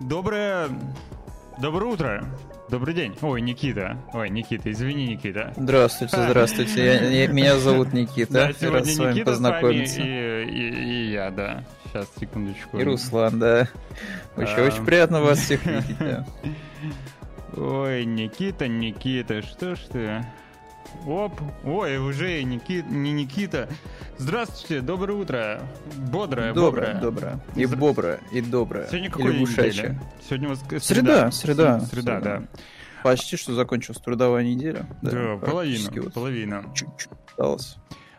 Доброе... Доброе утро. Добрый день. Ой, Никита. Ой, Никита, извини, Никита. Здравствуйте, здравствуйте. Я, я, меня зовут Никита. Да, сегодня с вами Никита познакомиться. с вами и, и, и я, да. Сейчас, секундочку. И Руслан, да. Очень, А. очень приятно вас всех видеть. да. Ой, Никита, Никита, что ж ты? Оп, ой, уже Ники... не Никита. Здравствуйте, доброе утро. Бодрое, Доброе, бодрое. доброе. И Здра- боброе, и доброе. Сегодня какой неделя? Сегодня воск... Среда, среда. Среда, да. Почти что закончилась трудовая неделя. Да, практически половина, вот половина. Чуть-чуть осталось.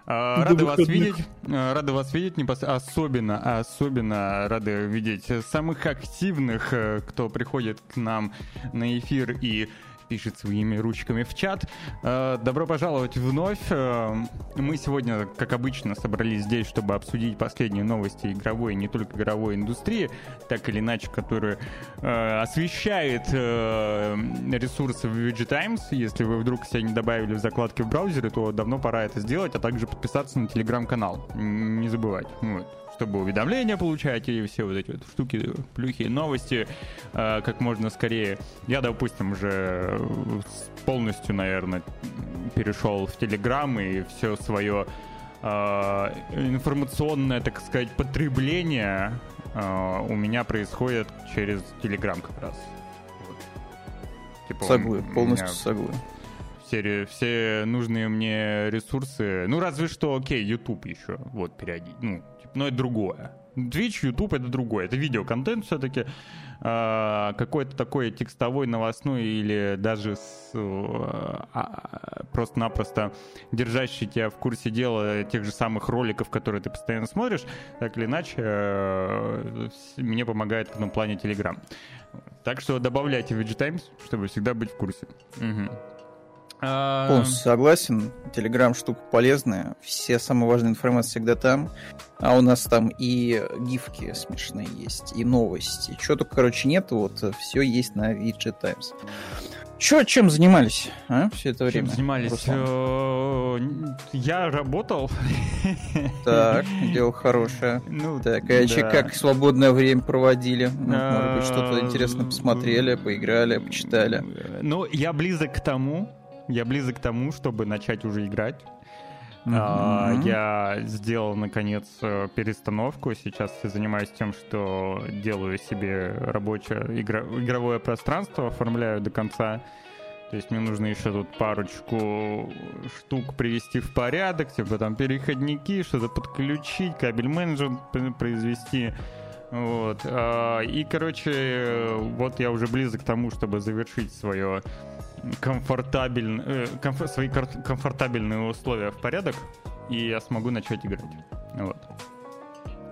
А, До Рады вас видеть, а, рады вас видеть, непос- особенно, особенно рады видеть самых активных, э, кто приходит к нам на эфир и пишет своими ручками в чат. Э, Добро пожаловать вновь. Э, Мы сегодня, как обычно, собрались здесь, чтобы обсудить последние новости игровой не только игровой индустрии, так или иначе, которые э, освещает ресурсы в VG Times. Если вы вдруг себя не добавили в закладки в браузере, то давно пора это сделать, а также подписаться на телеграм-канал. Не забывать. Вот чтобы уведомления получать и все вот эти вот штуки, плюхи, новости э, как можно скорее. Я, допустим, уже э, полностью, наверное, перешел в Телеграм и все свое э, информационное, так сказать, потребление э, у меня происходит через Телеграм как раз. Вот. Типа, Соглы, полностью меня соглы. все, все нужные мне ресурсы. Ну, разве что, окей, YouTube еще. Вот, периодически. Ну, но это другое. Twitch, YouTube это другое. Это видеоконтент все-таки. какой-то такой текстовой, новостной или даже с, э, а, просто-напросто держащий тебя в курсе дела тех же самых роликов, которые ты постоянно смотришь, так или иначе, э, мне помогает в этом плане Telegram. Так что добавляйте VG Times, чтобы всегда быть в курсе. Мгм. А, Полностью согласен. Телеграм штука полезная. Все самые важные информации всегда там. А у нас там и гифки смешные есть, и новости. Чего только, короче, нет, вот все есть на VG Times. Че, чем занимались, а, все это Чем время? занимались? Руслан? Э, Я работал. Так, дело хорошее. Ну, Так, а да. как свободное время проводили? Ну, А, Может быть, что-то интересно посмотрели, поиграли, почитали. Ну, я близок к тому, я близок к тому, чтобы начать уже играть. А, Мгм. Я сделал, наконец, э, перестановку. Сейчас я занимаюсь тем, что делаю себе рабочее игро- игровое пространство, оформляю до конца. То есть мне нужно еще тут парочку штук привести в порядок, типа там переходники, что-то подключить, кабель менеджер произвести. Вот. а, И, короче, вот я уже близок к тому, чтобы завершить свое комфортабельное, э, комфор- свои комфортабельные условия в порядок, и я смогу начать играть. Вот.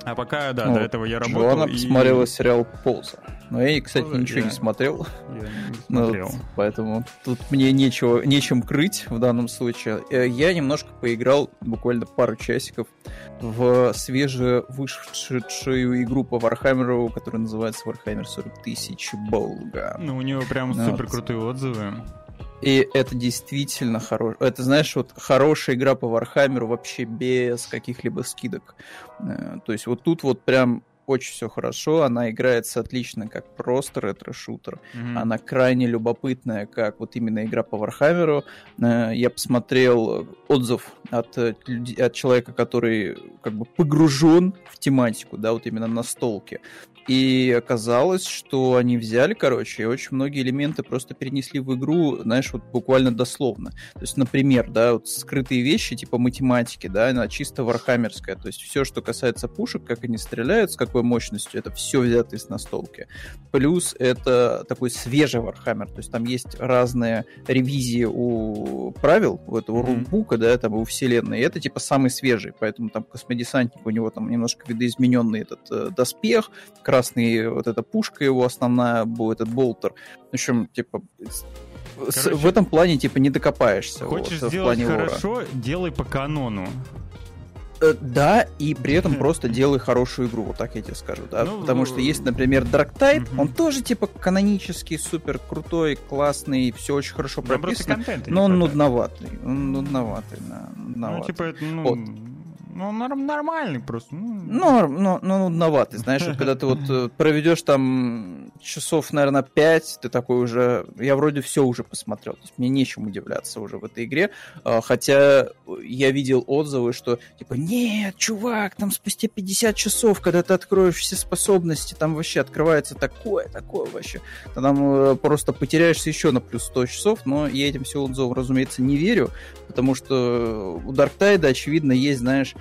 А пока, да, Ну, до этого я работал. Джоанна и- посмотрела сериал Fallout. Но я, кстати, Fallout ничего я- не смотрел. Я не Ну, смотрел. вот, поэтому тут мне нечего, нечем крыть в данном случае. Э, Я немножко поиграл, буквально пару часиков, в свежевышедшую игру по Вархаммеру, которая называется Warhammer 40 тысяч Boltgun. Ну, у него прям супер вот. крутые отзывы. И это действительно хорошо. Это, знаешь, вот хорошая игра по Вархаммеру вообще без каких-либо скидок. Э, То есть вот тут вот прям очень все хорошо. Она играется отлично как просто ретро-шутер. Мгм. Она крайне любопытная, как вот именно игра по Вархаммеру. Э, Я посмотрел отзыв от, э, от человека, который как бы погружен в тематику, да, вот именно настолки. И оказалось, что они взяли, короче, и очень многие элементы просто перенесли в игру, знаешь, вот буквально дословно. То есть, например, да, вот скрытые вещи типа математики, да, она чисто вархаммерская. То есть все, что касается пушек, как они стреляют, с какой мощностью, это все взято из настолки. Плюс это такой свежий Warhammer, то есть там есть разные ревизии у правил, у этого рулбука, да, там у вселенной, и это типа самый свежий, поэтому там космодесантник, у него там немножко видоизмененный этот э, доспех, красный вот эта пушка его основная, был этот болтер. В общем, типа, Короче, в этом плане, типа, не докопаешься. Хочешь вот, в сделать плане лора. хорошо, делай по канону. Э, Да, и при этом просто делай хорошую игру, вот так я тебе скажу, да. Ну, Потому что есть, например, Dark Tide, Мгм. он тоже типа канонический, супер крутой, классный, все очень хорошо прописано, но он нудноватый. Он нудноватый, да. Ну, Нудноватый. типа, это, ну, Вот. Ну, норм- нормальный просто. Ну, Ну, но, но нудноватый, знаешь, когда ты вот э, проведешь там часов, наверное, 5 ты такой уже... Я вроде все уже посмотрел. То есть мне нечем удивляться уже в этой игре. А, хотя я видел отзывы, что типа, нет, чувак, там спустя 50 часов, когда ты откроешь все способности, там вообще открывается такое, такое вообще. Там э, просто потеряешься еще на плюс 100 часов, но я этим все отзывам, разумеется, не верю, потому что у Dark Tide, очевидно, есть, знаешь,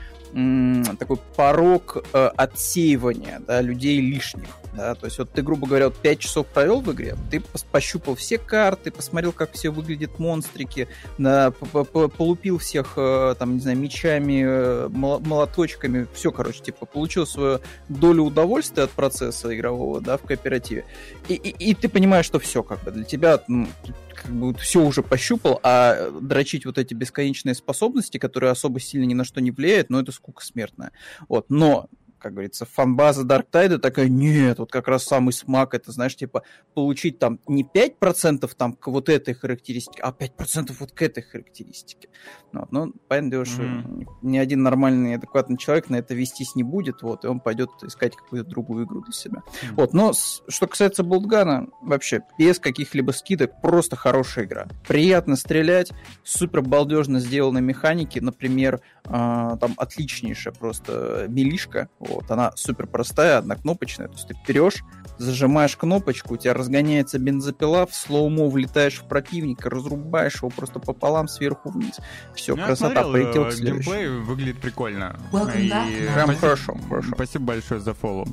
такой порог э, отсеивания да, людей лишних. Да? То есть вот ты, грубо говоря, вот 5 часов провел в игре, ты пощупал все карты, посмотрел, как все выглядит монстрики, да, полупил всех, э, там, не знаю, мечами, э, молоточками, все, короче, типа, получил свою долю удовольствия от процесса игрового, да, в кооперативе. И, и, и ты понимаешь, что все, как бы, для тебя ну, как бы все уже пощупал, а дрочить вот эти бесконечные способности, которые особо сильно ни на что не влияют, ну, это скука смертная. Вот, но как говорится, фанбаза Dark Tide такая, нет, вот как раз самый смак, это, знаешь, типа, получить там не 5% там к вот этой характеристике, а 5% вот к этой характеристике. Вот, ну, понятно дело, что mm-hmm. ни один нормальный, адекватный человек на это вестись не будет, вот, и он пойдет искать какую-то другую игру для себя. Mm-hmm. Вот, но с, что касается Болтгана, вообще, без каких-либо скидок, просто хорошая игра. Приятно стрелять, супер балдежно сделаны механики, например, э, там отличнейшая просто милишка, вот, она супер простая, однокнопочная. То есть ты берешь, зажимаешь кнопочку, у тебя разгоняется бензопила, в слоумо влетаешь в противника, разрубаешь его просто пополам сверху вниз. Все, ну, красота, смотрел, полетел к э, следующему. Геймплей выглядит прикольно. И... Прям хорошо, хорошо. Спасибо большое за фоллоу.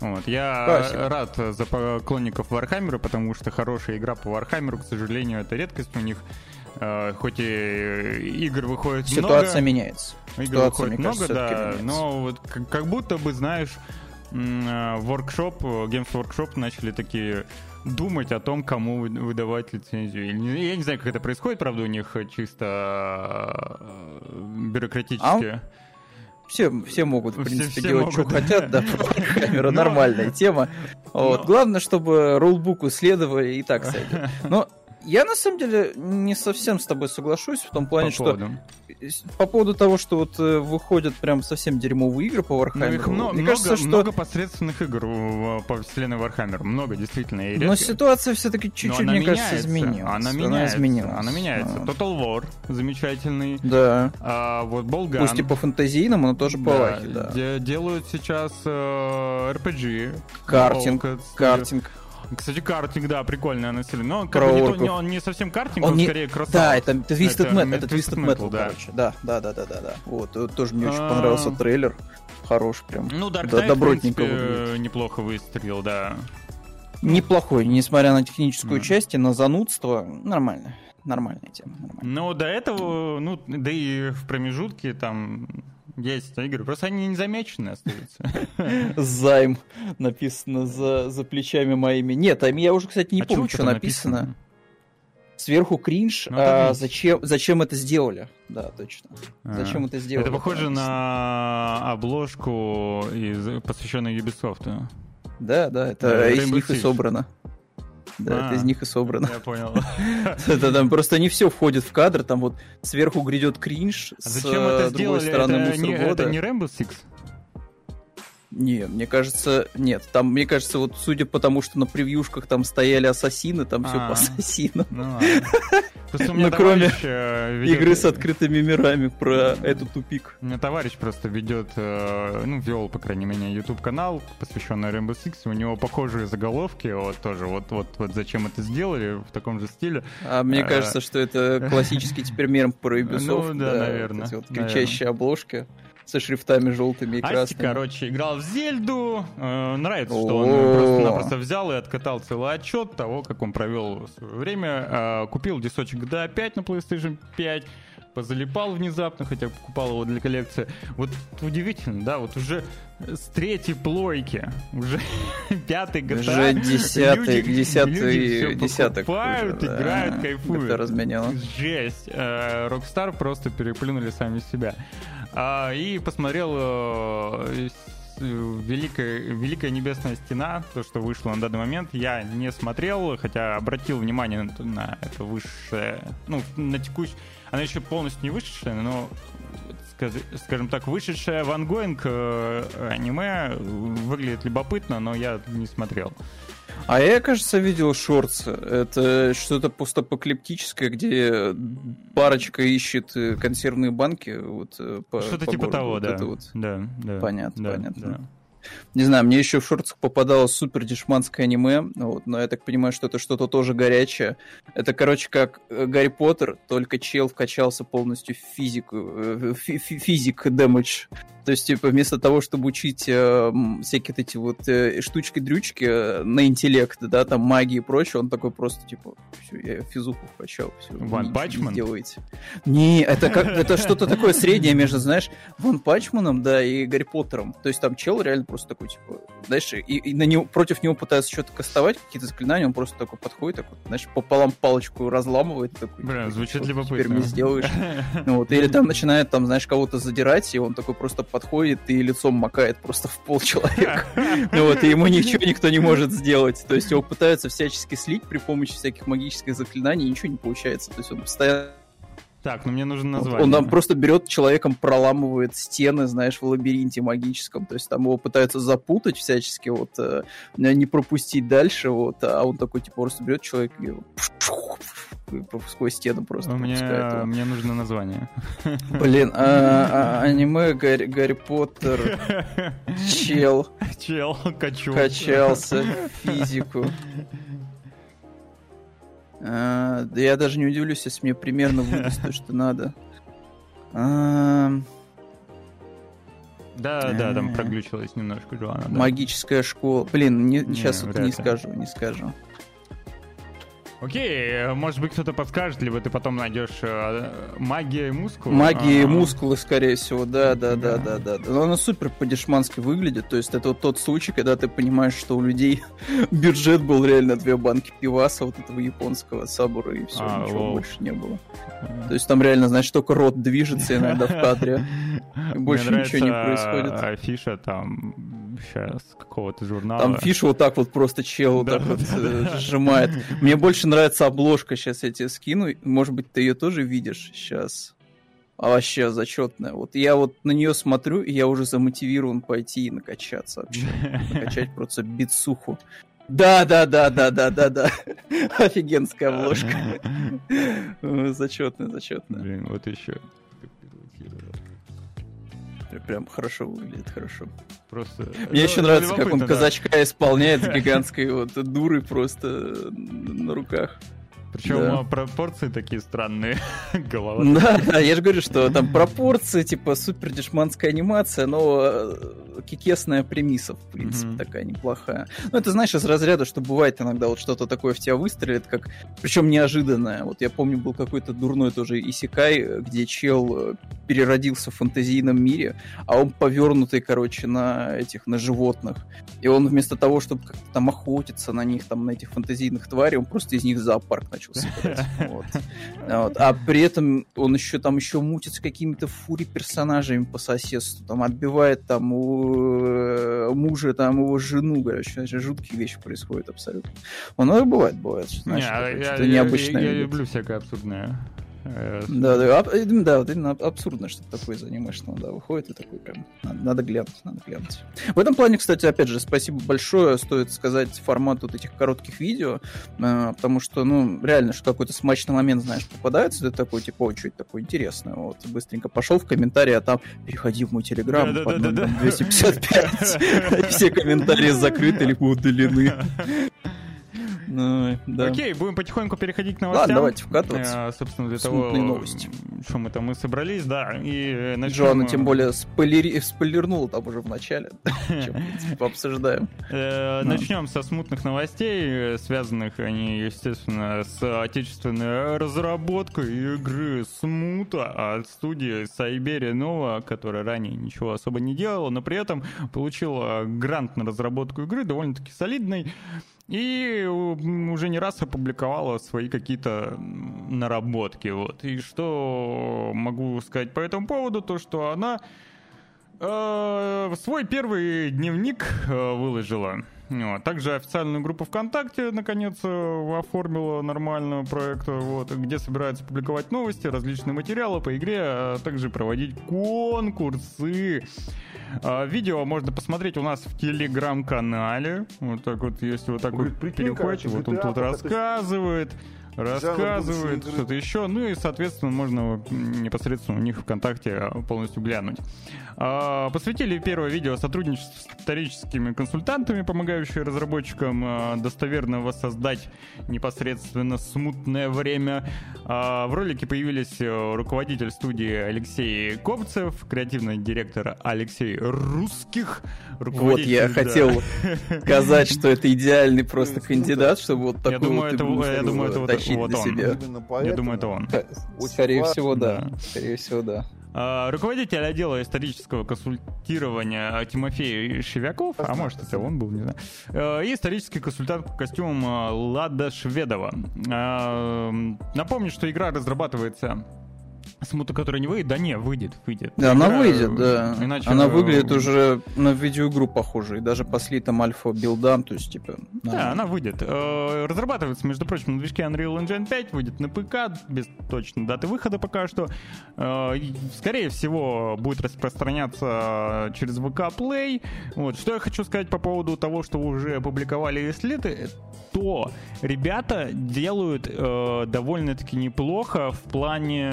Вот. Я Спасибо. рад за поклонников Вархаммера, потому что хорошая игра по Вархаммеру, к сожалению, это редкость у них. Uh, хоть и игр выходит Ситуация много. меняется. Игр Ситуация, выходит много, кажется, да, но вот как, как будто бы, знаешь, воркшоп, Games Workshop начали такие думать о том, кому вы- выдавать лицензию. Я не знаю, как это происходит, правда, у них чисто э, бюрократически. Все, все могут, в Все- принципе, все делать, что могут. хотят, да, камера Но- нормальная тема. Вот. Но- Главное, чтобы рулбуку следовали и так сойдет. Но я, на самом деле, не совсем с тобой соглашусь в том плане, по что поводу. по поводу того, что вот э, выходят прям совсем дерьмовые игры по Ну, Warhammer. их мно- Мне много, кажется, что... много посредственных игр по вселенной Warhammer. Много, действительно. и Но ситуация все-таки чуть-чуть, она мне кажется, меняется. изменилась. Она меняется. изменилась. Она меняется. Вот. Total War замечательный. Да. А вот Болган. Пусть и по фантазийному, но тоже по лахе, да. де- делают сейчас э, RPG. Картинг, Волк, Картинг. Кстати, картинг, да, прикольно анонсировали. Но как бы не, не- он не совсем картинг, Он он, не- скорее кроссовер. Да, это Twisted Это Metal, это Twisted Metal, Metal, да. короче. Да, да, да, да, да, да. Вот, э, тоже мне очень А. понравился трейлер. Хорош прям. Ну, Dark Да, добротненько в принципе, выглядит. неплохо выстрелил, да. Неплохой, несмотря на техническую Мгм. часть и на занудство. Нормально. Нормальная тема. Нормально. Но до этого, ну, да и в промежутке там есть игры, просто они незамечены остаются. Займ написано за, за плечами моими. Нет, а я уже, кстати, не А помню, что там написано. Сверху кринж. Ну, а зачем, зачем это сделали? Да, точно. А. Зачем это сделали? Это похоже написано. на обложку, из, посвященную Ubisoft. Да, да, это из них и собрано. Да, это А. из них и собрано. Я понял. Это там просто не все входит в кадр, там вот сверху грядет кринж, А с зачем э, это другой сделали? Это не, года. это не мне кажется, нет. Там, мне кажется, вот судя по тому, что на превьюшках там стояли ассасины, там все А. по ассасинам. Ну Ну, кроме э, Игры с открытыми мирами про этот тупик. У меня товарищ просто ведет, э, ну, вел, по крайней мере, YouTube канал, посвященный Rainbow Six. У него похожие заголовки, вот тоже, вот, вот, вот зачем это сделали в таком же стиле. А мне А. кажется, что это классический теперь мем про Ubisoft. Ну, да, наверное, вот кричащие обложки со шрифтами желтыми и Асти, красными. короче, играл в Зельду. Э, нравится, что он просто-напросто взял и откатал целый отчет того, как он провел свое время. Э, купил дисочек GTA 5 на PlayStation 5. Позалипал внезапно, хотя покупал его для коллекции. Вот удивительно, да, вот уже с третьей плойки, уже пятый GTA. Уже десятый, люди- десятый люди десяток покупают, уже, да. играют, кайфуют. Это разменяло. Жесть. Э, Rockstar просто переплюнули сами себя. А, И посмотрел э, с- Великая, Великая Небесная Стена, то, что вышло на данный момент, я не смотрел, хотя обратил внимание на, на это высшее, ну, на текущее, она еще полностью не вышедшая, но, скажем так, вышедшая в ангоинг э, аниме выглядит любопытно, но я не смотрел. А я, кажется, видел шорцы. Это что-то постапокалиптическое, где парочка ищет э, консервные банки. Вот, э, по, что-то по типа городу. того, вот да. Вот. да. Да. Понятно, да, понятно. Да. Не знаю, мне еще в шортах попадалось супер дешманское аниме, вот, но я так понимаю, что это что-то тоже горячее. Это, короче, как э, Гарри Поттер, только чел вкачался полностью в физику, физик дэмэдж то есть, типа, вместо того, чтобы учить э, всякие вот эти вот э, штучки-дрючки э, на интеллект, да, там магии и прочее, он такой просто, типа, все, я физуху вкачал, все, Ван Пачман? делаете. Не, это как, это что-то такое среднее между, знаешь, Ван Пачманом, да, и Гарри Поттером. То есть там чел реально просто такой, типа, знаешь, и, и на него, против него пытаются что-то кастовать, какие-то заклинания, он просто такой подходит, такой, знаешь, пополам палочку разламывает, такой, Бля, типа, звучит любопытно. Теперь мне сделаешь. Ну, вот, или там начинает, там, знаешь, кого-то задирать, и он такой просто подходит и лицом макает просто в пол человека. Ну вот, и ему ничего никто не может сделать. То есть его пытаются всячески слить при помощи всяких магических заклинаний, ничего не получается. То есть он постоянно так, ну мне нужно название. Он там просто берет человеком, проламывает стены, знаешь, в лабиринте магическом. То есть там его пытаются запутать всячески, вот, э, не пропустить дальше, вот, а он такой, типа, просто берет человека и сквозь стену просто мне, мне нужно название. Блин, а, а, аниме Гарри, Гарри Поттер, чел. Чел, качу. Качался физику. А, да я даже не удивлюсь, если мне примерно выдаст то, что надо. А... Да, да, там проглючилось немножко, Джоанна. Да. Магическая школа. Блин, не, не, сейчас вот не скажу, не скажу. Окей, э, может быть кто-то подскажет, либо ты потом найдешь э, магия и мускулы. Магия и мускулы, скорее всего, да, да, да, да, да. да. Но она супер по-дешмански выглядит. То есть это вот тот случай, когда ты понимаешь, что у людей бюджет был реально две банки пиваса вот этого японского сабура, и все, а, ничего лол. больше не было. То есть там реально, значит, только рот движется иногда в кадре. И больше ничего не происходит. Афиша там сейчас какого-то журнала. Там фиша вот так вот просто чел вот так вот э, сжимает. Мне больше нравится обложка, сейчас я тебе скину. Может быть, ты ее тоже видишь сейчас. А вообще зачетная. Вот я вот на нее смотрю, и я уже замотивирован пойти и накачаться вообще. Накачать просто битсуху. Да, да, да, да, да, да, да. Офигенская обложка. Зачетная, зачетная. Блин, вот еще. Прям хорошо выглядит, хорошо. Просто... Мне еще нравится, как он казачка исполняет гигантской вот дурой просто на руках. Причем да. пропорции такие странные. Голова. Да, да, я же говорю, что там пропорции, типа супер дешманская анимация, но э, кикесная премиса, в принципе, mm-hmm. такая неплохая. Ну, это, знаешь, из разряда, что бывает иногда вот что-то такое в тебя выстрелит, как... Причем неожиданное. Вот я помню, был какой-то дурной тоже Исикай, где чел э, переродился в фантазийном мире, а он повернутый, короче, на этих, на животных. И он вместо того, чтобы как-то там охотиться на них, там, на этих фантазийных тварей, он просто из них зоопарк начал собирать. Вот. Вот. А при этом он еще там еще мутит с какими-то фури персонажами по соседству, там отбивает там у Э, мужа, там его жену, короче, жуткие вещи происходят абсолютно. Ну, бывает, бывает. Знаешь, Не, а я, я, необычное. Я, я люблю всякое абсурдное. Э, да, да, аб, да, вот именно абсурдно, что такое из анимешного, да, выходит и такой прям, надо, надо глянуть, надо глянуть. В этом плане, кстати, опять же, спасибо большое, стоит сказать формат вот этих коротких видео, э, потому что, ну, реально, что какой-то смачный момент, знаешь, попадается, ты такой, типа, о, что это такое интересное, вот, быстренько пошел в комментарии, а там, переходи в мой телеграм, под номером 255, все комментарии закрыты либо удалены. Ну, да. Окей, будем потихоньку переходить к новостям. Ладно, давайте вкатываться. А, собственно, для того, новости. что мы там мы собрались, да. И начнем... Джоанна тем более спойлери... спойлернула там уже в начале. Чем, обсуждаем. Э, начнем со смутных новостей, связанных они, естественно, с отечественной разработкой игры Смута от студии Сайбери Нова, которая ранее ничего особо не делала, но при этом получила грант на разработку игры довольно-таки солидный и уже не раз опубликовала свои какие-то наработки. Вот. И что могу сказать по этому поводу, то что она э, свой первый дневник э, выложила. Вот. Также официальную группу ВКонтакте, наконец, э, оформила нормального проекта, вот, где собирается публиковать новости, различные материалы по игре, а также проводить конкурсы А, видео можно посмотреть у нас в телеграм-канале. Вот так вот, если вот так Говорит, вот прикинь, переходите, вот он тут рассказывает, рассказывает что-то еще. Ну и, соответственно, можно непосредственно у них ВКонтакте а, полностью глянуть. А, Посвятили первое видео сотрудничеству с историческими консультантами, помогающими разработчикам а, достоверно воссоздать непосредственно смутное время. А, В ролике появились э, руководитель студии Алексей Копцев, креативный директор Алексей Русских. Вот я да. хотел сказать, что это идеальный просто круто. кандидат, чтобы вот такой думаю, вот это- я думаю, это вот- он. себя. Я думаю, это он. Скорее всего. Да. Скорее всего, да. А, Руководитель отдела исторического консультирования Тимофей Шевяков, а может это он был, не знаю, э, и исторический консультант по костюмам э, Лада Шведова. А, Напомню, что игра разрабатывается Смута, которая не выйдет? Да не, выйдет, выйдет. Да, она выйдет, да. Иначе Она выглядит уже на видеоигру похоже, и даже по слитым альфа-билдам, то есть, типа... Да, нормально. она выйдет. Э, Разрабатывается, между прочим, на движке Unreal Engine 5, выйдет на ПК, без точной даты выхода пока что. Э, Скорее всего, будет распространяться через ВК Play. Вот. Что я хочу сказать по поводу того, что уже опубликовали слеты, то ребята делают э, довольно-таки неплохо в плане...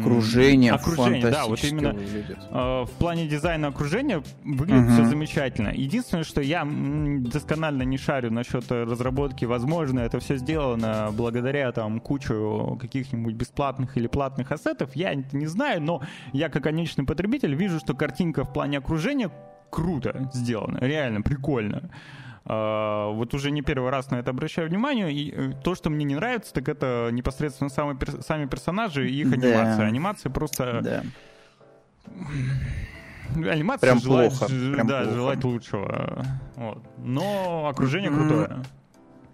Окружение, окружения, да, вот именно выглядит. Э, в плане дизайна окружения выглядит Мгм. все замечательно. Единственное, что я досконально не шарю насчет э, разработки. Возможно, это все сделано благодаря там кучу каких-нибудь бесплатных или платных ассетов. Я не знаю, но я как конечный потребитель вижу, что картинка в плане окружения круто сделана, реально прикольно. А, Вот уже не первый раз на это обращаю внимание. И э, то, что мне не нравится, так это непосредственно самые сами персонажи и их Да. анимация. Анимация просто Да. Анимация Прям желает, плохо, прям да, плохо. желать лучшего. Вот. Но окружение крутое.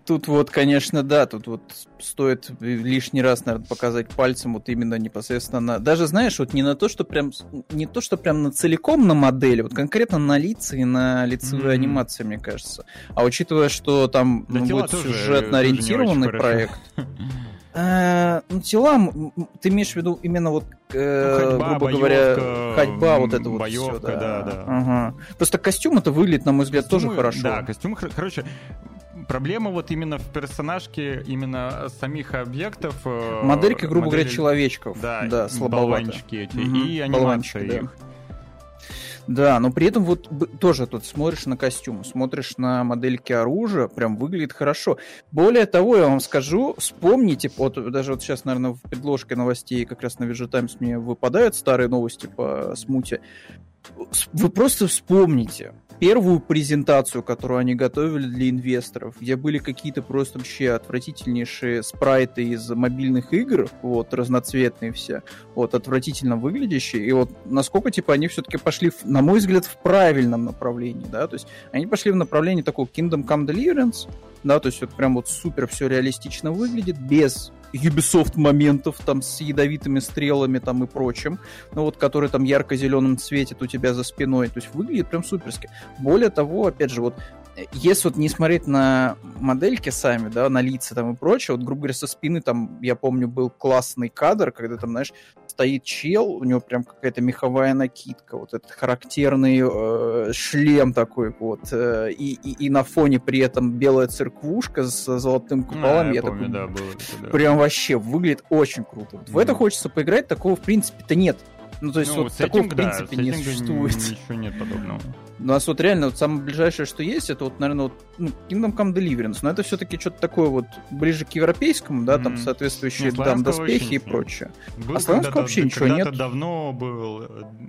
Тут вот, конечно, да, тут вот стоит лишний раз, наверное, показать пальцем вот именно непосредственно на... Даже, знаешь, вот не на то, что прям... Не то, что прям на целиком на модели, вот конкретно на лица и на лицевые Мгм. анимации, мне кажется. А учитывая, что там Да ну, будет сюжетно ориентированный проект, Э, ну, тела, ты имеешь в виду именно вот, э, Ну, ходьба, грубо говоря, ходьба, вот это вот всё, да, да. Ага. Просто костюм это выглядит, на мой взгляд, тоже хорошо. Да, костюмы, хор- короче, проблема вот именно в персонажке, именно самих объектов. э, Модельки, грубо говоря, модели- человечков. Да, Да, слабовато. эти, Мгм, и анимация да. их. Да, но при этом вот тоже тут смотришь на костюм, смотришь на модельки оружия, прям выглядит хорошо. Более того, я вам скажу, вспомните, вот даже вот сейчас, наверное, в предложке новостей как раз на Visual Times мне выпадают старые новости по смуте. Вы просто вспомните первую презентацию, которую они готовили для инвесторов, где были какие-то просто вообще отвратительнейшие спрайты из мобильных игр, вот, разноцветные все, вот, отвратительно выглядящие, и вот насколько, типа, они все-таки пошли, на мой взгляд, в правильном направлении, да, то есть они пошли в направлении такого Kingdom Come Deliverance, да, то есть вот прям вот супер все реалистично выглядит, без Ubisoft моментов там с ядовитыми стрелами там и прочим, ну вот, который там ярко-зеленым светит у тебя за спиной, то есть выглядит прям суперски. Более того, опять же, вот э, если вот не смотреть на модельки сами, да, на лица там и прочее, вот, грубо говоря, со спины там, я помню, был классный кадр, когда там, знаешь, стоит чел, у него прям какая-то меховая накидка, вот этот характерный э, шлем такой вот, э, и, и, и на фоне при этом белая церквушка с золотым куполом. А, я я помню, такой, да, было да. прям вообще выглядит очень круто. Вот В это хочется поиграть, такого в принципе-то нет. Ну, то есть Ну, вот такого в сеттинг, да, принципе не существует. Ничего нет подобного. У нас вот реально вот самое ближайшее, что есть, это вот, наверное, вот, ну, Kingdom Come Deliverance. Но это все-таки что-то такое вот ближе к европейскому, да, там Мгм. соответствующие Ну, там доспехи вообще и прочее. Был А славянского вообще ничего нет. давно был,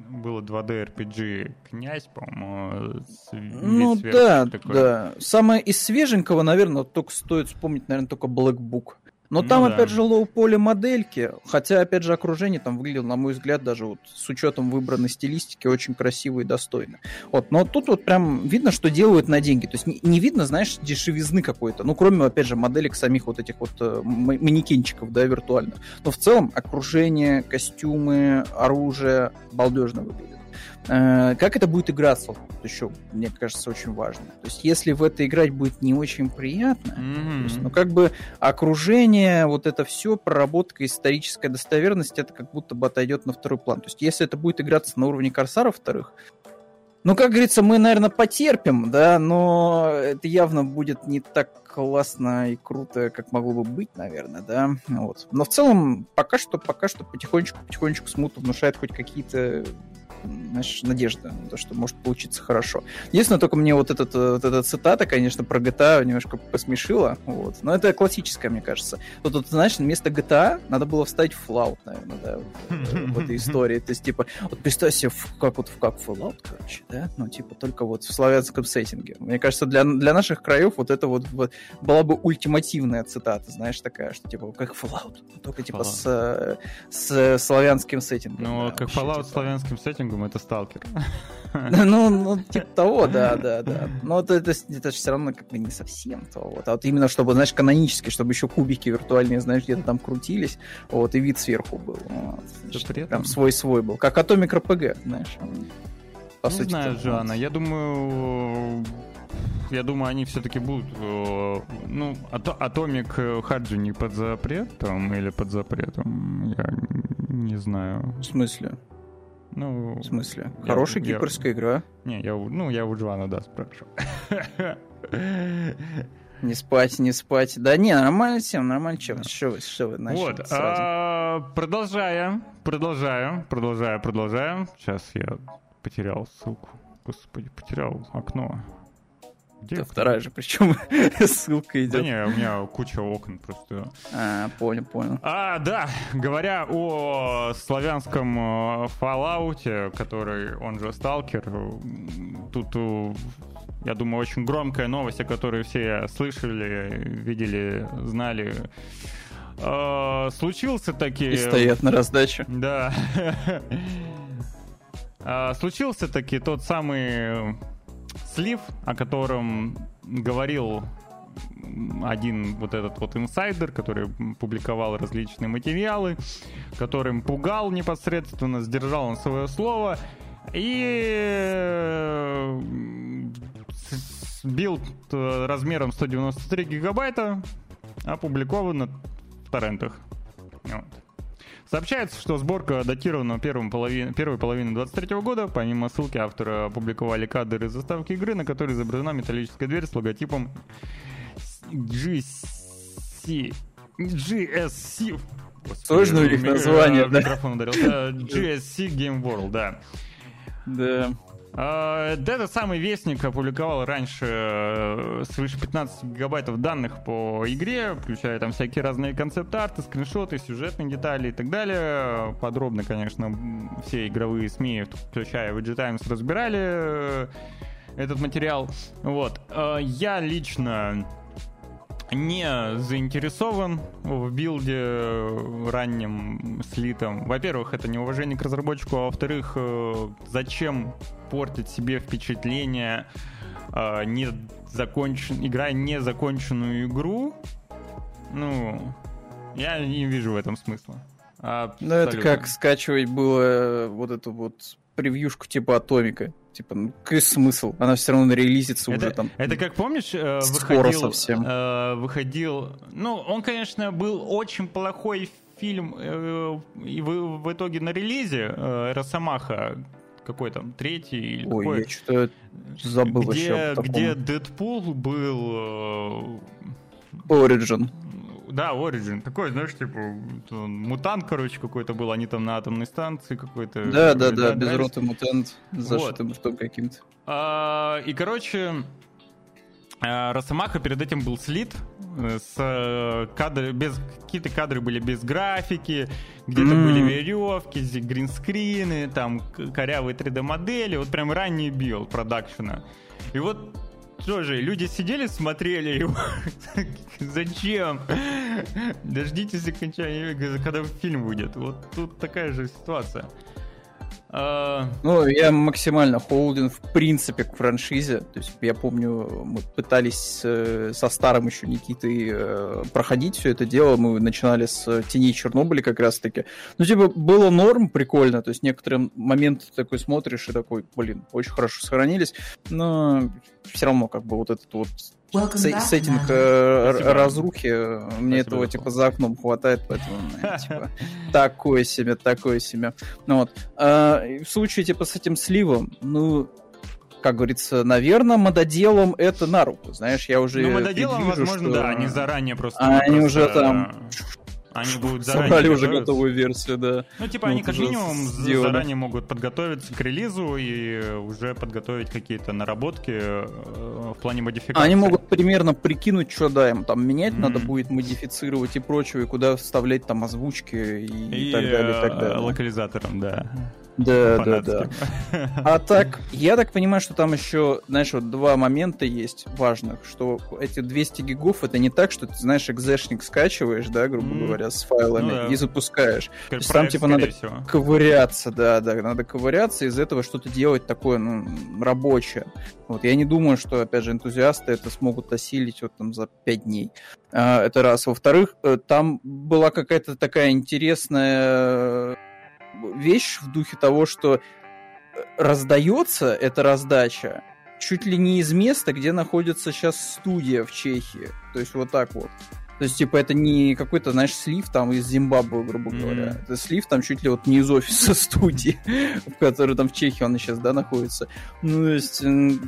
было 2D RPG «Князь», по-моему, Ну да, такой. да. Самое из свеженького, наверное, вот только стоит вспомнить, наверное, только Black Book. Но Ну там, да. опять же, лоу-поле модельки, хотя, опять же, окружение там выглядело, на мой взгляд, даже вот с учетом выбранной стилистики, очень красиво и достойно. Вот, но тут вот прям видно, что делают на деньги. То есть не, не видно, знаешь, дешевизны какой-то. Ну, кроме, опять же, моделек самих вот этих вот э, манекенчиков, да, виртуальных. Но в целом окружение, костюмы, оружие балдежно выглядит. Э, Как это будет играться, вот еще, мне кажется, очень важно. То есть, если в это играть будет не очень приятно, то есть, ну, как бы окружение, вот это все, проработка, историческая достоверность, это как будто бы отойдет на второй план. То есть, если это будет играться на уровне Корсара вторых, Ну, как говорится, мы, наверное, потерпим, да, но это явно будет не так классно и круто, как могло бы быть, наверное, да. Вот. Но в целом, пока что, пока что потихонечку, потихонечку смуту внушает хоть какие-то знаешь, надежда на то, что может получиться хорошо. Единственное, только мне вот, этот, э, вот эта цитата, конечно, про GTA немножко посмешила, вот. но это классическая, мне кажется. Вот, вот знаешь, вместо GTA надо было вставить Fallout, наверное, да, в, в этой истории. То есть, типа, вот представь себе, как вот как Fallout, короче, да, ну, типа, только вот в славянском сеттинге. Мне кажется, для, для наших краев вот это вот, вот была бы ультимативная цитата, знаешь, такая, что, типа, как Fallout, только, типа, с, э, с славянским сеттингом. Ну, да, как вообще, Fallout типа. с славянским сеттингом, это сталкер. Ну, ну, типа того, да, да, да. Но это, это, это же все равно как бы не совсем то. Вот. А вот именно, чтобы, знаешь, канонически, чтобы еще кубики виртуальные, знаешь, где-то там крутились, вот, и вид сверху был. Вот. Значит, при этом- Прям свой-свой был. Как Atomic RPG, знаешь. По Не сути, знаю, вот. Жанна, я думаю, я думаю, они все-таки будут, э, ну, Atomic же не под запретом или под запретом, я не знаю. В смысле? Ну, В смысле? Я- Хорошая я- гиперская игра. Не, я, ну, я у Джоана, да, спрашиваю. Не спать, не спать. Да не, нормально всем, нормально. Че, что вы, что вы начали Вот, сразу? а, продолжая, продолжаю, продолжаю, продолжаю. Сейчас я потерял ссылку. Господи, потерял окно. Где Это вторая же, причем ссылка Да идет. не, у меня куча окон просто. А, понял, понял. А, да, говоря о славянском э, Fallout, который, он же Сталкер, м, тут, э, я думаю, очень громкая новость, о которой все слышали, видели, знали. Э, Случился таки... И стоят на раздаче. Да. Случился таки тот самый слив, о котором говорил один вот этот вот инсайдер, который публиковал различные материалы, которым пугал непосредственно, сдержал он свое слово и э, билд э, размером 193 гигабайта опубликован в торрентах. Вот. Сообщается, что сборка датирована первым половин- первой половиной 23 года. Помимо ссылки автора опубликовали кадры из заставки игры, на которой изображена металлическая дверь с логотипом GC... GSC... Сложное у них название, да. Микрофон ударился. GSC Game World, да. Да. А, да, Этот самый Вестник опубликовал раньше э, свыше 15 гигабайтов данных по игре, включая там всякие разные концепт-арты, скриншоты, сюжетные детали и так далее. Подробно, конечно, все игровые СМИ, включая VG Times, разбирали э, этот материал. Вот. А, Я лично не заинтересован в билде э, ранним слитом. Во-первых, это неуважение к разработчику, а во-вторых, э, зачем портить себе впечатление, э, не закончен... играя незаконченную игру? Ну, я не вижу в этом смысла. Ну, это Абсолютно. как скачивать было вот эту вот превьюшку типа Atomic. Типа, ну, какой смысл? Она все равно релизится уже Это, там. это как помнишь, э, Скоро выходил, совсем. э, выходил, ну, он, конечно, был очень плохой фильм, э, и в, в итоге на релизе э, Росомаха какой там третий или Ой, какой, я что-то забыл где, еще где Дэдпул был, Origin. Да, Origin, такой, знаешь, типа мутант, короче, какой-то был, они там на атомной станции какой-то. Да, да, да, дрались. безротый мутант, зашитым ртом каким-то. А, и, короче, а, Росомаха перед этим был слит э, с э, кадры, без какие-то кадры были без графики, где-то М. были веревки, гринскрины, там корявые 3D модели, вот прям ранний билд продакшена. И вот тоже люди сидели, смотрели его. Зачем? Дождитесь окончания, когда фильм выйдет. Вот тут такая же ситуация. А, Ну, я максимально холден, в принципе, к франшизе. То есть, я помню, мы пытались э, со старым еще Никитой э, проходить все это дело. Мы начинали с Теней Чернобыля как раз-таки. Ну, типа, было норм, прикольно. То есть, некоторые моменты ты такой смотришь и такой, блин, очень хорошо сохранились. Но все равно, как бы, вот этот вот Welcome се- back, сеттинг э, разрухи, э, мне Спасибо этого, типа, за окном хватает, поэтому, э, типа, такое себе, такое себе. Ну вот. А, в случае, типа, с этим сливом, ну, как говорится, наверное, мододелам это на руку. Знаешь, я уже Ну, мододелам, возможно, что... да, они заранее просто... А они уже там Они будут заранее собрали уже готовую версию, да. Ну, типа, Ну, они как минимум сделано. заранее могут подготовиться к релизу и уже подготовить какие-то наработки э, в плане модификации. Они могут примерно прикинуть, что да, им там менять Мгм. надо будет, модифицировать и прочего, и куда вставлять там озвучки и, и, и так далее, и так э, далее. локализатором, да. Да, да, да. А так, я так понимаю, что там еще, знаешь, вот два момента есть важных, что эти 200 гигов это не так, что ты, знаешь, экзешник скачиваешь, да, грубо говоря, с файлами Ну да. и запускаешь. Проект, есть там, типа, надо всего. Ковыряться, да, да, надо ковыряться, из этого что-то делать такое, ну, рабочее. Вот, я не думаю, что, опять же, энтузиасты это смогут осилить вот там за 5 дней. А, это раз. Во-вторых, э, там была какая-то такая интересная вещь в духе того, что э, раздается эта раздача чуть ли не из места, где находится сейчас студия в Чехии. То есть вот так вот. То есть, типа, это не какой-то, знаешь, слив там из Зимбабве, грубо Мгм. говоря. Это слив там чуть ли вот не из офиса студии, в которой там в Чехии он сейчас, да, находится. Ну, то есть,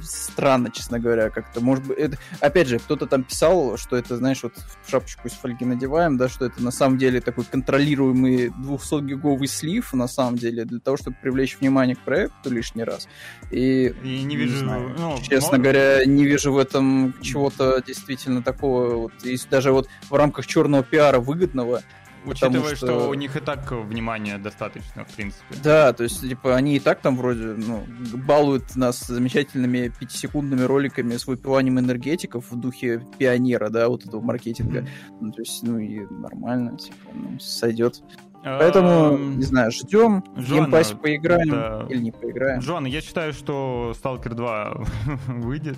странно, честно говоря, как-то. Может быть, это... опять же, кто-то там писал, что это, знаешь, вот в шапочку из фольги надеваем, да, что это на самом деле такой контролируемый 200-гиговый слив, на самом деле, для того, чтобы привлечь внимание к проекту лишний раз. И И не вижу... знаю. ну, Честно мо- говоря, не вижу в этом чего-то действительно такого. Вот, если даже вот в рамках черного пиара выгодного. Учитывая, потому что... что- у них и так внимания достаточно, в принципе. Да, то есть, типа, они и так там вроде, ну, балуют нас замечательными пятисекундными роликами с выпиванием энергетиков в духе пионера, да, вот этого маркетинга. Ну, то есть, ну и нормально, типа, ну, сойдет. Поэтому, Эм, не знаю, ждем, в Жона, геймпассе поиграем да. или не поиграем. Джон, я считаю, что Stalker 2 выйдет.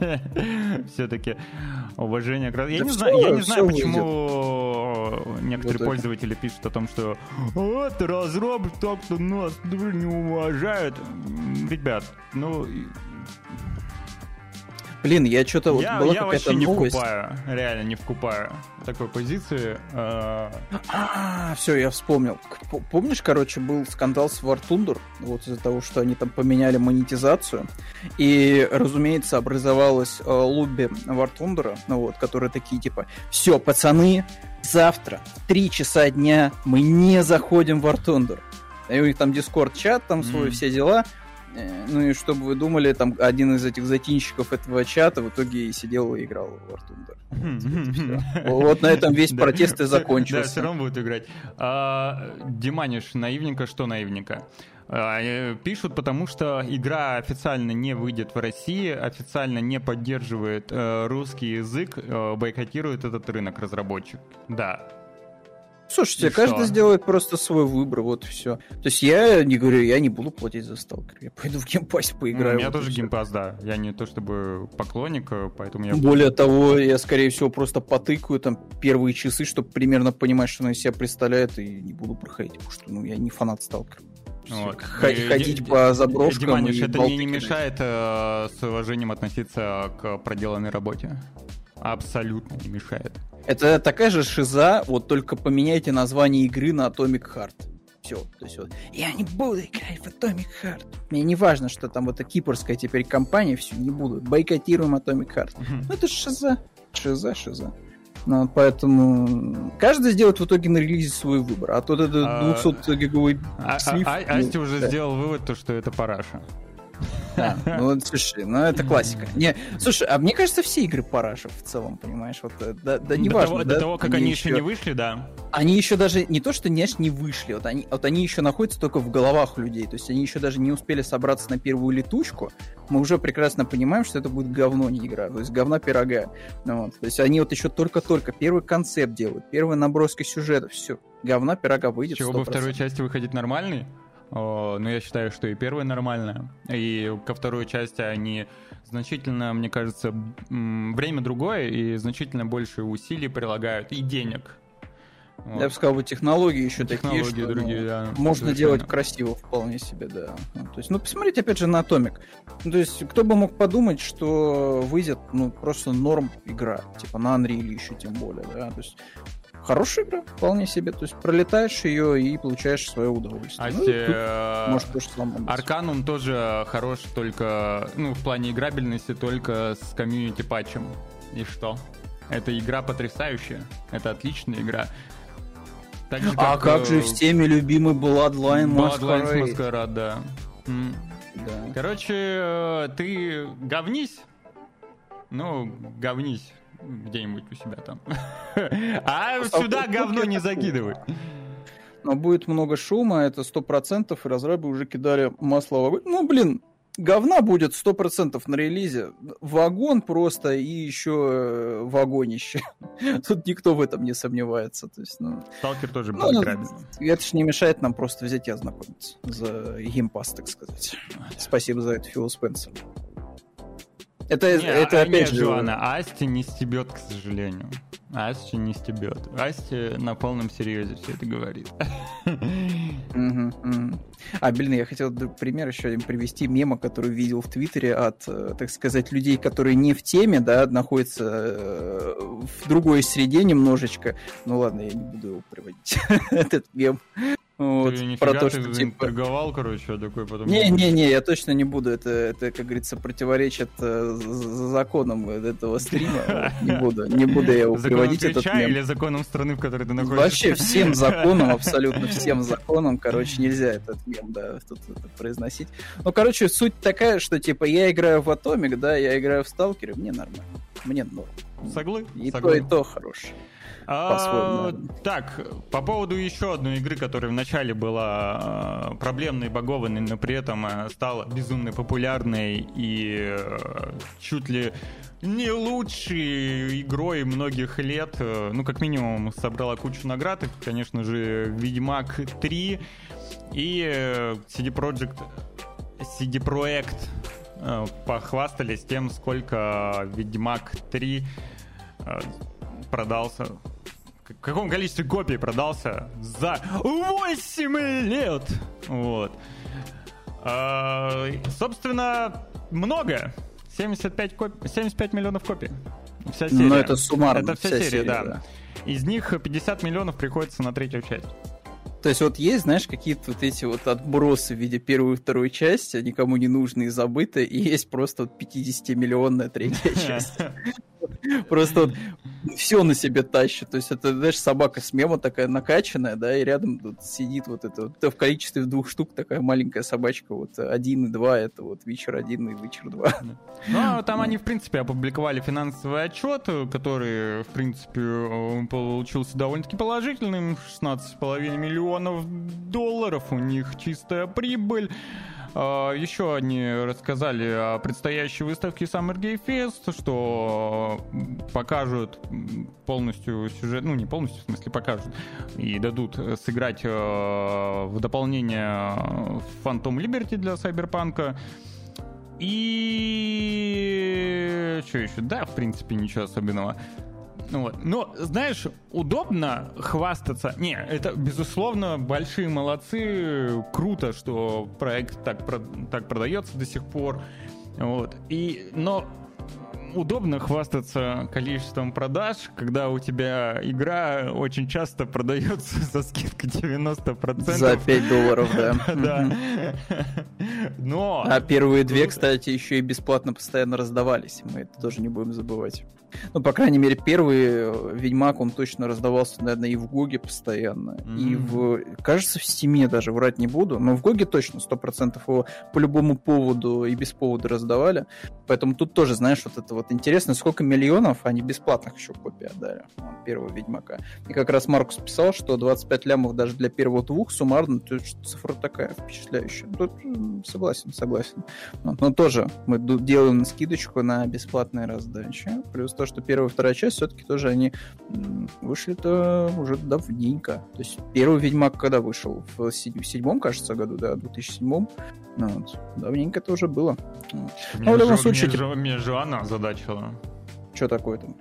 Все-таки уважение. к Я Да не всё, знаю, я не знаю, почему некоторые Вот это. пользователи пишут о том, что вот разраб так-то нас не уважают. Ребят, ну Блин, я что-то вот я, была я какая-то вообще не новость. вкупаю, реально не вкупаю такой позиции. А, А, все, я вспомнил. Помнишь, короче, был скандал с War Thunder, вот из-за того, что они там поменяли монетизацию, и, разумеется, образовалось э, лобби War Thunder, ну вот, которые такие типа, все, пацаны, завтра в 3 часа дня мы не заходим в War Thunder. И у них там Discord-чат, там свой, Мгм. все дела. Э, Ну и чтобы вы думали, там один из этих затинщиков этого чата в итоге и сидел и играл в War Thunder. Вот на этом весь протест и закончился. Да, все равно будет играть. А, Диманиш, наивненько, что наивненько? А, э, Пишут, потому что игра официально не выйдет в России, официально не поддерживает э, русский язык, бойкотирует этот рынок разработчик. Да. Слушайте, И каждый что? сделает просто свой выбор, вот все. То есть я не говорю, я не буду платить за сталкер, я пойду в геймпассе Ну, поиграю. у меня вот и тоже всё. геймпас, да. Я не то чтобы поклонник, э, поэтому я... Более того, я, скорее всего, просто потыкаю там первые часы, чтобы примерно понимать, что она из себя представляет, и не буду проходить, потому что ну, я не фанат сталкера. Вот. И- Ходить Ди- по заброшкам Диманиш, и это мне не мешает э, с уважением относиться к проделанной работе. Абсолютно не мешает. Это такая же шиза, вот только поменяйте название игры на Atomic Heart. Все. То есть вот, я не буду играть в Atomic Heart. Мне не важно, что там вот эта кипрская теперь компания, все, не буду. Бойкотируем Atomic Heart. Ну, это шиза. Шиза, шиза. Ну, поэтому каждый сделает в итоге на релизе свой выбор. А тот этот А, 200-гиговый А, слив... а- а- ну, Асти уже да. сделал вывод, то, что это параша. Ну, слушай, ну это классика. Не, слушай, а мне кажется, все игры парашев в целом, понимаешь? Вот, э, да, да до, неважно, того, да, до того, как они, еще не вышли, да. Они еще даже не то, что не, не вышли, вот они, вот они еще находятся только в головах людей, то есть они еще даже не успели собраться на первую летучку, мы уже прекрасно понимаем, что это будет говно, не игра, то есть говна пирога. Ну вот. То есть они вот еще только-только первый концепт делают, первые наброски сюжета, все, говна пирога выйдет. Чего бы 100%. второй части выходить нормальный? О, ну, я считаю, что и первая нормальная. И ко второй части они значительно, мне кажется, время другое и значительно больше усилий прилагают и денег. Вот. Я бы сказал, вот технологии еще Технологии такие, что другие, ну, да. можно совершенно. делать красиво вполне себе, да. Ну, то есть, ну, посмотрите, опять же, на Atomic. Ну, то есть, кто бы мог подумать, что выйдет, ну, просто норм игра, типа на Unreal еще тем более, да, то есть Хорошая игра, вполне себе. То есть пролетаешь ее и получаешь свое удовольствие. Асти, Ну, тут, э, может, то же самое быть. Арканум тоже хорош только, ну, в плане играбельности, только с комьюнити патчем. И что? Эта игра потрясающая. Это отличная игра. Так же, А как э, же всеми любимый Bloodline Masquerade? Masquerade, да. М. Да. Короче, э, ты говнись. Ну, говнись где-нибудь у себя там. А сюда говно не закидывай. Но будет много шума, это сто процентов, и разрабы уже кидали масло в огонь. Ну, блин, говна будет сто процентов на релизе. Вагон просто и еще э, вагонище. Тут никто в этом не сомневается. То есть, ну, Сталкер тоже Ну, был ну, играбельный. это ж не мешает нам просто взять и ознакомиться за геймпас, так сказать. Спасибо за это, Фил Спенсер. Это, Не, это а, опять нет, же... Джоанна, Асти не стебет, к сожалению. Асти не стебет. Асти на полном серьезе все это говорит. А, блин, я хотел пример еще один привести, мема, который видел в Твиттере от, э, так сказать, людей, которые не в теме, да, находятся э, в другой среде немножечко. Ну ладно, я не буду его приводить, этот мем. Вот, Ты про то, что типа... заинтриговал, короче, я такой потом... Не-не-не, я точно не буду. Это, это как говорится, противоречит э, законам этого стрима. Не буду, не буду я его Законом приводить, этот мем. или законом страны, в которой ты находишься? Вообще всем законам, абсолютно всем законам, короче, нельзя этот мем, да, тут это произносить. Ну, короче, суть такая, что, типа, я играю в Атомик, да, я играю в Сталкере, мне нормально. Мне норм. Соглы? И Соглы. то, и то хорошо. А, так, по поводу еще одной игры, которая вначале была э, проблемной, багованной, но при этом э, стала безумно популярной и э, чуть ли не лучшей игрой многих лет. Ну, как минимум, собрала кучу наград. Это, конечно же, Ведьмак 3 и CD Projekt CD Projekt похвастались тем, сколько Ведьмак 3 э, продался в каком количестве копий продался за 8 лет. Вот. А, собственно, много. 75, коп- 75 миллионов копий. Вся серия. Но это суммарно. Это вся, вся серия, да. Из них 50 миллионов приходится на третью часть. То есть вот есть, знаешь, какие-то вот эти вот отбросы в виде первой и второй части, никому не нужные забытые, и есть просто вот 50-миллионная третья часть. Просто вот все на себе тащит. То есть это, знаешь, собака с мема такая накачанная, да, и рядом тут сидит вот это в количестве двух штук такая маленькая собачка, вот один и два, это вот вечер один и вечер два. Ну, а там они, в принципе, опубликовали финансовый отчет, который, в принципе, получился довольно-таки положительным. 16,5 миллионов долларов у них чистая прибыль. А, Еще они рассказали о предстоящей выставке Summer Game Fest, что покажут полностью сюжет, ну не полностью, в смысле покажут, и дадут сыграть э, в дополнение Phantom Liberty для Cyberpunk. И что еще? Да, в принципе, ничего особенного. Ну вот. Но, знаешь, удобно хвастаться. Не, это, безусловно, большие молодцы. Круто, что проект так, так продается до сих пор. Вот. И, но удобно хвастаться количеством продаж, когда у тебя игра очень часто продается за скидкой 90%. За 5 долларов, да. Но... А первые две, кстати, еще и бесплатно постоянно раздавались. Мы это тоже не будем забывать. Ну, по крайней мере, первый э, Ведьмак, он точно раздавался, наверное, и в Гоге постоянно. И Мгм. в... Кажется, в Стиме даже врать не буду. Но в Гоге точно, сто процентов его по любому поводу и без повода раздавали. Поэтому тут тоже, знаешь, вот это вот интересно, сколько миллионов они бесплатных еще копий отдали. вот, Первого Ведьмака. И как раз Маркус писал, что 25 лямов даже для первого двух суммарно, то есть цифра такая впечатляющая. Тут согласен, согласен. Вот, Но тоже мы делаем скидочку на бесплатные раздачи. Плюс то, что первая и вторая часть все-таки тоже они вышли-то уже давненько. То есть первый Ведьмак когда вышел? В се- в седьмом, кажется, году, да, в 2007. Ну, вот. Давненько это уже было. Вот. Меня Ну, в любом случае, меня Жо- Меня Жоанна озадачила. Что такое там?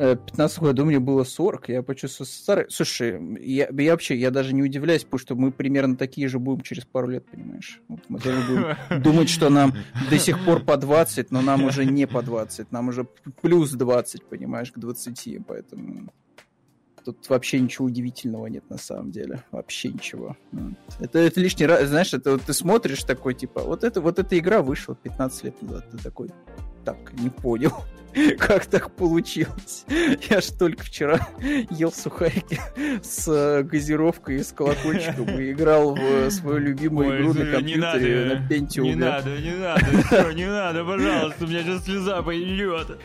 М, 15 э, году мне было 40, я почувствовал старый. Слушай, я, я вообще, я даже не удивляюсь, потому что мы примерно такие же будем через пару лет, понимаешь? Вот мы даже будем думать, что нам до сих пор по 20, но нам уже не по 20, нам уже плюс 20, понимаешь, к 20, поэтому... Тут вообще ничего удивительного нет на самом деле. Вообще ничего. Это, это лишний раз, знаешь, это вот ты смотришь такой, типа, вот это вот эта игра вышла 15 лет назад. Ты такой, так, не понял. Как так получилось? Я ж только вчера ел сухарики с э, газировкой и с колокольчиком и играл в свою любимую Ой, игру на компьютере на Pentium. Не надо, не надо, не надо, пожалуйста, у меня сейчас слеза пойдет.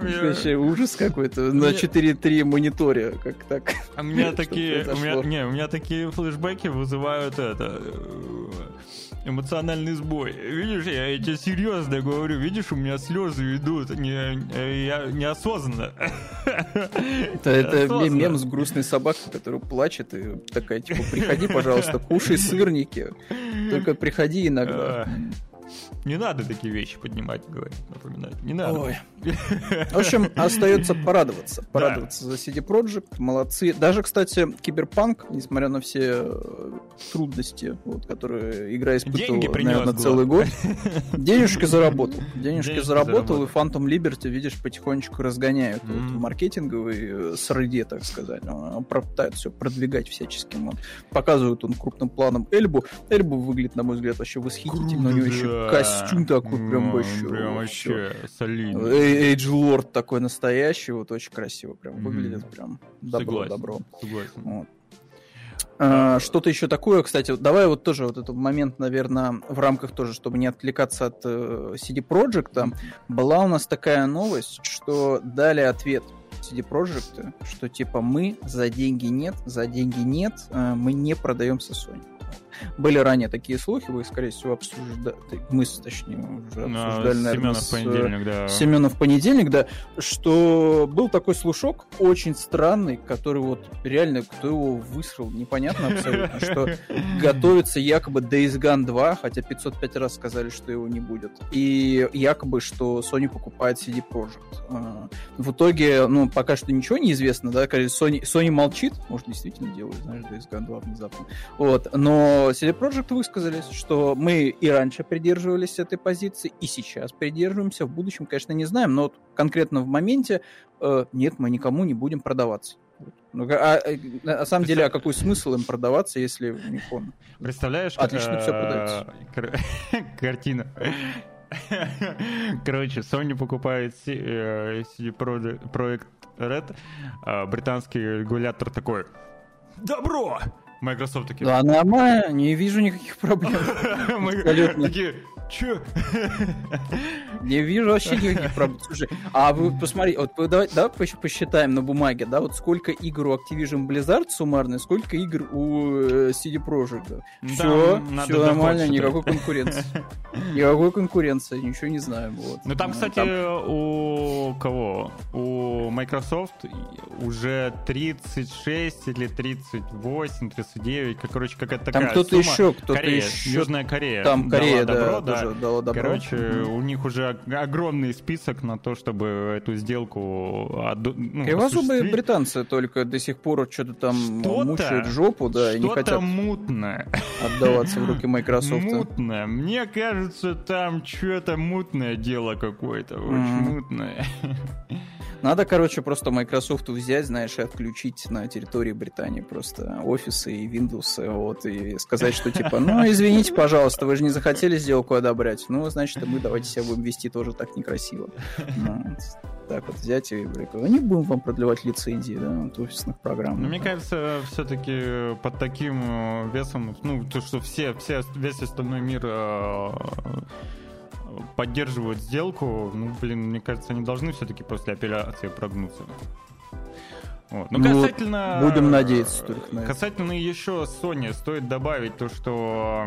Вообще ужас какой-то на 4.3 мониторе, как так. А у меня такие, у меня, не, у меня такие флешбеки вызывают это э, эмоциональный сбой. Видишь, я тебе серьезно говорю, видишь, у меня слезы идут, не, я неосознанно. Это, это мем с грустной собакой, которая плачет и такая, типа, приходи, пожалуйста, кушай сырники, только приходи иногда. Не надо такие вещи поднимать, говорить, напоминать. Не надо. Ой. В общем, остается порадоваться. Порадоваться да. за CD Projekt. Молодцы. Даже, кстати, Киберпанк, несмотря на все э, трудности, вот, которые игра испытывала, Деньги наверное, целый год. Денежки заработал. Денежки, Денежки заработал, заработал, и Phantom Liberty, видишь, потихонечку разгоняют mm-hmm. вот, маркетинговый э, среде, так сказать. Пытаются все продвигать всячески. Вот. Показывают он крупным планом Эльбу. Эльбу выглядит, на мой взгляд, вообще восхитительно. У него еще костюм такой прям вообще. Прям вообще солидный. Эйдж Лорд такой настоящий, вот очень красиво прям выглядит, прям добро, добро. Согласен. А, что-то еще такое, кстати, давай вот тоже вот этот момент, наверное, в рамках тоже, чтобы не отвлекаться от э, CD Projekt, была у нас такая новость, что дали ответ CD Projekt, что типа мы за деньги нет, за деньги нет, э, мы не продаемся Sony. Были ранее такие слухи, вы, скорее всего, обсуждали, мы, точнее, уже ну, обсуждали, наверное, Семенов с... понедельник, да. Семенов понедельник, да, что был такой слушок очень странный, который вот реально, кто его высрал, непонятно абсолютно, что готовится якобы Days Gone 2, хотя 505 раз сказали, что его не будет, и якобы, что Sony покупает CD Projekt. А, в итоге, ну, пока что ничего не известно, да, Sony, Sony молчит, может, действительно делают, знаешь, Days Gone 2 внезапно, вот, но CD Projekt высказались, что мы и раньше придерживались этой позиции, и сейчас придерживаемся, в будущем, конечно, не знаем, но вот конкретно в моменте э, нет, мы никому не будем продаваться. Ну, а, а, на самом деле, а какой смысл им продаваться, если них он... Представляешь, отлично все продается. Картина. Короче, Sony покупает CD Projekt Red, а британский регулятор такой. Добро! Microsoft такие... Да, нормально, не вижу никаких проблем. Мы такие, Че? Не вижу вообще никаких проблем. Слушай, а вы посмотри, вот давай, давай посчитаем на бумаге, да, вот сколько игр у Activision Blizzard суммарно, сколько игр у э, CD Projekt. Все, все нормально, никакой конкуренции. Никакой конкуренции, ничего не знаем. Вот. Ну там, кстати, у кого? У Microsoft уже 36 или 38, 39, короче, какая-то такая Там кто-то еще, кто-то еще. Южная Корея. Там Корея, да, да, тоже дало добро. Короче, mm-hmm. у них уже огромный список на то, чтобы эту сделку ну, Кривозубые британцы только до сих пор что-то там что мучают жопу, да, и не хотят мутное. отдаваться в руки Microsoft. Мутное. Мне кажется, там что-то мутное дело какое-то, очень mm-hmm. мутное. Надо, короче, просто Microsoft взять, знаешь, и отключить на территории Британии просто офисы и Windows, вот, и сказать, что типа, ну, извините, пожалуйста, вы же не захотели сделку одобрять, ну, значит, мы давайте себя будем вести тоже так некрасиво. Ну, так вот взять и ну, не будем вам продлевать лицензии, да, от офисных программ. Но мне кажется, все-таки под таким весом, ну, то, что все, все, весь остальной мир э, поддерживают сделку, ну, блин, мне кажется, они должны все-таки после операции прогнуться. Вот. Но ну, касательно... Будем надеяться только на это. Касательно еще Sony, стоит добавить то, что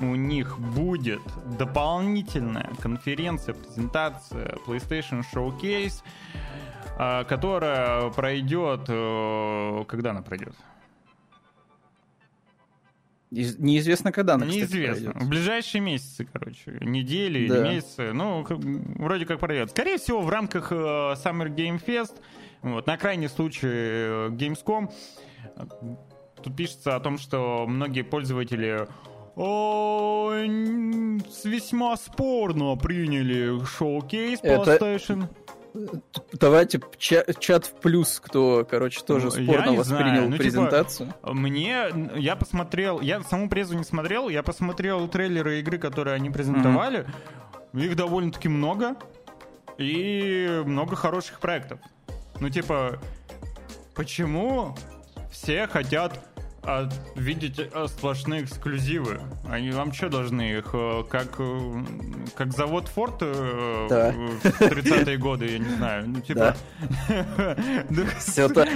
у них будет дополнительная конференция, презентация PlayStation Showcase, а, которая пройдет... Э, когда она пройдет? Неизвестно, когда она, Неизвестно. Кстати, в ближайшие месяцы, короче. Недели да. или месяцы. Ну, вроде как пройдет. Скорее всего, в рамках э, Summer Game Fest, вот, на крайний случай э, Gamescom, тут пишется о том, что многие пользователи о, весьма спорно приняли шоу-кейс PlayStation. Это Давайте чат, чат в плюс, кто, короче, тоже ну, спорно воспринял ну, типа, презентацию. Типа, мне, я посмотрел, я саму презу не смотрел, я посмотрел трейлеры игры, которые они презентовали. Mm-hmm. Их довольно-таки много. И много хороших проектов. Ну, типа, почему все хотят а видеть э, сплошные эксклюзивы. Они вам что должны их? Э, как, э, как завод Форд да. в 30-е годы, я не знаю. Ну, типа... Да. Все так,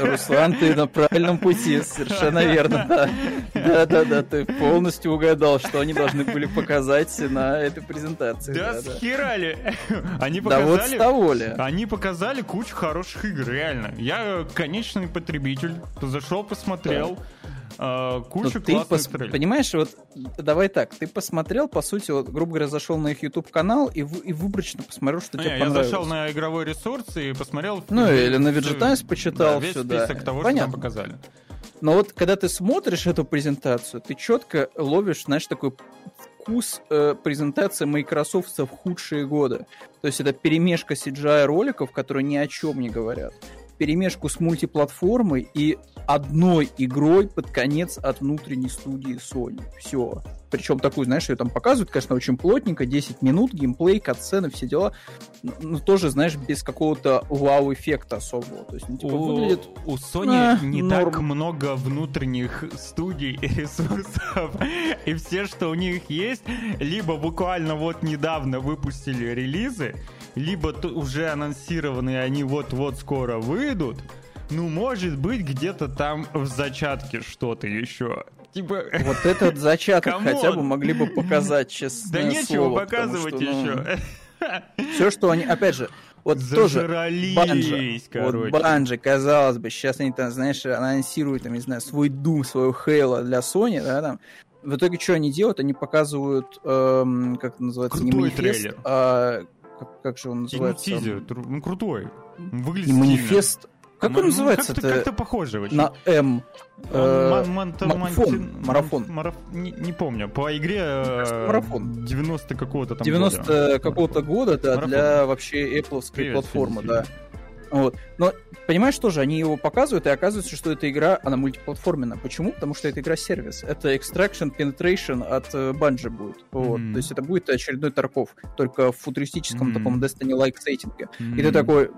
Руслан, ты на правильном пути, совершенно верно, да. Да-да-да, ты полностью угадал, что они должны были показать на этой презентации. Да, схерали. Они показали... Да вот. Они показали кучу хороших игр, реально. Я конечный потребитель, зашел, посмотрел. Да э, кучу ты пос... Понимаешь, вот давай так, ты посмотрел, по сути, вот, грубо говоря, зашел на их YouTube канал и, в... и выборочно посмотрел, что а, тебе понравилось. Я зашел на игровой ресурс и посмотрел... Ну, или на VG почитал да, весь все, список да. того, Понятно. что там показали. Но вот когда ты смотришь эту презентацию, ты четко ловишь, знаешь, такой вкус э, презентации Microsoft в худшие годы. То есть это перемешка CGI роликов, которые ни о чем не говорят перемешку с мультиплатформой и одной игрой под конец от внутренней студии Sony. Все. Причем такую, знаешь, ее там показывают, конечно, очень плотненько, 10 минут, геймплей, катсцены, все дела. Ну, тоже, знаешь, без какого-то вау-эффекта особого. То есть, ну, типа, у, выглядит... У Sony а, не норм. так много внутренних студий и ресурсов. И все, что у них есть, либо буквально вот недавно выпустили релизы, либо уже анонсированные, они вот-вот скоро выйдут, ну, может быть, где-то там в зачатке что-то еще. Типа... Вот этот зачаток хотя бы могли бы показать, честно. Да нечего слово, показывать что, ну, еще. Все, что они, опять же, вот тоже Банжи, вот Банжи, казалось бы, сейчас они там, знаешь, анонсируют, там, не знаю, свой Doom, свою Halo для Sony, да, там. В итоге, что они делают? Они показывают, эм, как это называется, Крутой не манифест, трейлер. а как, как же он называется? Тизер, ну крутой. Выглядит манифест, как он ну, называется? Как-то, как-то похоже очень. На М. Э, марафон. Марафон. Не помню. По игре э, марафон. 90 какого-то там 90 какого-то года, да, для вообще Apple платформы, да. Вот. Но понимаешь тоже, они его показывают, и оказывается, что эта игра, она мультиплатформенная. Почему? Потому что это игра-сервис. Это Extraction Penetration от э, Bungie будет. Вот. Mm-hmm. То есть это будет очередной Тарков, только в футуристическом mm-hmm. таком Destiny-like сеттинге. Mm-hmm. И ты такой,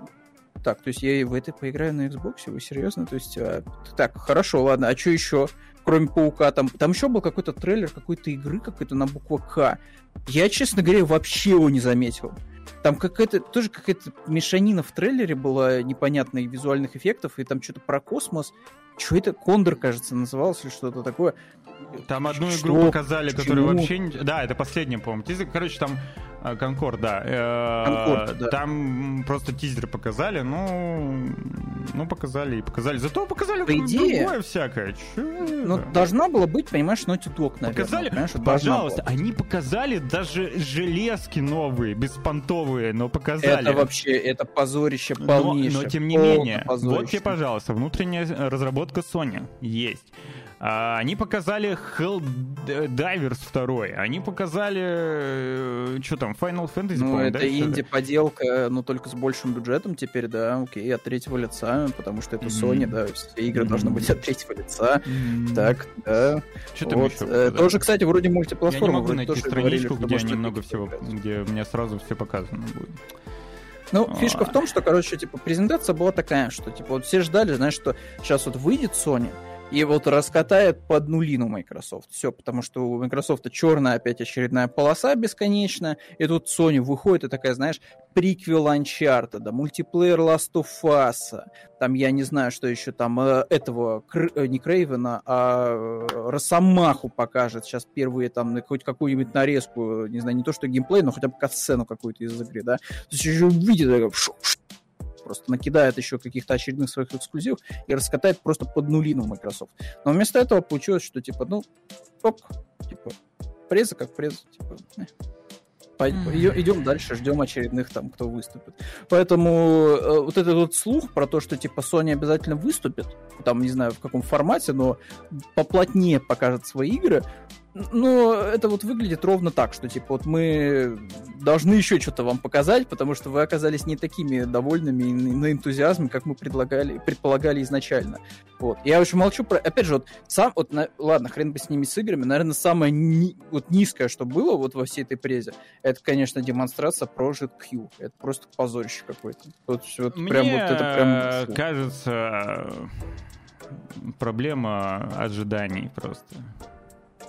так, то есть я в это поиграю на Xbox? Вы серьезно? То есть, а, так, хорошо, ладно, а что еще? Кроме Паука, там, там еще был какой-то трейлер какой-то игры, какой-то на букву К. Я, честно говоря, вообще его не заметил. Там какая-то, тоже какая-то мешанина в трейлере была непонятных визуальных эффектов, и там что-то про космос. Что это? Кондор, кажется, назывался или что-то такое. Там одну игру показали, которая вообще... Да, это последняя, по-моему. Короче, там Конкорд, да. Э, Конкорд, да. Там просто тизер показали, ну, ну показали и показали. Зато показали По идее, другое всякое. Че ну, должна была быть, понимаешь, Naughty Dog, наверное. Показали, пожалуйста, они показали даже железки новые, беспонтовые, но показали. Это вообще, это позорище полнейшее. Но, но тем не менее, вот тебе, пожалуйста, внутренняя разработка Sony есть. А, они показали Helldivers 2, они показали, э, что там, Final Fantasy, Ну, это да, инди-поделка, но только с большим бюджетом теперь, да, окей, от третьего лица, потому что это Sony, mm-hmm. да, все игры mm-hmm. должны быть от третьего лица. Mm-hmm. Так, да. Что вот. еще? Э, тоже, кстати, вроде мультиплатформа. Я не могу найти страничку, говорили, где немного всего, где у меня сразу все показано будет. Ну, фишка в том, что, короче, типа, презентация была такая, что, типа, вот все ждали, знаешь, что сейчас вот выйдет Sony, и вот раскатает под нулину Microsoft. Все, потому что у Microsoft черная опять очередная полоса бесконечная, и тут Sony выходит и такая, знаешь, приквел Uncharted, да, мультиплеер Last of Us, там, я не знаю, что еще там, э, этого, э, не Крейвена, а э, Росомаху покажет сейчас первые там, хоть какую-нибудь нарезку, не знаю, не то что геймплей, но хотя бы катсцену какую-то из игры, да, то есть еще увидит, просто накидает еще каких-то очередных своих эксклюзивов и раскатает просто под нулину Microsoft. Но вместо этого получилось, что типа, ну, ок, типа, преза как преза, типа, э. Идем дальше, ждем очередных там, кто выступит. Поэтому э, вот этот вот слух про то, что типа Sony обязательно выступит, там не знаю в каком формате, но поплотнее покажет свои игры, ну, это вот выглядит ровно так, что, типа, вот мы должны еще что-то вам показать, потому что вы оказались не такими довольными и на энтузиазме, как мы предлагали, предполагали изначально. Вот. Я очень молчу про... Опять же, вот сам... Вот, на... Ладно, хрен бы с ними с играми. Наверное, самое ни... вот низкое, что было вот во всей этой презе, это, конечно, демонстрация Project Q. Это просто позорище какое-то. Вот, вот Мне прям вот это прям... кажется, проблема ожиданий просто.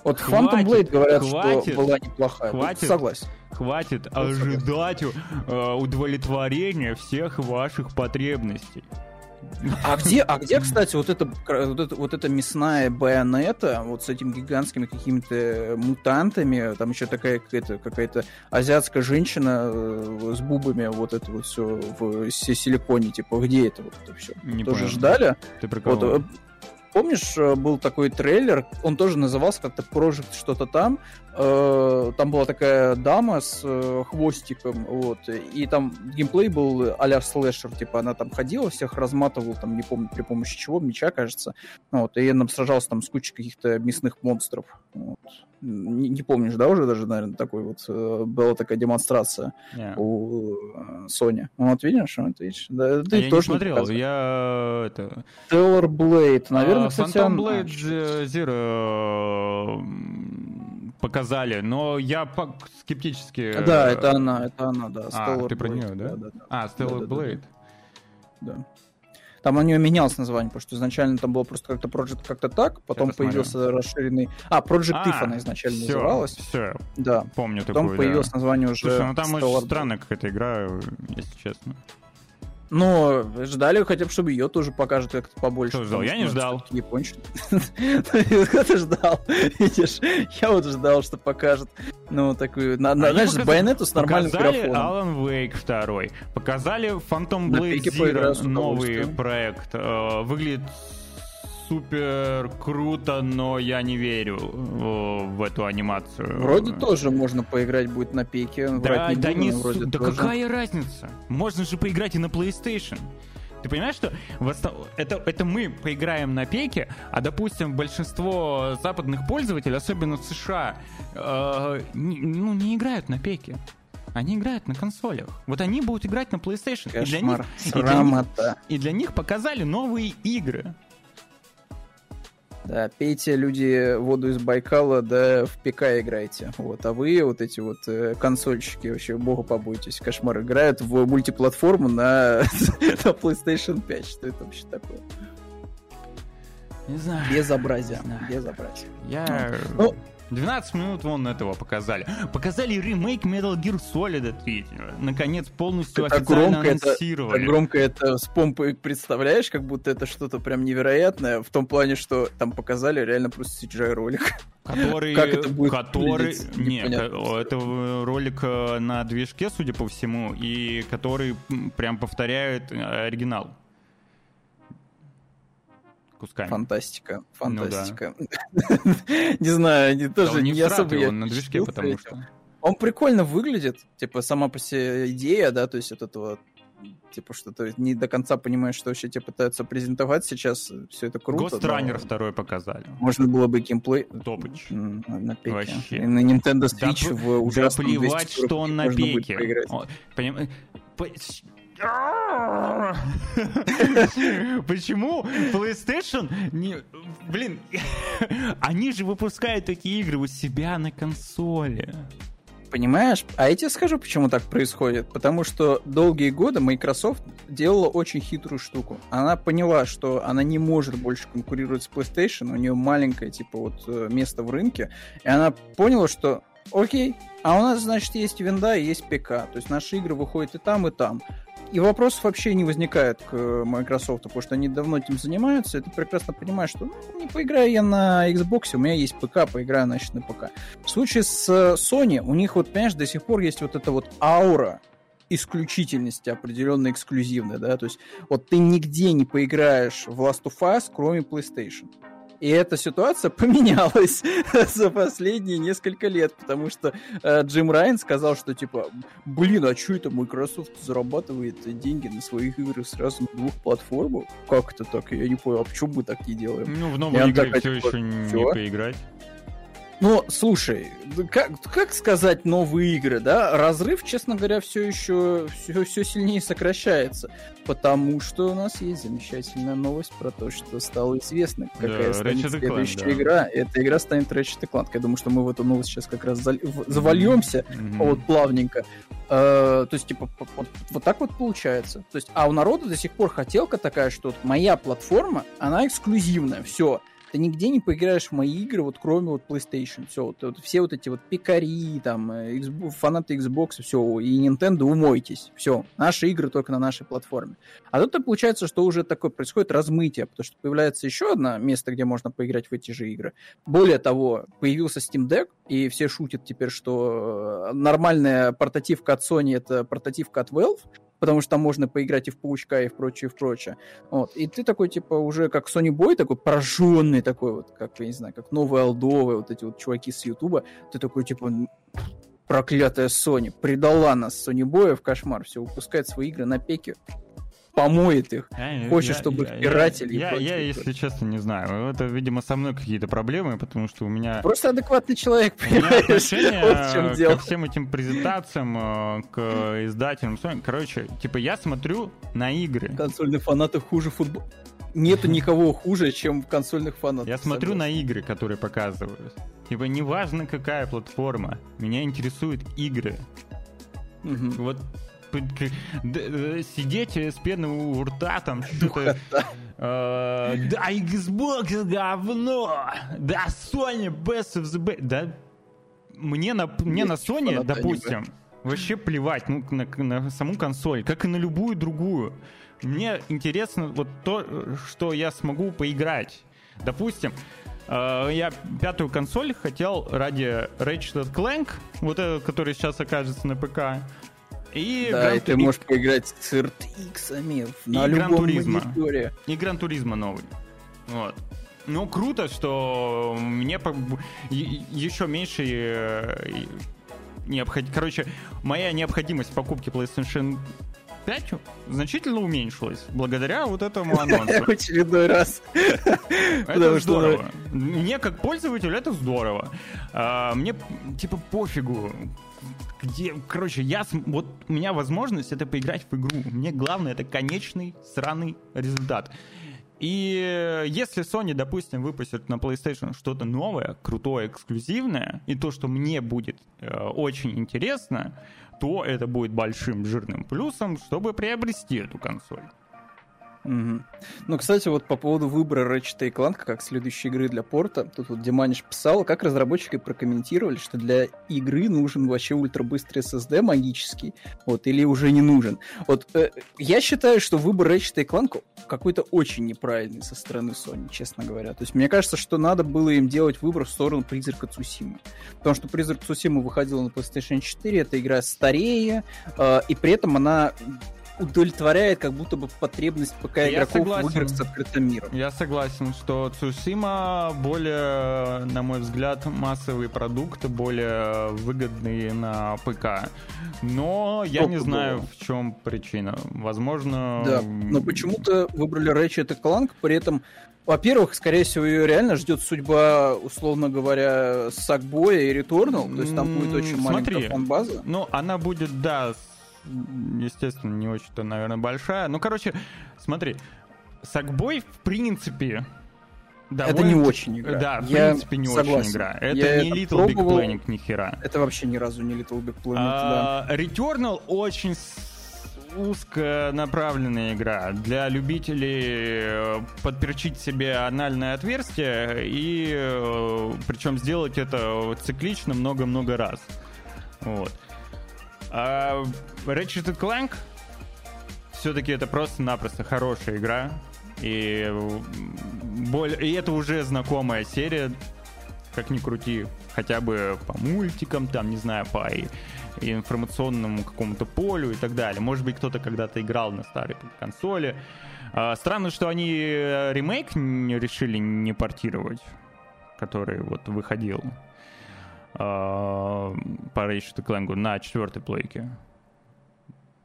Вот хватит, Phantom Blade говорят, хватит, что была неплохая. Хватит, Согласен. Хватит ожидать э, удовлетворения всех ваших потребностей. А где, а где, кстати, вот эта, вот эта, вот эта мясная байонета, вот с этими гигантскими какими-то мутантами, там еще такая какая-то, какая-то азиатская женщина э, с бубами, вот это вот все в силиконе, типа, где это вот это все? Не Тоже понял. ждали? Ты про кого? Вот, э, Помнишь, э, был такой трейлер, он тоже назывался как-то Project что-то там. Э, там была такая дама с э, хвостиком, вот, и там геймплей был а-ля слэшер, типа она там ходила, всех разматывала, там, не помню, при помощи чего, меча, кажется. Вот, и она сражалась там с кучей каких-то мясных монстров. Вот не, не помнишь, да, уже даже, наверное, такой вот э, была такая демонстрация yeah. у э, Sony. Вот видишь, вот видишь, да, ты я тоже не смотрел, не я это. Stellar Blade, наверное, uh, кстати, Phantom Blade Zero показали, но я скептически. Да, это она, это она, да. Stellar а, ты Blade, про нее, да? да, да, да. А, Stellar да, Blade. Да. да. Там у нее менялось название, потому что изначально там было просто как-то Project как-то так, потом появился расширенный... А, Project а, If она изначально все, называлась. Все, да. помню потом такую, появилось да. название уже... Слушай, ну там очень странная какая-то игра, если честно. Но ждали хотя бы, чтобы ее тоже покажут как-то побольше. Что ждал? Я не ждал. Япончик. Ты ждал. Видишь, я вот ждал, что покажет. Ну, такую, знаешь, байонету с нормальным графоном. Alan Wake 2. Показали Phantom Blade Zero, новый проект. Э, выглядит супер круто, но я не верю в эту анимацию. Вроде тоже можно поиграть будет на пике. Да, не да, буду, не, вроде да тоже. какая разница? Можно же поиграть и на PlayStation. Ты понимаешь, что это, это мы поиграем на пеке, а, допустим, большинство западных пользователей, особенно в США, э, не, ну, не играют на пеке. Они играют на консолях. Вот они будут играть на PlayStation. Кошмар. И для них, и для них, и для них показали новые игры. Да, пейте, люди, воду из Байкала, да в ПК играйте. Вот, а вы, вот эти вот э, консольщики, вообще, богу побойтесь, кошмар, играют в мультиплатформу на, на PlayStation 5. Что это вообще такое? Не знаю. Безобразие. Не знаю. Безобразие. Я... Ну, 12 минут вон этого показали. Показали ремейк Metal Gear Solid 3. Наконец, полностью это официально громко анонсировали. Это, громко это с помпой представляешь, как будто это что-то прям невероятное, в том плане, что там показали реально просто CGI-ролик. Который... Как это будет который... Нет, это ролик э, на движке, судя по всему, и который прям повторяет э, оригинал кусками. Фантастика, фантастика. Ну, да. не знаю, они тоже не, особо... Он на движке, потому что... Он прикольно выглядит, типа сама по себе идея, да, то есть от этого типа что то не до конца понимаешь, что вообще тебе пытаются презентовать сейчас, все это круто. Гостранер но... второй показали. Можно было бы геймплей... Топыч. На, на пеке. Вообще. И на Nintendo Switch да, в ужасном Да плевать, что он на пеке. Поним... Почему PlayStation не... Блин, они же выпускают такие игры у себя на консоли. Понимаешь? А я тебе скажу, почему так происходит. Потому что долгие годы Microsoft делала очень хитрую штуку. Она поняла, что она не может больше конкурировать с PlayStation, у нее маленькое, типа, вот э, место в рынке, и она поняла, что окей, а у нас, значит, есть винда и есть ПК. То есть наши игры выходят и там, и там. И вопросов вообще не возникает к Microsoft, потому что они давно этим занимаются, и ты прекрасно понимаешь, что ну, не поиграю я на Xbox, у меня есть ПК, поиграю, значит, на ПК. В случае с Sony, у них вот, понимаешь, до сих пор есть вот эта вот аура исключительности определенно эксклюзивной, да, то есть вот ты нигде не поиграешь в Last of Us, кроме PlayStation. И эта ситуация поменялась за последние несколько лет, потому что э, Джим Райан сказал, что типа, блин, а что это Microsoft зарабатывает деньги на своих играх сразу на двух платформах? Как это так? Я не понял, а почему мы так не делаем? Ну, в новые игры все типа, еще не поиграть. Ну, слушай, как, как сказать новые игры, да? Разрыв, честно говоря, все еще все, все сильнее сокращается, потому что у нас есть замечательная новость про то, что стало известно, какая да, станет Ratchet следующая Clank, да. игра. Эта игра станет Ratchet Clank. Я думаю, что мы в эту новость сейчас как раз завольемся mm-hmm. вот плавненько. Uh, то есть, типа, вот, вот так вот получается. То есть, а у народа до сих пор хотелка такая, что моя платформа, она эксклюзивная, все ты нигде не поиграешь в мои игры, вот кроме вот PlayStation. Все, вот, вот все вот эти вот пикари, там, э, Xbox, фанаты Xbox, все, и Nintendo, умойтесь. Все, наши игры только на нашей платформе. А тут получается, что уже такое происходит размытие, потому что появляется еще одно место, где можно поиграть в эти же игры. Более того, появился Steam Deck, и все шутят теперь, что э, нормальная портативка от Sony это портативка от Valve, потому что там можно поиграть и в Паучка, и в прочее, и в прочее. Вот. И ты такой, типа, уже как Sony Boy, такой пораженный такой вот, как, я не знаю, как новые алдовые, вот эти вот чуваки с Ютуба, ты такой, типа, проклятая Sony, предала нас Sony Boy в кошмар, все, выпускает свои игры на пеке, помоет их. Я, Хочет, я, чтобы я, пиратели. Я, я, я, если честно, не знаю. Это, видимо, со мной какие-то проблемы, потому что у меня... Просто адекватный человек, понимаешь? отношение вот в чем дело. ко всем этим презентациям, э, к издателям. Короче, типа, я смотрю на игры. Консольные фанаты хуже футбола. Нету никого хуже, чем консольных фанатов. Я смотрю на игры, которые показывают. Типа, неважно, какая платформа, меня интересуют игры. Угу. Вот сидеть с пеной у рта, там что-то... Э, да, Xbox говно! Да, Sony best of the best! Да, мне на, мне на Sony, допустим, вообще плевать ну, на, на саму консоль, как и на любую другую. Мне интересно вот то, что я смогу поиграть. Допустим, э, я пятую консоль хотел ради Ratchet Clank, вот этот, который сейчас окажется на ПК, и да, Гран... и ты можешь поиграть с RTX на и любом Туризма. И Гран Туризма новый. Вот. Ну, круто, что мне еще меньше э, необход... Короче, моя необходимость в покупке PlayStation 5 значительно уменьшилась благодаря вот этому анонсу. В очередной раз. Это здорово. Мне как пользователю это здорово. А, мне типа пофигу, где, короче, я, вот у меня возможность это поиграть в игру. Мне главное это конечный сраный результат. И если Sony, допустим, выпустит на PlayStation что-то новое, крутое, эксклюзивное, и то, что мне будет э, очень интересно, то это будет большим жирным плюсом, чтобы приобрести эту консоль. Угу. Ну, кстати, вот по поводу выбора Ratchet Clank как следующей игры для порта, тут вот Диманиш писал, как разработчики прокомментировали, что для игры нужен вообще ультрабыстрый SSD магический, вот, или уже не нужен. Вот, э, я считаю, что выбор Ratchet Clank какой-то очень неправильный со стороны Sony, честно говоря. То есть мне кажется, что надо было им делать выбор в сторону Призрака Цусимы. Потому что Призрак Цусимы выходила на PlayStation 4, эта игра старее, э, и при этом она удовлетворяет как будто бы потребность ПК игроков в играх с открытым миром. Я согласен, что Цусима более, на мой взгляд, массовый продукт, более выгодный на ПК. Но я Топ не знаю, в чем причина. Возможно... Да, но почему-то выбрали Ratchet Clank, при этом во-первых, скорее всего, ее реально ждет судьба, условно говоря, Сакбоя и Returnal, то есть там будет очень маленькая фан-база. Ну, она будет, да, естественно, не очень-то, наверное, большая. Ну, короче, смотри, Сакбой, в принципе, Довольно... Это не очень игра. Да, в я принципе, не согласен. очень игра. Это я не Little пробовал. Big Planet, ни хера. Это вообще ни разу не Little Big Planet, а, да. Returnal очень узконаправленная игра для любителей э, подперчить себе анальное отверстие и э, причем сделать это циклично много-много раз. Вот. А Ratchet Clank все-таки это просто-напросто хорошая игра. И, боль... и это уже знакомая серия. как ни крути, хотя бы по мультикам, там, не знаю, по информационному какому-то полю и так далее. Может быть, кто-то когда-то играл на старой консоли. А, странно, что они э, ремейк решили не портировать, который вот выходил по Ratchet Clank на четвертой плейке.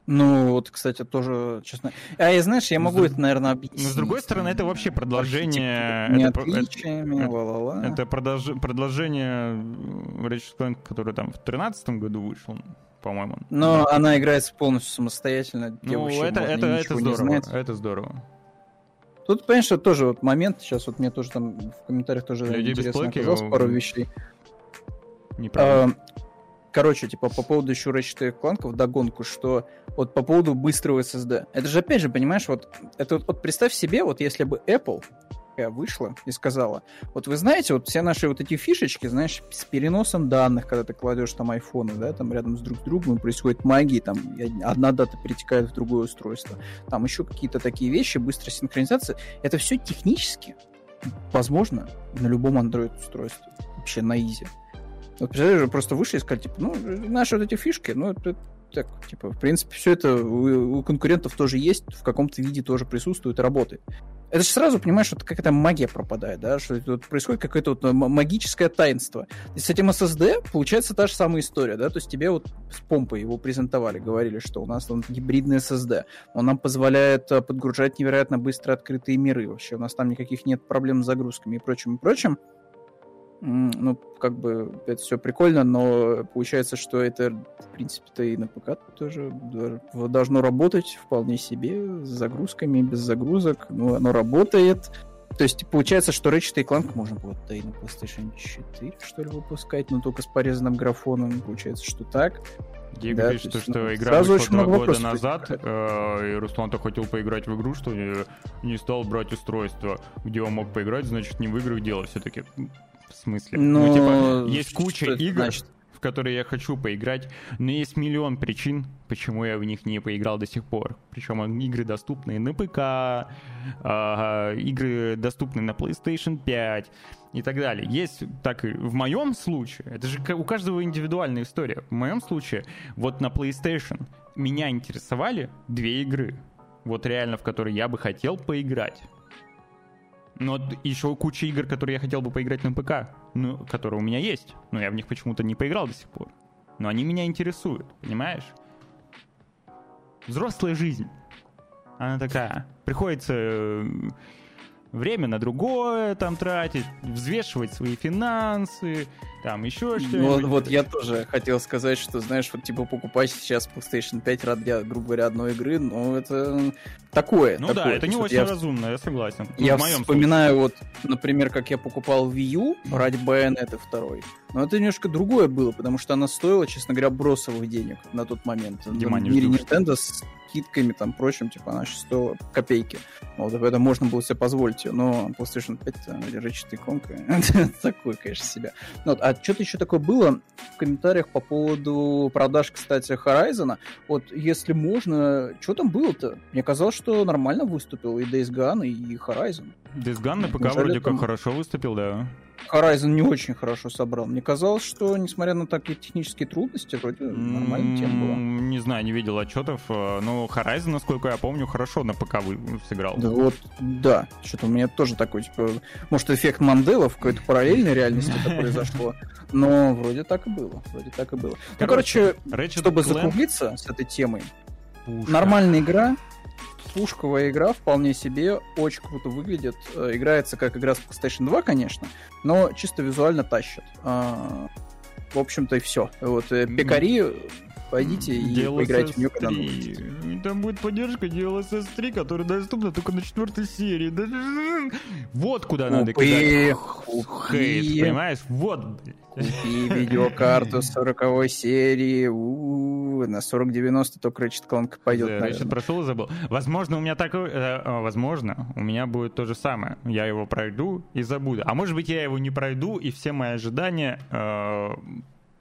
Ну, вот, кстати, тоже, честно... А я, знаешь, я могу с... это, наверное, объяснить. Но, с другой стороны, это вообще продолжение... Не это, отличиями, это, ла-ла-ла. это продолж... продолжение Ratchet Clank, который там в 2013 году вышел, по-моему. Но да. она играется полностью самостоятельно. Ну, это, это, это здорово. Это здорово. Тут, понимаешь, тоже вот момент, сейчас вот мне тоже там в комментариях тоже Люди интересно оказалось пару вещей. Неправильно. А, короче, типа, по поводу еще Ratchet Clank в догонку, что вот по поводу быстрого SSD. Это же, опять же, понимаешь, вот, это вот, вот представь себе, вот если бы Apple вышла и сказала, вот вы знаете, вот все наши вот эти фишечки, знаешь, с переносом данных, когда ты кладешь там айфоны, да, там рядом с друг с другом происходит магия, там одна дата перетекает в другое устройство, там еще какие-то такие вещи, быстрая синхронизация, это все технически возможно на любом Android-устройстве, вообще на изи. Вот представляешь, просто вышли и сказали, типа, ну, наши вот эти фишки, ну, это так, типа, в принципе, все это у, у конкурентов тоже есть, в каком-то виде тоже присутствует работает. Это же сразу, понимаешь, вот какая-то магия пропадает, да, что тут происходит какое-то вот магическое таинство. И с этим SSD получается та же самая история, да, то есть тебе вот с помпой его презентовали, говорили, что у нас там гибридный SSD, он нам позволяет э, подгружать невероятно быстро открытые миры, вообще у нас там никаких нет проблем с загрузками и прочим, и прочим ну, как бы это все прикольно, но получается, что это, в принципе-то и на ПК тоже должно работать вполне себе с загрузками, без загрузок, но оно работает. То есть получается, что Ratchet Clank можно было и на PlayStation 4, что ли, выпускать, но только с порезанным графоном. Получается, что так. Диего да, пишет, что ну, игра вышла два года назад, э, и Руслан-то хотел поиграть в игру, что не, не стал брать устройство, где он мог поиграть, значит, не в играх дело все-таки. В смысле? Но... Ну, типа, есть куча игр, значит? в которые я хочу поиграть, но есть миллион причин, почему я в них не поиграл до сих пор. Причем игры доступны на ПК, э, игры доступны на PlayStation 5 и так далее. Есть так и в моем случае, это же у каждого индивидуальная история. В моем случае, вот на PlayStation меня интересовали две игры. Вот реально, в которые я бы хотел поиграть. Но еще куча игр, которые я хотел бы поиграть на ПК, ну, которые у меня есть, но я в них почему-то не поиграл до сих пор. Но они меня интересуют, понимаешь? Взрослая жизнь. Она такая. Приходится э, время на другое там тратить, взвешивать свои финансы, там еще что-нибудь. Ну, вот я тоже хотел сказать, что, знаешь, вот типа покупать сейчас PlayStation 5 ради, грубо говоря, одной игры, ну это такое. Ну такое. да, это не очень я... разумно, я согласен. Ну, я вспоминаю случае. вот, например, как я покупал Wii U ради Bayonetta 2. Но это немножко другое было, потому что она стоила, честно говоря, бросовых денег на тот момент. Дима, в мире Nintendo скидками, там, прочим, типа, она сейчас стоила копейки. Вот, это можно было себе позволить. Но PlayStation 5 Ratchet и Clank такой, конечно, себя. Ну вот, а что-то еще такое было в комментариях по поводу продаж, кстати, Horizon. Вот, если можно, что там было-то? Мне казалось, что нормально выступил и Days Gone, и Horizon. Days Gone на ПК вроде как хорошо выступил, да. Horizon не очень хорошо собрал. Мне казалось, что, несмотря на такие технические трудности, вроде нормальная тема была. Не знаю, не видел отчетов, э, но Horizon, насколько я помню, хорошо на ПК сыграл. Да вот, да. Что-то у меня тоже такой, типа, может, эффект Мандела в какой-то параллельной реальности это произошло, но вроде так и было. Вроде так и было. Ну, короче, чтобы закруглиться с этой темой, нормальная игра, пушковая игра, вполне себе, очень круто выглядит. Э, играется как игра с PlayStation 2, конечно, но чисто визуально тащит. А, в общем-то и все. Вот э, пекари, пойдите и DLSS поиграйте в нее, когда Там будет поддержка DLSS 3, которая доступна только на четвертой серии. Вот куда надо кидать хейт, понимаешь? Вот, Купи видеокарту 40 серии, у-у-у, на 4090 только Ratchet Clank пойдет, да, Ratchet прошел и забыл. Возможно, у меня такое, э, возможно, у меня будет то же самое. Я его пройду и забуду. А может быть, я его не пройду, и все мои ожидания э,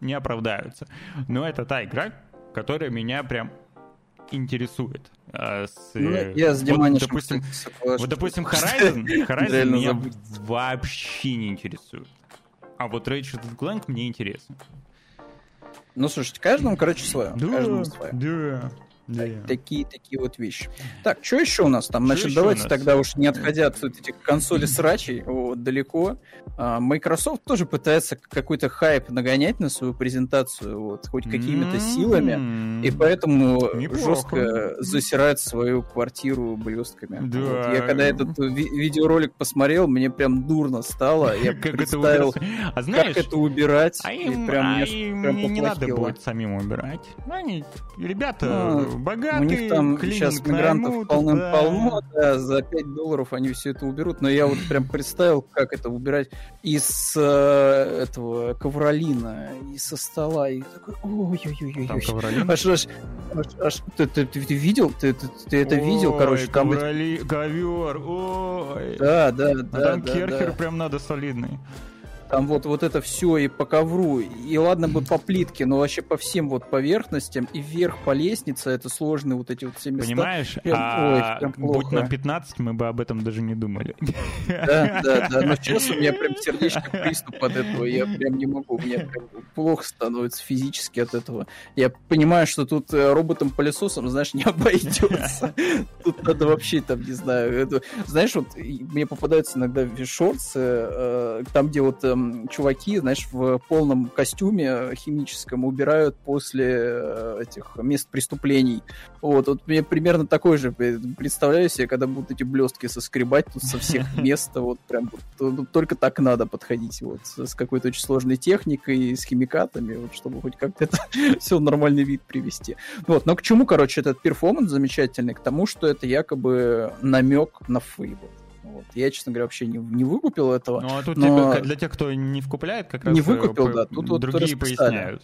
не оправдаются. Но это та игра, которая меня прям интересует. А с, ну, я с вот, допустим, вот, допустим, Horizon, Horizon меня вообще не интересует. А вот Ratchet Clank мне интересно. Ну, слушайте, каждому, короче, свое. Да, каждому свое. да. Да. Такие, такие вот вещи. Так, что еще у нас там? Значит, давайте тогда уж не отходя от вот этих консолей срачей вот, далеко. А, Microsoft тоже пытается какой-то хайп нагонять на свою презентацию, вот, хоть какими-то силами. М-м. И поэтому Неплохо. жестко засирает свою квартиру блестками. Да. Вот Я когда этот ви- видеоролик посмотрел, мне прям дурно стало. Я Как представил? А знаешь, как это убирать. а им, прям а мне им прям не, надо будет самим убирать. Они, ребята, Ну, богатые, У них там сейчас мигрантов полным-полно, да. да, за 5 долларов они все это уберут, но я вот прям представил, как это убирать из э, этого ковролина, и со стола, и такой, Там ой-ой-ой-ой. ковролин. Аж, аж, аж, аж- ты, ты- ты- ты видел? Ты, ты- ты это видел, Ой, короче, там... ковроли, ковер, ой. Да, да, А да, там да, керхер да. прям надо солидный. Там вот, вот это все и по ковру, и ладно бы по плитке, но вообще по всем вот поверхностям, и вверх по лестнице, это сложные вот эти вот все места. Понимаешь? Прям- а ой, прям будь плохо. на 15, мы бы об этом даже не думали. Да, да, да, но сейчас у меня прям сердечный приступ от этого, я прям не могу, мне прям плохо становится физически от этого. Я понимаю, что тут э, роботом-пылесосом, знаешь, не обойдется. Тут надо вообще там, не знаю, это- знаешь, вот мне попадаются иногда шорты, э, там, где вот чуваки, знаешь, в полном костюме химическом убирают после э, этих мест преступлений. Вот, вот мне примерно такой же представляю себе, когда будут эти блестки соскребать тут со всех мест, вот прям вот, то- только так надо подходить, вот, с с какой-то очень сложной техникой, с химикатами, вот, чтобы хоть как-то это все в нормальный вид привести. Вот, но к чему, короче, этот перформанс замечательный? К тому, что это якобы намек на фейбл. Вот. Я, честно говоря, вообще не, не выкупил этого. Ну, а тут Но- тебе- для тех, кто не вкупляет, как раз Не э, выкупил, по- да, тут вот другие поясняют.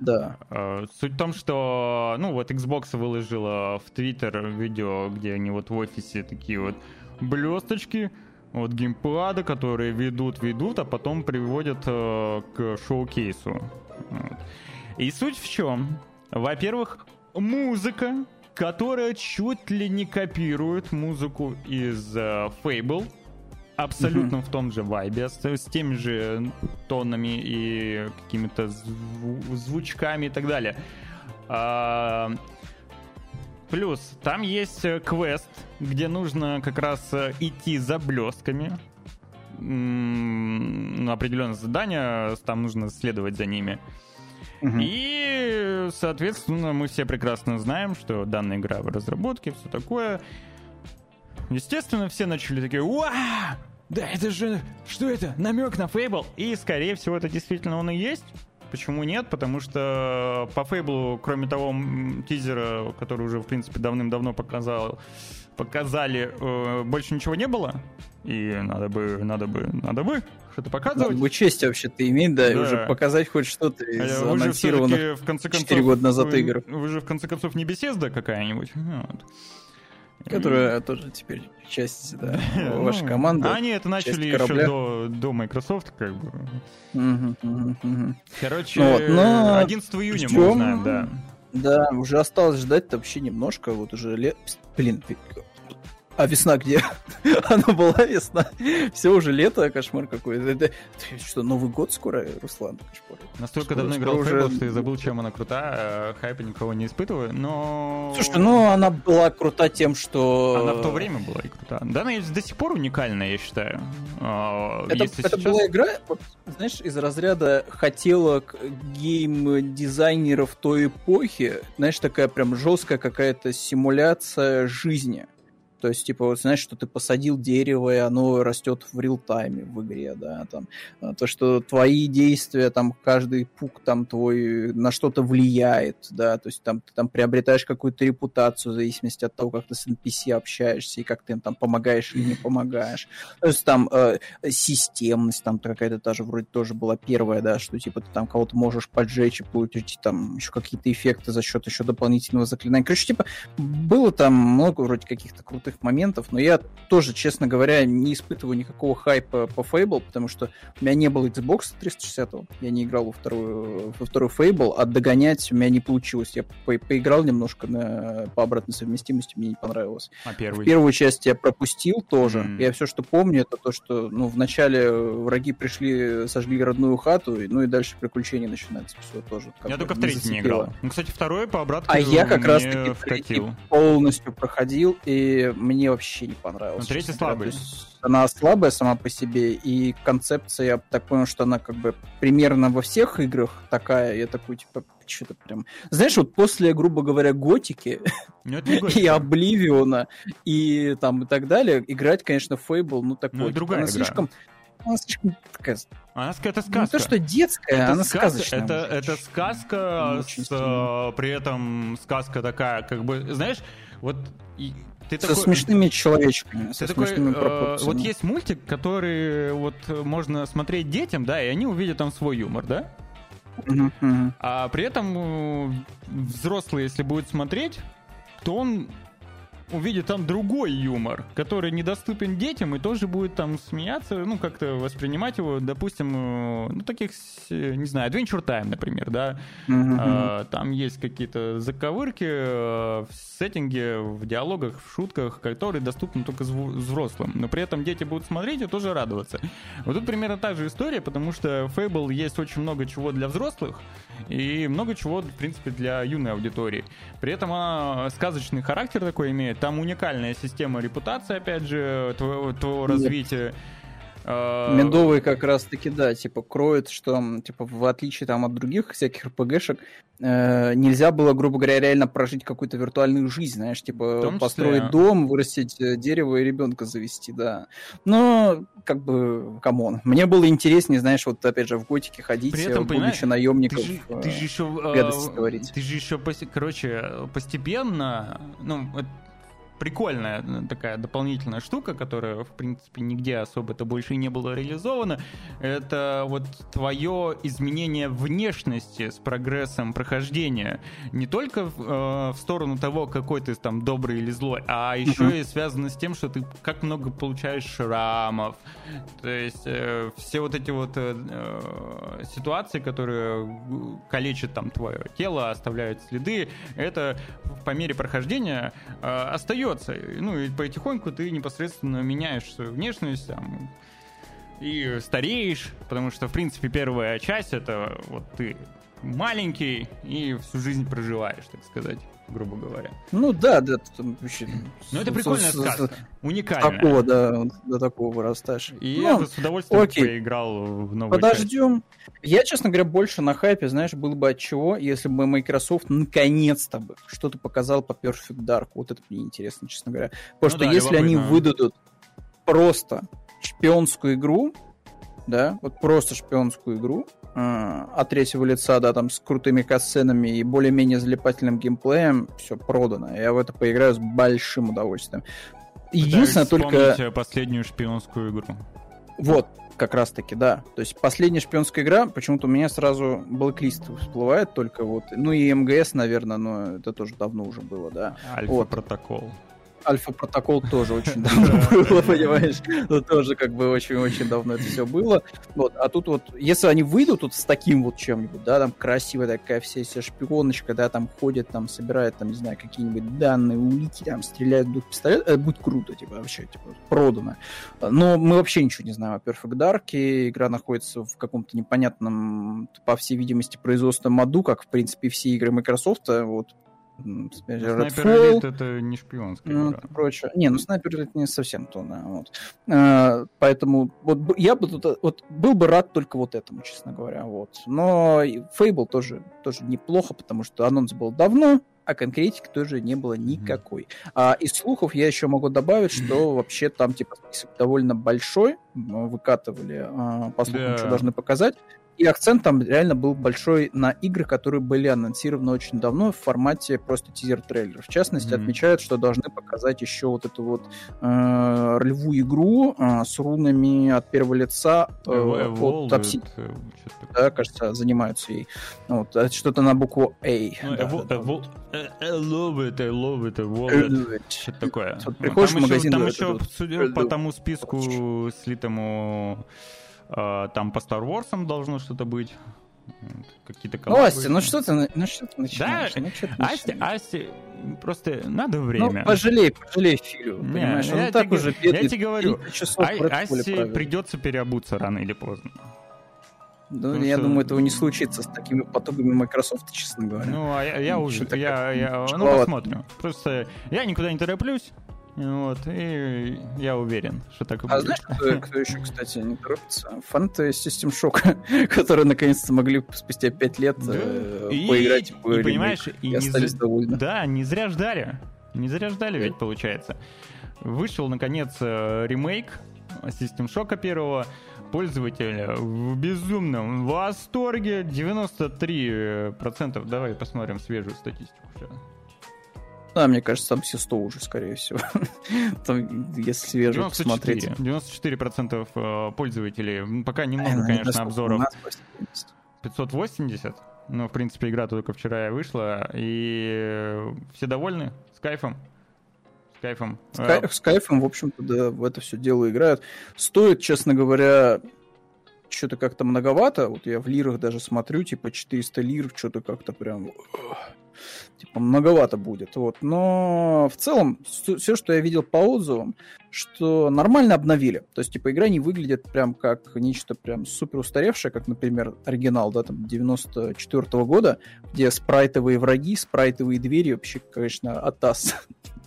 Да. Э, Суть в том, что, ну, вот Xbox выложила в Twitter видео, где они вот в офисе такие вот блесточки, вот геймпады, которые ведут, ведут, а потом приводят э, к шоу-кейсу. Вот. И суть в чем? Во-первых, музыка, которая чуть ли не копирует музыку из э, Fable, абсолютно в том же вайбе, с, с теми же тонами и какими-то зву- звучками и так далее. А, плюс там есть э, квест, где нужно как раз э, идти за блестками. М, На определенное задание, там нужно следовать за ними. Мгм. И, соответственно, мы все прекрасно знаем, что данная игра в разработке, все такое. Естественно, все начали такие, «Уа! Да это же, что это, намек на Фейбл? И, скорее всего, это действительно он и есть. Почему нет? Потому что по Фейблу, кроме того тизера, который уже, в принципе, давным-давно показал, показали, э, больше ничего не было. И надо бы, надо бы, надо бы что-то Надо показывать. бы честь вообще-то иметь, да, и Да. уже показать хоть что-то из А анонсированных. в конце концов, четыре года назад вы, игр. Вы же в конце концов не беседа какая-нибудь. Вот. Которая тоже теперь часть да, Ну, вашей команды. Они это начали еще до, до Microsoft, как бы. Короче, Ну вот, но 11 июня мы ждем. узнаем, да. Да, уже осталось ждать вообще немножко, вот уже лет... Блин, а весна где? Она была весна. Все уже лето, кошмар какой-то. Что, Новый год скоро, Руслан? Кошмар. Настолько Скоро- давно играл уже- что я забыл, чем она крутая. э, Хайпа никого не испытываю, но... Слушай, ну она была крута тем, что... Она в то время была и крута. Да, она до сих пор уникальная, я считаю. А, Это, если это сейчас- была игра, вот, знаешь, из разряда хотелок гейм-дизайнеров той эпохи, знаешь, такая прям жесткая какая-то симуляция жизни. То есть, типа, вот знаешь, что ты посадил дерево, и оно растет в реал-тайме в игре, да, там. А То, что твои действия, там, каждый пук там твой на что-то влияет, да, то есть там ты там приобретаешь какую-то репутацию в зависимости от того, как ты с NPC общаешься и как ты им там помогаешь или не помогаешь. То есть там э, системность там какая-то даже вроде тоже была первая, да, что типа ты там кого-то можешь поджечь и получить там еще какие-то эффекты за счет еще дополнительного заклинания. Короче, типа было там много вроде каких-то крутых интересных моментов, но я тоже, честно говоря, не испытываю никакого хайпа по Fable, потому что у меня не было Xbox 360, я не играл во вторую, во второй Fable, а догонять у меня не получилось. Я по поиграл немножко на, по обратной совместимости, мне не понравилось. А первый? Первую часть я пропустил тоже. Mm. Я все, что помню, это то, что ну, вначале враги пришли, сожгли родную хату, ну и дальше приключения начинаются. Все тоже. Я только в третий не играл. Ну, кстати, второй по обратной А я как раз таки вкатил. полностью проходил, и мне вообще не понравилось. Ну, третий слабый. Она слабая сама по себе, и концепция, я так понял, что она как бы примерно во всех играх такая. Я такой, типа, что-то прям... Знаешь, вот после, грубо говоря, Готики ну, и Обливиона и там и так далее, играть, конечно, Фейбл, ну такой... Ну, другая она игра. слишком она слишком такая... Она, это сказка. Не то, что детская, это она сказка, сказочная. Это, это сказка, с, э, при этом сказка такая, как бы, знаешь, вот и, ты со такой, смешными человечками, со такой, смешными э, Вот есть мультик, который вот можно смотреть детям, да, и они увидят там свой юмор, да? А при этом э, взрослый, если будет смотреть, то он увидит там другой юмор, который недоступен детям и тоже будет там смеяться, ну, как-то воспринимать его, допустим, э, ну, таких, не знаю, Adventure Time, например, да, mm-hmm. а, там есть какие-то заковырки э, в сеттинге, в диалогах, в шутках, которые доступны только взрослым, но при этом дети будут смотреть и тоже радоваться. Вот тут примерно та же история, потому что Fable есть очень много чего для взрослых и много чего, в принципе, для юной аудитории. При этом она сказочный характер такой имеет, там уникальная система репутации, опять же, твоего, твоего развития. А, Медовый как раз-таки, да, типа, кроет, что, типа, в отличие там от других всяких РПГшек, э, нельзя было, грубо говоря, реально прожить какую-то виртуальную жизнь, знаешь, типа, построить дом, вырастить э, дерево и ребенка завести, да. Но, как бы, come on. Мне было интереснее, знаешь, вот, опять же, в Готике ходить, При этом, будучи наемником, ты же, ты же еще, э, Ты же еще, короче, постепенно, ну, прикольная э, такая дополнительная штука, которая, в принципе, нигде особо-то больше и не было реализована. Это вот твое изменение внешности с прогрессом прохождения. Не только в, э, в сторону того, какой ты там добрый или злой, а еще mm-hmm. и связано с тем, что ты как много получаешь шрамов. То есть э, все вот эти вот э, э ситуации, которые калечат там твое тело, оставляют следы, это по мере прохождения э, остается остается. Ну, и потихоньку ты непосредственно меняешь свою внешность, там, и стареешь, потому что, в принципе, первая часть это вот ты маленький и всю жизнь проживаешь, так сказать, грубо говоря. Ну да, да, там вообще. Ну это прикольная с, сказка, с, уникальная. Такого, да, до такого вырастаешь. И ну, я с удовольствием окей. поиграл в новую Подождем. Часть. Я, честно говоря, больше на хайпе, знаешь, было бы от чего, если бы Microsoft наконец-то бы что-то показал по Perfect Dark. Вот это мне интересно, честно говоря. Потому ну, что да, если они выдадут просто шпионскую игру, да, вот просто шпионскую игру э, от третьего лица, да, там с крутыми катсценами и более-менее залипательным геймплеем, все продано. Я в это поиграю с большим удовольствием. Единственное только... Э, последнюю шпионскую игру. Вот, как раз таки, да. То есть последняя шпионская игра, почему-то у меня сразу Blacklist всплывает только вот. Ну и МГС, наверное, но это тоже давно уже было, да. Альфа-протокол. Вот. Альфа-протокол тоже очень давно было, понимаешь? Ну, тоже как бы очень-очень давно это все было. Вот, а тут вот, если они выйдут вот с таким вот чем-нибудь, да, там красивая такая вся, вся шпионочка, да, там ходят, там собирают, там, не знаю, какие-нибудь данные, улики, там, стреляют, дух пистолет, это будет круто, типа, вообще, типа, продано. Но мы вообще ничего не знаем о Perfect Dark, и игра находится в каком-то непонятном, по всей видимости, производственном моду, как, в принципе, все игры Microsoft, вот, Снайпер Элит это не шпионская ну, игра. Прочее. Не, ну Снайпер Элит не совсем то, да. Вот. А, поэтому вот я бы тут вот был бы рад только вот этому, честно говоря. Вот. Но Fable тоже, тоже неплохо, потому что анонс был давно, а конкретики тоже не было никакой. Mm-hmm. А из слухов я еще могу добавить, что mm-hmm. вообще там типа список довольно большой, выкатывали, а, по слухам, yeah. что должны показать. И акцент там реально был большой на игры, которые были анонсированы очень давно в формате просто тизер-трейлера. В частности, mm-hmm. отмечают, что должны показать еще вот эту вот э, ролевую игру э, с рунами от первого лица э, Evolved, э, что-то Да, кажется, занимаются ей. Вот, это что-то на букву A. Ну, да, Evo- да, Evo- э, э, love it, I love it, Evolved. Evolved. Что-то такое. Вот приходишь там в магазин, еще, там еще судя по тому списку слитому, э, там по Star Wars должно что-то быть. Какие-то Ну. Астя, ну что ты, ну что ты начинаешь? Да, ну, что ты Асти, начинаешь? Асти, просто надо Ну, время. пожалей, пожалей Филю, Не, понимаешь? я Он так тебе- уже я бедный. тебе говорю, 30 часов Ай- в Red Bull Асе провел. придется переобуться рано или поздно. Ну, потому я что- думаю, этого не случится с такими потугами Microsoft, честно говоря. Ну, а я, я, Ну, уже, что-то я, я, ну, посмотрим. Просто я никуда не тороплюсь, вот, и я уверен, что так и А будет. знаешь, кто, кто еще, кстати, не торопится? Фанты System Shock, которые наконец-то могли спустя 5 лет Да. э, поиграть в и, понимаешь, и, и остались за- довольны. Да, не зря ждали. Не зря ждали, ведь получается. Вышел, наконец, э, ремейк System Shock первого. Пользователи в безумном восторге. 93%. Давай посмотрим свежую статистику. сейчас. Да, мне кажется, там все 100 уже, скорее всего. Там, если свежее посмотреть. 94. 94% э, пользователей. М, Пока Э, немного, ну, конечно, обзоров. у нас 80. 580. Но, в принципе, игра только вчера вышла. И э, все довольны? С кайфом? С кайфом. С, Э, кай- с кайфом, в общем-то, да, в это все дело играют. Стоит, честно говоря, что-то как-то многовато. Вот я в лирах даже смотрю, типа 400 лир, что-то как-то прям... Типа многовато будет. Вот. Но в целом, все, что я видел по отзывам, что нормально обновили. То есть, типа, игра не выглядит прям как нечто прям супер устаревшее, как, например, оригинал, да, там, 94 года, где спрайтовые враги, спрайтовые двери, вообще, конечно, атас.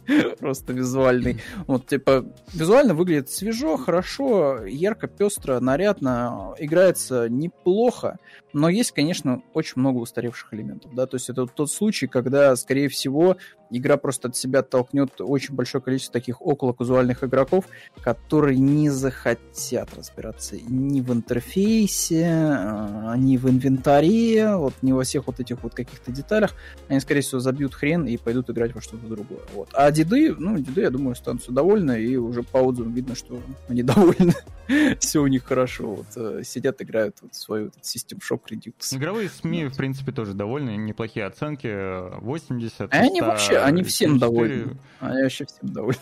Просто визуальный. Вот, типа, визуально выглядит свежо, хорошо, ярко, пестро, нарядно, играется неплохо, но есть, конечно, очень много устаревших элементов, да, то есть это тот случай, когда, скорее всего, игра просто от себя оттолкнет очень большое количество таких около казуальных игроков, которые не захотят разбираться ни в интерфейсе, а, ни в инвентаре, вот ни во всех вот этих вот каких-то деталях. Они, скорее всего, забьют хрен и пойдут играть во что-то другое. Вот. А деды, ну, деды, я думаю, останутся довольны, и уже по отзывам видно, что они довольны. Все у них хорошо. Вот э, сидят, играют вот свой вот этот System Redux. Игровые СМИ, в принципе, тоже довольны. Неплохие оценки. э, 80. А они 100, вообще, они всем 74. довольны. Они вообще всем довольны.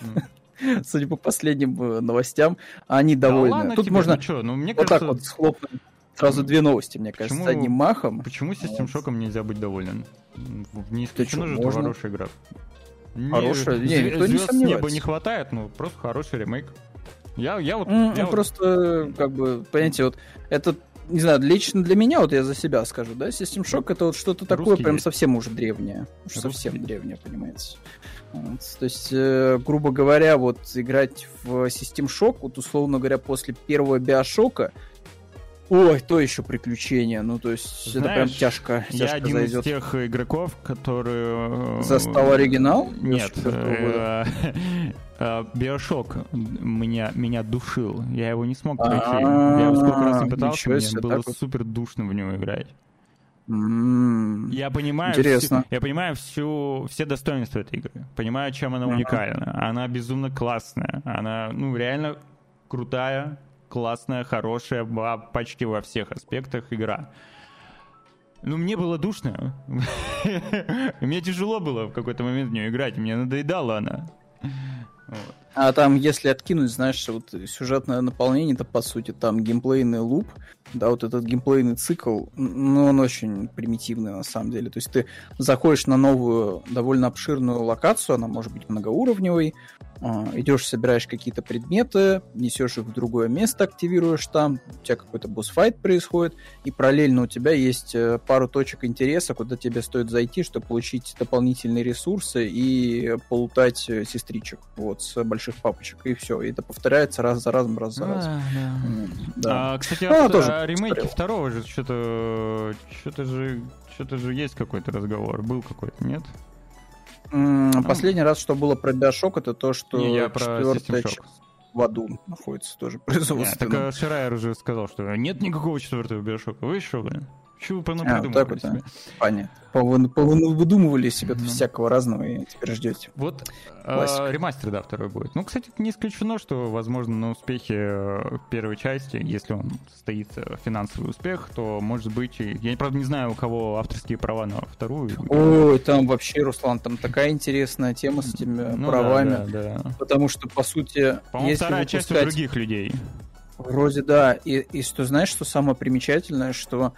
М. Судя по последним э, новостям, они Да довольны. ладно Тут тебе, можно ну чё, ну мне вот кажется, так вот схлопнуть сразу две новости, мне кажется, Почему- одним махом. почему Вот. Shock нельзя быть доволен? Не исключено же, что хорошая игра. Не, Хорошая? Не, зве- никто не сомневается. неба не хватает, ну просто хороший ремейк. Я, я вот, М, я вот- Просто, как бы, понимаете, вот это, не знаю, лично для меня, вот я за себя скажу, да, System Shock это вот что-то такое Русский прям есть. совсем уже древнее. Уж Русский совсем древнее, понимаете. Вот, То есть, э, грубо говоря, вот играть в System Shock, вот условно говоря, после первого Биошока, ой, то еще приключение. Ну, то есть, это прям Знаешь, тяжко, я тяжко один зайдет. из тех игроков, которые... э, Застал оригинал? Нет. 94 года? э, Биошок меня, меня душил. Я его не смог пройти. А, Я сколько раз не пытался, ничего мне было супер душно в него играть. М, Я понимаю, Интересно. всю- я понимаю всю, все достоинства этой игры. Понимаю, чем она уникальна. Она безумно классная. Она, ну, реально крутая, классная, хорошая, почти во всех аспектах игра. Ну, мне было душно. Мне тяжело было в какой-то момент в нее играть. Мне надоедала она. Вот. А там, если откинуть, знаешь, вот сюжетное наполнение, то по сути там геймплейный луп, да, вот этот геймплейный цикл, ну, он очень примитивный на самом деле. То есть ты заходишь на новую, довольно обширную локацию, она может быть многоуровневой, идешь, собираешь какие-то предметы, несешь их в другое место, активируешь там, у тебя какой-то босс-файт происходит, и параллельно у тебя есть э, пару точек интереса, куда тебе стоит зайти, чтобы получить дополнительные ресурсы и полутать э, сестричек вот с больших папочек, и все. И это повторяется раз за разом, раз за разом. А, да. А, кстати, Ну, а, тоже а ремейки посмотрел. второго же что-то, что-то же, что-то же есть какой-то разговор, был какой-то, нет? Последний раз, что было про Биошок, это то, что Не, я про четвертая часть в аду находится тоже Нет, так производственно. а, Ширайер уже сказал, что нет никакого четвертого Биошока. Вы что, блин? Чего вы а, вот так вот, себе? Понятно. Выдумывали себе ну. всякого разного и теперь ждете. Вот э, ремастер, да, второй будет. Ну, кстати, не исключено, что, возможно, на успехе э, первой части, если он состоится финансовый успех, то, может быть, и... я, правда, не знаю, у кого авторские права на вторую. Ой, там вообще, Руслан, там такая интересная тема с этими ну, правами. Да, да, да. Потому что, по сути, По-моему, вторая выпускать... часть у других людей. Вроде да. И, и что знаешь, что самое примечательное, что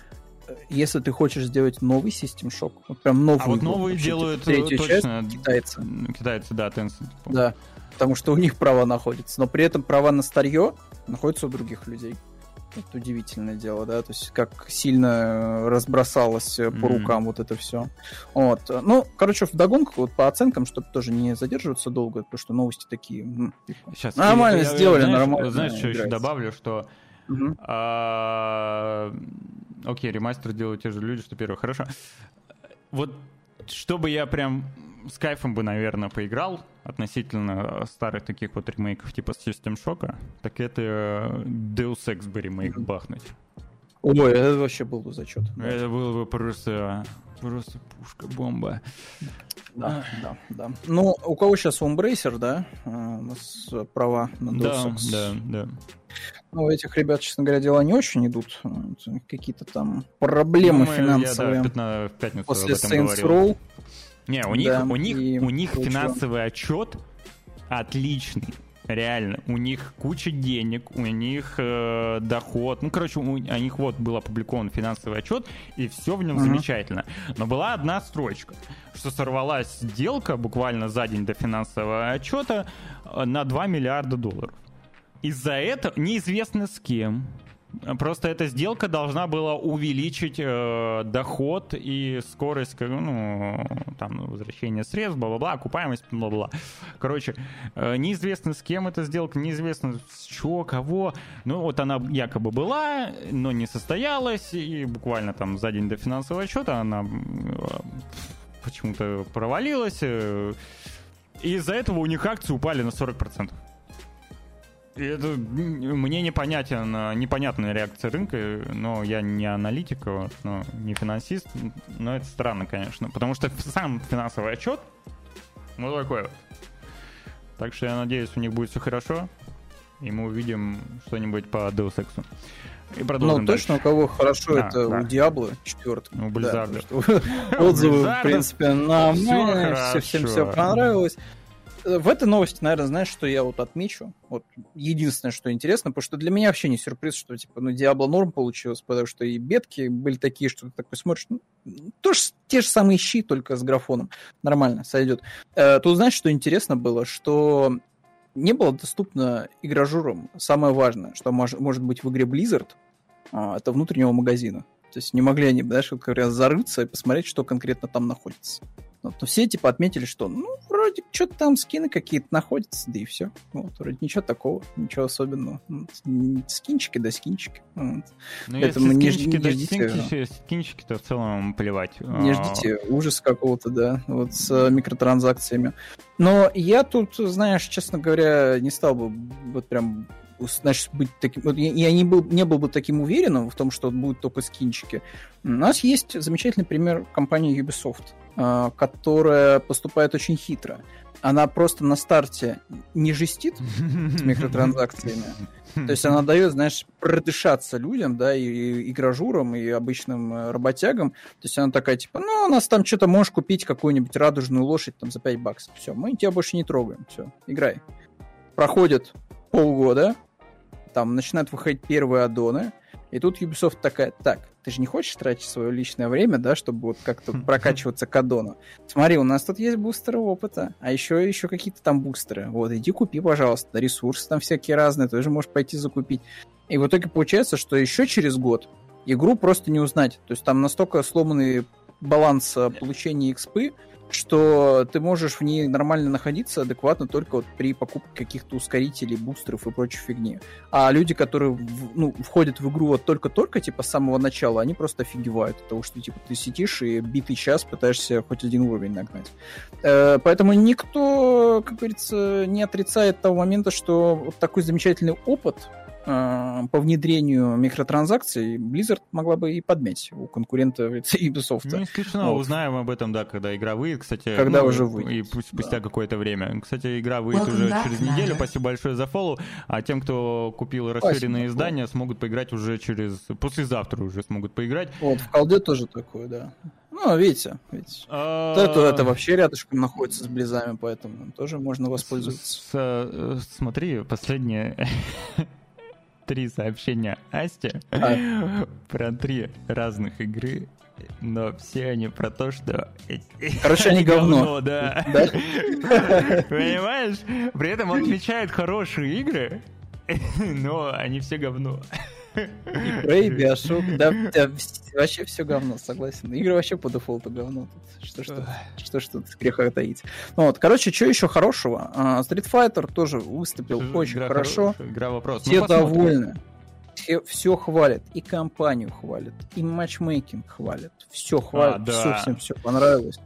если ты хочешь сделать новый System Shock, вот прям новый. А вот новые вообще, делают типа, третью точно часть, китайцы. Китайцы, да, Tencent. Да, потому что у них права находятся, но при этом права на старье находятся у других людей. Это удивительное дело, да, то есть как сильно э, разбросалось mm-hmm. по рукам вот это все. Вот. Ну, короче, в догонку, вот по оценкам, чтобы тоже не задерживаться долго, потому что новости такие... Сейчас, нормально я, сделали, я, знаешь, нормально. Знаешь, что еще добавлю, что mm-hmm. а, Окей, ремастер делают те же люди, что первый. Хорошо. Вот чтобы я прям с кайфом бы, наверное, поиграл относительно старых таких вот ремейков типа System Shock, так это Deus Ex бы ремейк бахнуть. Ой, это вообще был бы зачет. Это было бы просто, просто пушка-бомба. Да, да, да. Ну, у кого сейчас Umbracer, да? А, у нас права на Ex. Да, да, да. Ну, у этих ребят, честно говоря, дела не очень идут. Какие-то там проблемы ну, мы, финансовые. Я, да, в пятницу После Saints Row. Не, у них, да, у них, у них финансовый отчет отличный. Реально, у них куча денег, у них э, доход. Ну, короче, у, у них вот был опубликован финансовый отчет, и все в нем uh-huh. замечательно. Но была одна строчка, что сорвалась сделка буквально за день до финансового отчета э, на 2 миллиарда долларов. Из-за этого неизвестно с кем. Просто эта сделка должна была увеличить э, доход и скорость, ну, там, возвращение средств, бла-бла-бла, окупаемость, бла-бла. Короче, э, неизвестно с кем эта сделка, неизвестно с чего, кого. Ну, вот она якобы была, но не состоялась, и буквально там за день до финансового отчета она э, почему-то провалилась. Э, и из-за этого у них акции упали на 40%. Это мне непонятен, непонятная реакция рынка, но я не аналитик, но не финансист, но это странно, конечно, потому что сам финансовый отчет, ну такой вот. Так что я надеюсь, у них будет все хорошо, и мы увидим что-нибудь по Deus Ex. И продолжим Ну, точно, у кого хорошо, да, это да. у Диабло 4. У Blizzard. Да, отзывы, в принципе, нам всем все понравилось в этой новости, наверное, знаешь, что я вот отмечу? Вот единственное, что интересно, потому что для меня вообще не сюрприз, что типа, ну, Diablo норм получилось, потому что и бетки были такие, что ты такой смотришь, ну, тоже те же самые щи, только с графоном. Нормально, сойдет. Э, тут знаешь, что интересно было, что не было доступно игражурам самое важное, что мож, может быть в игре Blizzard, э, это внутреннего магазина. То есть не могли они, знаешь, как раз зарыться и посмотреть, что конкретно там находится. Вот, но все типа отметили, что ну, вроде что-то там скины какие-то находятся, да и все. Вот, вроде ничего такого, ничего особенного. Вот, скинчики да скинчики. Вот. Ну, Поэтому если скинчики не, да ждите, скинчики, скинчики, то в целом плевать. Не ждите ужас какого-то, да, вот с э, микротранзакциями. Но я тут, знаешь, честно говоря, не стал бы вот прям значит, быть таким... Вот я, я не, был, не был бы таким уверенным в том, что будут только скинчики. У нас есть замечательный пример компании Ubisoft, а, которая поступает очень хитро. Она просто на старте не жестит с микротранзакциями. То есть она дает, знаешь, продышаться людям, да, и, и игражурам, и обычным э, работягам. То есть она такая, типа, ну, у нас там что-то можешь купить какую-нибудь радужную лошадь там за 5 баксов. Все, мы тебя больше не трогаем. Все, играй. Проходит полгода, там начинают выходить первые аддоны, и тут Ubisoft такая, так, ты же не хочешь тратить свое личное время, да, чтобы вот как-то прокачиваться к аддону? Смотри, у нас тут есть бустеры опыта, а еще, еще какие-то там бустеры. Вот, иди купи, пожалуйста, ресурсы там всякие разные, тоже можешь пойти закупить. И в итоге получается, что еще через год игру просто не узнать. То есть там настолько сломанный баланс э, получения экспы, что ты можешь в ней нормально находиться адекватно только вот при покупке каких-то ускорителей, бустеров и прочей фигни. А люди, которые в, ну, входят в игру вот только-только, типа, с самого начала, они просто офигевают от того, что, типа, ты сидишь и битый час пытаешься хоть один уровень нагнать. Э, поэтому никто, как говорится, не отрицает того момента, что вот такой замечательный опыт по внедрению микротранзакций Blizzard могла бы и подмять у конкурента Ubisoft. Не исключено, вот. узнаем об этом, да, когда игра выйдет, кстати. Когда ну, уже выйдет. И спустя да. какое-то время. Кстати, игра выйдет уже через неделю, спасибо большое за фоллоу, а тем, кто купил расширенные спасибо. издания, смогут поиграть уже через... Послезавтра уже смогут поиграть. Вот, в колде тоже такое, да. Ну, видите, видите. А... Это, это вообще рядышком находится с близами, поэтому тоже можно воспользоваться. С, э, смотри, последние три сообщения Асти а? про три разных игры, но все они про то, что... Короче, они говно. говно да. Понимаешь? При этом он отвечает хорошие игры, но они все говно. Prey, Bioshock, да, да, вообще все говно, согласен. Игры вообще по дефолту говно. Что что, что, что тут греха таить. Ну вот, короче, что еще хорошего? А, Street Fighter тоже выступил очень игра хорошо. Хорошая, игра вопрос. Все ну, довольны. Все, все хвалят, и компанию хвалят, и матчмейкинг хвалят, все хвалят, а, да. все всем все понравилось.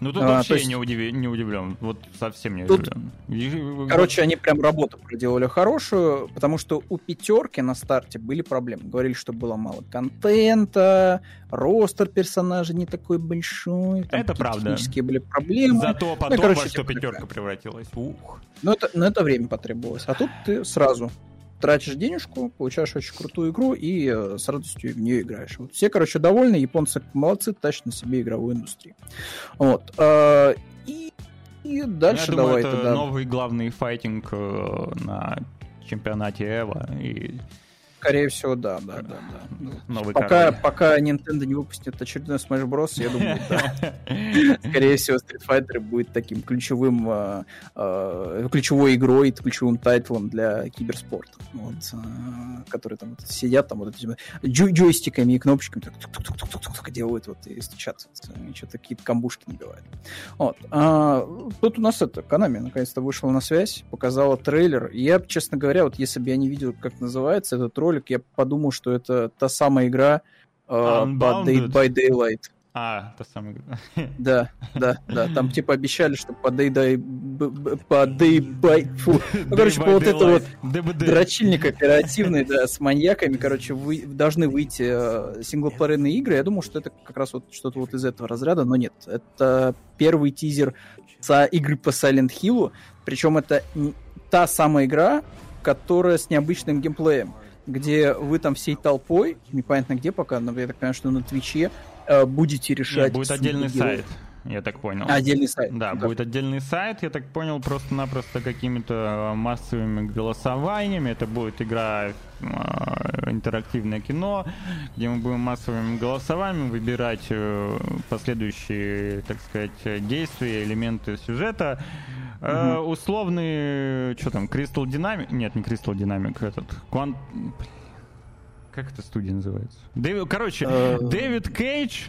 Ну тут а, вообще есть... не, удив... не удивлен, вот совсем не тут... удивлен. Короче, они прям работу проделали хорошую, потому что у пятерки на старте были проблемы. Говорили, что было мало контента, ростер персонажей не такой большой. Там это правда. Технические были проблемы. Зато потом ну, короче, во что пятерка превратилась. Ух. Ну это, ну это время потребовалось. А тут ты сразу тратишь денежку, получаешь очень крутую игру и э, с радостью в нее играешь. Вот все, короче, довольны, японцы молодцы, тащат на себе игровую индустрию. Вот. Э, и, и дальше Я давай думаю, это да. новый главный файтинг э, на чемпионате Эва. И Скорее всего, да, да, да, да. Новый пока, пока Nintendo не выпустит очередной Smash Bros, я думаю, да. Скорее всего, Street Fighter будет таким ключевым, э, э, ключевой игрой, ключевым тайтлом для киберспорта. Вот, э, которые там сидят там вот этими джой джойстиками и кнопочками так, делают вот и стучат, и что-то какие-то камбушки набивают. Вот. А, тут у нас это, Konami наконец-то вышла на связь, показала трейлер. Я, честно говоря, вот если бы я не видел, как называется этот ролик, ролик, я подумал, что это та самая игра uh, Day by Daylight. А, та самая игра. Да, да, да. Там типа обещали, что по Day, day, по Day by... Фу. Ну, короче, по вот это вот дрочильник оперативный, да, с маньяками, короче, вы должны выйти э, синглплеерные игры. Я думал, что это как раз вот что-то вот из этого разряда, но нет. Это первый тизер за игры по Silent Hill, причем это та самая игра, которая с необычным геймплеем где вы там всей толпой, непонятно где пока, но я так понимаю, что на Твиче, э, будете решать... Нет, будет отдельный сайт я так понял. Отдельный сайт. Да, да, будет отдельный сайт, я так понял, просто-напросто какими-то массовыми голосованиями. Это будет игра э, интерактивное кино, где мы будем массовыми голосованиями выбирать э, последующие, так сказать, действия, элементы сюжета. Э, условный, что там, Crystal Dynamic? Нет, не Crystal Dynamic, этот, Quant... Как эта студия называется? Дэвид, короче, э. Дэвид Кейдж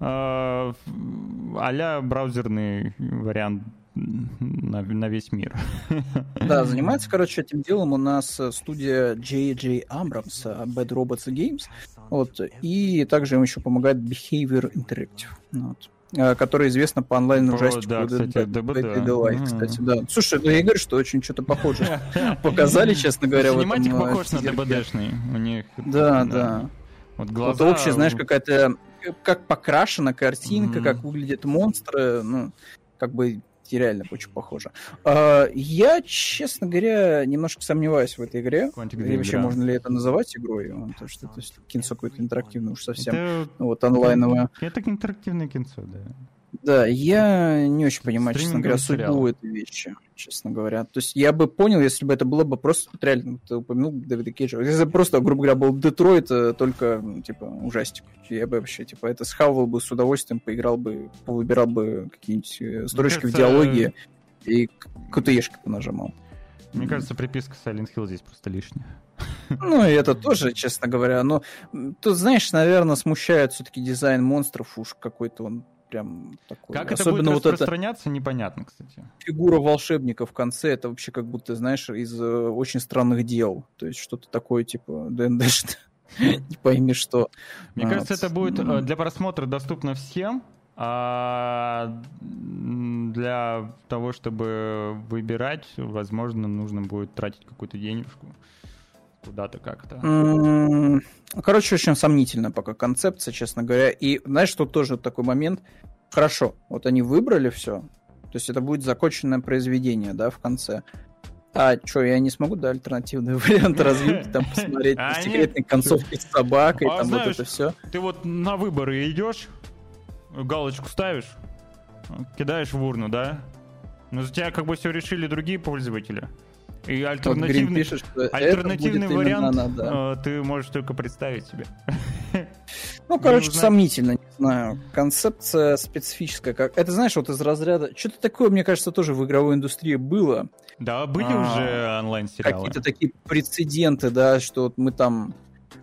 э, а браузерный вариант на, на весь мир. Да, занимается, короче, этим делом у нас студия J.J. Abrams, Bad Robots Games, вот, и также им еще помогает Behavior Interactive. Вот. Э, которая известна по онлайн-ужастику да, кстати, ДБД. Кстати, да. Слушай, ну я говорю, что очень что-то похоже показали, честно говоря. Синематик э, похож на ДБДшный. У них. Да, да. Вот глаза... Вот общая, знаешь, какая-то как покрашена картинка, как выглядят монстры, ну, как бы реально очень похоже. А, я, честно говоря, немножко сомневаюсь в этой игре. Или вообще можно ли это называть игрой? То, что это кинцо какое-то интерактивное уж совсем. Это... Вот онлайновое. Это интерактивное кинцо, да. Да, я не очень понимаю, честно говоря, судьбу этой вещи, честно говоря. То есть я бы понял, если бы это было бы просто, вот реально, ты упомянул Дэвида Кейджа, если бы просто, грубо говоря, был Детройт, э, только, типа, ужастик. Я бы вообще, типа, это схавал бы с удовольствием, поиграл бы, выбирал бы какие-нибудь э, строчки кажется... в диалоге и КТЕшки понажимал. Мне кажется, приписка Silent Hill здесь просто лишняя. Ну, и это тоже, честно говоря. Но тут, знаешь, наверное, смущает все-таки дизайн монстров. Уж какой-то он прям такой. Как Особенно это будет вот распространяться, это... непонятно, кстати. Фигура волшебника в конце, это вообще как будто, знаешь, из э, очень странных дел. То есть что-то такое, типа, ДНД, не пойми что. Мне кажется, это будет э, для просмотра доступно всем, а для того, чтобы выбирать, возможно, нужно будет тратить какую-то денежку. Куда-то как-то. Короче, очень сомнительно пока концепция, честно говоря. И знаешь, что тоже такой момент. Хорошо, вот они выбрали все, то есть это будет законченное произведение, да, в конце. А что, я не смогу, да, альтернативный вариант развить, там посмотреть а, секретные концовки с собакой, а, там вот это все. Ты вот на выборы идешь, галочку ставишь, кидаешь в урну, да? Но за тебя как бы все решили другие пользователи. И альтернативный, пишет, что альтернативный вариант она, да. Э, ты можешь только представить себе. Ну, короче, не сомнительно, не знаю. Концепция специфическая. Как... Это, знаешь, вот из разряда... Что-то такое, мне кажется, тоже в игровой индустрии было. Да, были а, уже онлайн-сериалы. Какие-то такие прецеденты, да, что вот мы там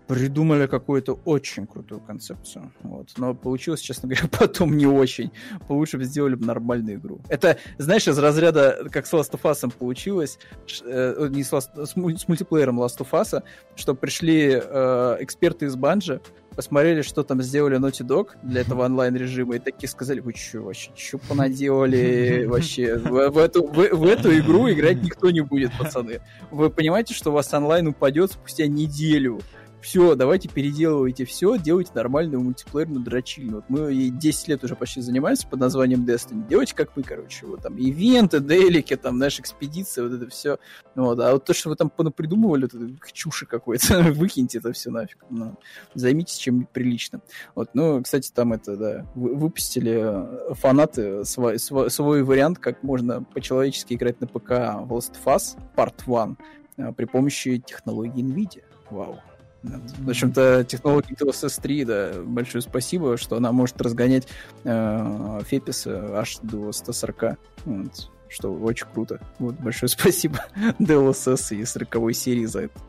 придумали какую-то очень крутую концепцию. Вот. Но получилось, честно говоря, потом не очень. Лучше бы сделали бы нормальную игру. Это, знаешь, из разряда, как с Last of Us получилось, э, не с, Last, с, с мультиплеером Last of Us, что пришли э, эксперты из Банжа, посмотрели, что там сделали Naughty Dog для этого онлайн-режима, и такие сказали, вы что, вообще, что понаделали вообще? В, в, эту, в, в эту игру играть никто не будет, пацаны. Вы понимаете, что у вас онлайн упадет спустя неделю? Все, давайте переделывайте все, делайте нормальную мультиплеерную дрочильню. Вот мы ей 10 лет уже почти занимаемся под названием Destiny. Делайте как мы, короче, вот там ивенты, делики, там, знаешь, экспедиции, вот это все. Вот, а вот то, что вы там придумывали, это чуши какой-то, выкиньте это все нафиг. Ну, займитесь чем-нибудь приличным. Вот, ну, кстати, там это, да, выпустили э, фанаты свой, свой, свой вариант, как можно по-человечески играть на ПК в Last of Us Part 1 э, при помощи технологии NVIDIA. Вау. В общем-то, технологии DLSS 3, да, большое спасибо, что она может разгонять э, Фепис аж до 140. Вот, что очень круто. Вот, большое спасибо DLSS и 40 серии за это.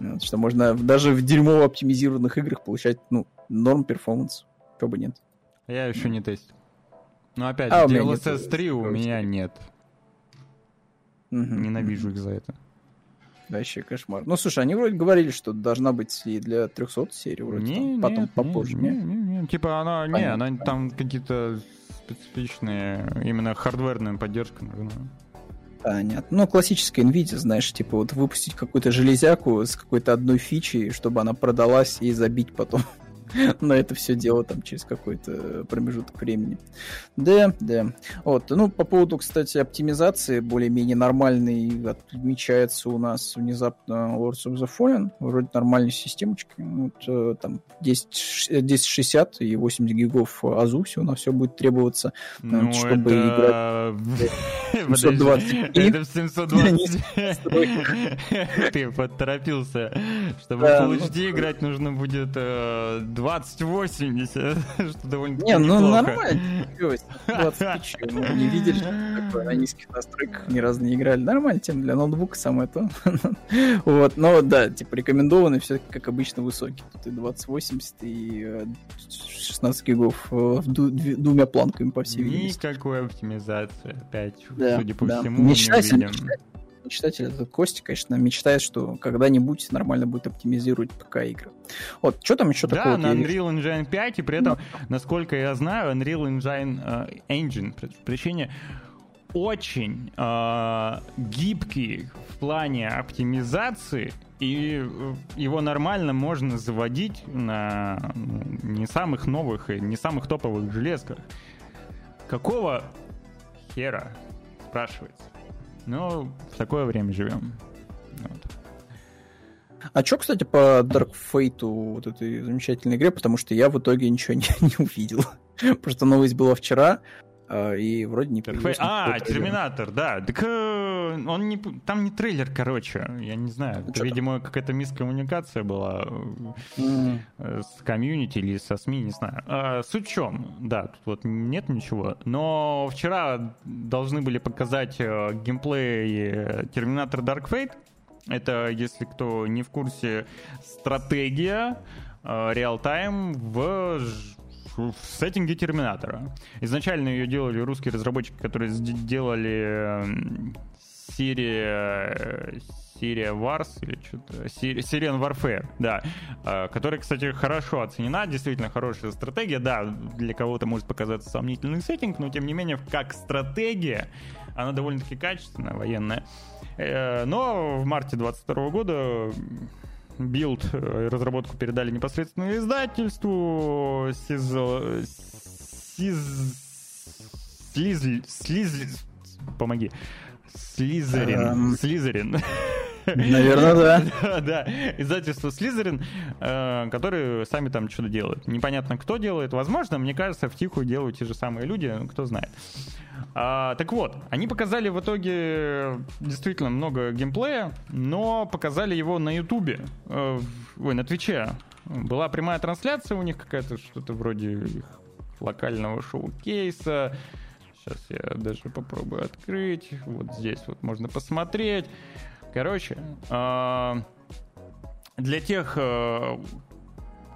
Вот, что можно даже в дерьмово оптимизированных играх получать, ну, норм перформанс. Чего бы нет. Я еще не тестил. Но опять, а, DLSS 3 у меня нет. Угу, Ненавижу их за это. Вообще кошмар. Ну, слушай, они вроде говорили, что должна быть и для 300 серий вроде. Не, там, потом нет, попозже, не? Не, не, не. Типа она, Понятно. не, она там какие-то специфичные, именно хардверная поддержка нужна. Понятно. Ну, классическая NVIDIA, знаешь, типа вот выпустить какую-то железяку с какой-то одной фичей, чтобы она продалась и забить потом на это все дело там через какой-то промежуток времени. Да, да. Вот. Ну, по поводу, кстати, оптимизации более-менее нормальной отмечается у нас внезапно Lords of the Fallen. Вроде нормальной системочки. Вот, э, там 10, 1060 и 80 гигов АЗУ все на все будет требоваться, э, ну, чтобы это... играть 720. Это в 720. Ты поторопился. Чтобы Full HD играть нужно будет 2080, что довольно Не, ну нормально. 20 Мы не видели, такое на низких настройках ни разу не играли. Нормально, тем для ноутбука самое то. Вот, но да, типа рекомендованный все-таки, как обычно, высокий. Тут и 2080, и 16 гигов двумя планками, по всей видимости. Никакой оптимизации, опять, судя по всему, не видим мечтатель этот Костя, конечно, мечтает, что когда-нибудь нормально будет оптимизировать ПК-игры. Вот, что там еще да, такое? Да, на Unreal Engine 5, и при этом, насколько я знаю, Unreal Engine uh, Engine, причине очень uh, гибкий в плане оптимизации, и э, его нормально можно заводить на ну, не самых новых и не самых топовых железках. Какого хера, спрашивается? Но в такое время живем. Вот. А что, кстати, по Dark Fate, вот этой замечательной игре, потому что я в итоге ничего не, не увидел. Просто новость была вчера, и вроде не появился. А, Терминатор, да. Так э, он не, там не трейлер, короче. Я не знаю. Это, видимо, какая-то мискоммуникация была mm. с комьюнити или со СМИ, не знаю. А, суть в чем? Да, тут вот нет ничего. Но вчера должны были показать э, геймплей Терминатор Dark Fate. Это, если кто не в курсе, стратегия реал-тайм в в сеттинге Терминатора. Изначально ее делали русские разработчики, которые сделали серия серия Wars или что-то, Syrian Warfare, да, а, которая, кстати, хорошо оценена, действительно хорошая стратегия, да, для кого-то может показаться сомнительный сеттинг, но тем не менее, как стратегия, она довольно-таки качественная, военная. Э, но в марте 22 года билд, э, разработку передали непосредственно издательству. Сиз... Сиз... Слизли... Слизли... Помоги. Slitherine. Эм. Slitherine. Наверное, да. Да, издательство Slitherine, э, которые сами там что-то делают. Непонятно, кто делает. Возможно, мне кажется, в тихую делают те же самые люди, ну, кто знает. А, так вот, они показали в итоге действительно много геймплея, но показали его на Ютубе, э, ой, на Твиче. Была прямая трансляция у них какая-то, что-то вроде их локального шоу-кейса. Сейчас я даже попробую открыть. Вот здесь вот можно посмотреть. Короче, э, для тех, э,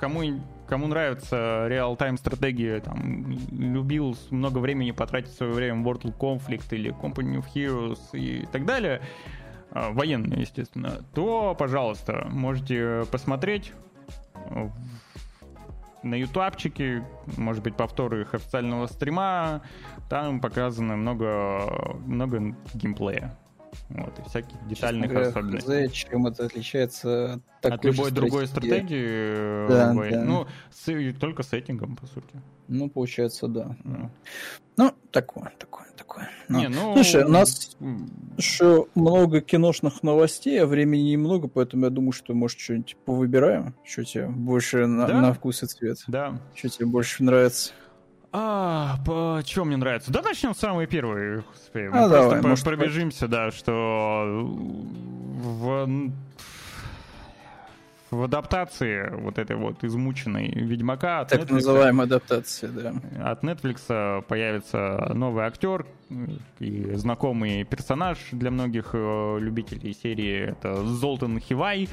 кому кому нравится реал-тайм стратегия, там, любил много времени потратить свое время в Mortal Conflict или Company of Heroes и так далее, э, военные, естественно, то, пожалуйста, можете посмотреть на ютубчике, может быть, повторы их официального стрима, там показано много, много геймплея. Вот, и всяких детальных говоря, особенностей. хз, чем это отличается от такой От любой другой стратегии? Да, любой- да. ну, с- только сеттингом, по сути. Ну, получается, да. Ну. Ну, такое, такое, такое. Ну. Не, ну, Слушай, у нас еще много киношных новостей, а времени немного, поэтому я думаю, что, может, что-нибудь повыбираем, что тебе больше на, Да. на вкус и цвет. Да. Что тебе больше нравится? А, по чем мне нравится? Да начнем с самой первой. господи. Мы А, просто давай, по- может, пробежимся, да, что в, в адаптации вот этой вот измученной Ведьмака от Так Netflix, называемая адаптация, да. от Netflix появится новый актер и знакомый персонаж для многих э, любителей серии. Это Золтан Хивай.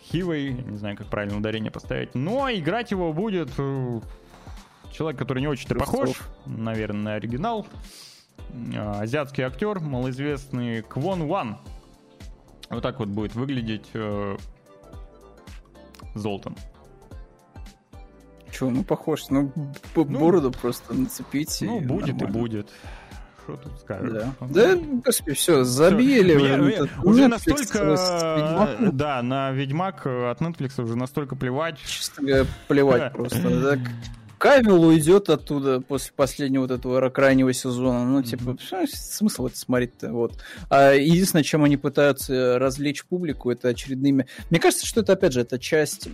Хивой, я не знаю, как правильно ударение поставить. Но играть его будет э, человек, который не очень-то похож, наверное, на оригинал. Э, Азиатский актер, малоизвестный Квон Ван. Вот так вот будет выглядеть Золтан. Че, ну похож, ну, п- Ну, бороду просто нацепить. Ну, и будет и нормально. будет. Что тут скажешь? Да. Да, господи, все, забили. Мне- этот уже Netflix настолько, да, на Ведьмак от Netflix уже настолько плевать. Говоря, плевать просто. Так, Кавил уйдет оттуда после последнего вот этого крайнего сезона. Ну, типа, что смысл это смотреть-то? Вот. А единственное, чем они пытаются развлечь публику, это очередными... Мне кажется, что это, опять же, это часть...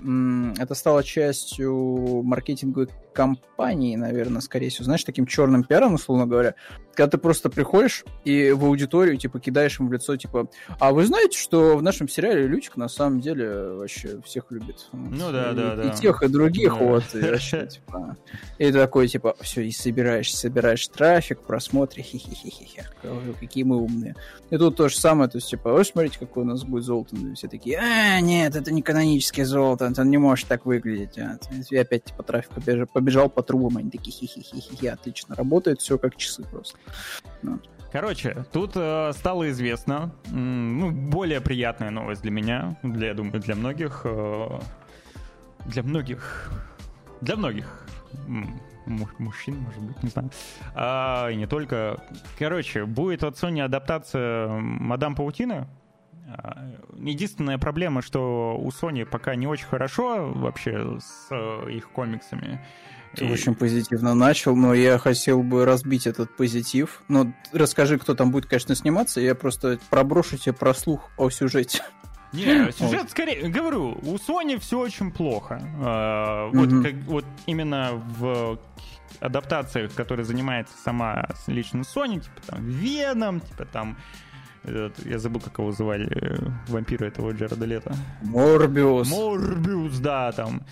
Это стало частью маркетинговой кампании, наверное, скорее всего. Знаешь, таким черным пиаром, условно говоря. Когда ты просто приходишь и в аудиторию, типа, кидаешь им в лицо, типа, а вы знаете, что в нашем сериале Лючик на самом деле вообще всех любит? Ну да, и, да, и да. тех, и других, Да. вот. И, вообще, типа, и ты такой, типа, все, и собираешь, собираешь трафик, просмотры, хи-хи-хи-хи. Какие мы умные. И тут то же самое, то есть, типа, вы смотрите, какой у нас будет Золтан. И все такие, а, нет, это не канонический Золтан, он не может так выглядеть. А, И опять, типа, трафик побежал, побежал по трубам, они такие, хи-хи-хи-хи, отлично, работает все как часы просто. Короче, тут э, стало известно, ну, более приятная новость для меня, для, я думаю, для многих, э, для многих, для многих мужчин, может быть, не знаю, А, и не только. Короче, будет от Sony адаптация Мадам Паутины. А, Единственная проблема, что у Sony пока не очень хорошо вообще с э, их комиксами. Ты И- очень позитивно начал, но я хотел бы разбить этот позитив. Но расскажи, кто там будет, конечно, сниматься, я просто проброшу тебе про слух о сюжете. Не, сюжет скорее, говорю, у Sony все очень плохо. А, Вот, Мгм. как- вот именно в адаптациях, которые занимается сама лично Sony, типа там Веном, типа там этот, я забыл, как его звали, э, вампира этого Джареда Лето. Морбиус. Морбиус, да, там.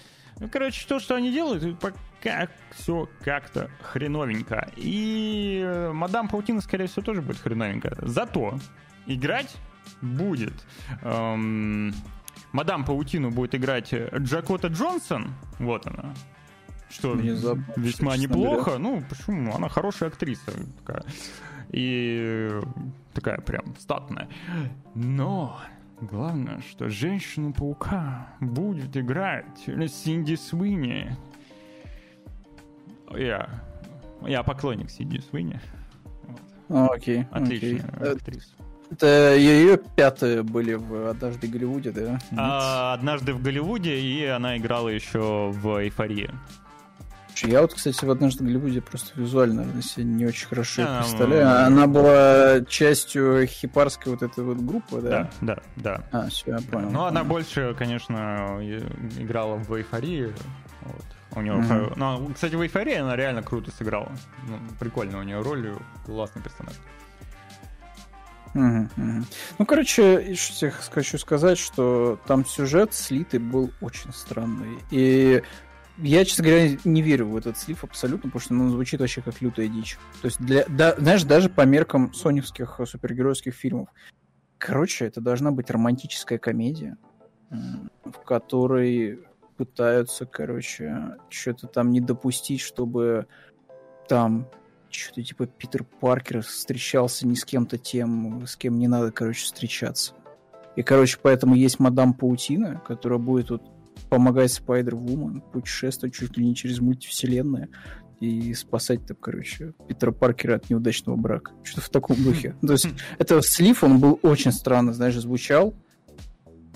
Ну, короче, то, что они делают, пока все как-то хреновенько. И э, Мадам Паутина, скорее всего, тоже будет хреновенько. Зато играть будет... эм, Мадам Паутину будет играть Джакота Джонсон. Вот она. Что Внезапно, весьма неплохо. Ну, почему? Она хорошая актриса. Такая. И такая прям статная. Но главное, что Женщину-паука будет играть Синди Свини. Я, я поклонник Синди Свини. Вот. А, Окей, Отличная окей. Э, актриса. Это ее пятые были в «Однажды в Голливуде», да? А, «Однажды в Голливуде», и она играла еще в «Эйфории». Я вот, кстати, в «Однажды в Голливуде» просто визуально себе не очень хорошо yeah, представляю. Она была частью хипарской вот этой вот группы, да? Да, да, да. А, все, я понял. Ну, она больше, конечно, играла в «Эйфории». Вот. У него, mm-hmm. ну, кстати, в «Эйфории» она реально круто сыграла. Ну, прикольно у нее роль, классный персонаж. Ну, короче, еще хочу сказать, что там сюжет слитый был очень странный. И я, честно говоря, не верю в этот слив абсолютно, потому что он звучит вообще как лютая дичь. То есть, для, да, знаешь, даже по меркам соневских супергеройских фильмов. Короче, это должна быть романтическая комедия, в которой пытаются, короче, что-то там не допустить, чтобы там что-то типа Питер Паркер встречался не с кем-то тем, с кем не надо, короче, встречаться. И, короче, поэтому есть мадам Паутина, которая будет вот помогать Спайдер-Вумен путешествовать чуть ли не через мультивселенные и спасать там, короче, Питера Паркера от неудачного брака. Что-то в таком духе. То есть это слив, он был очень странно, знаешь, звучал,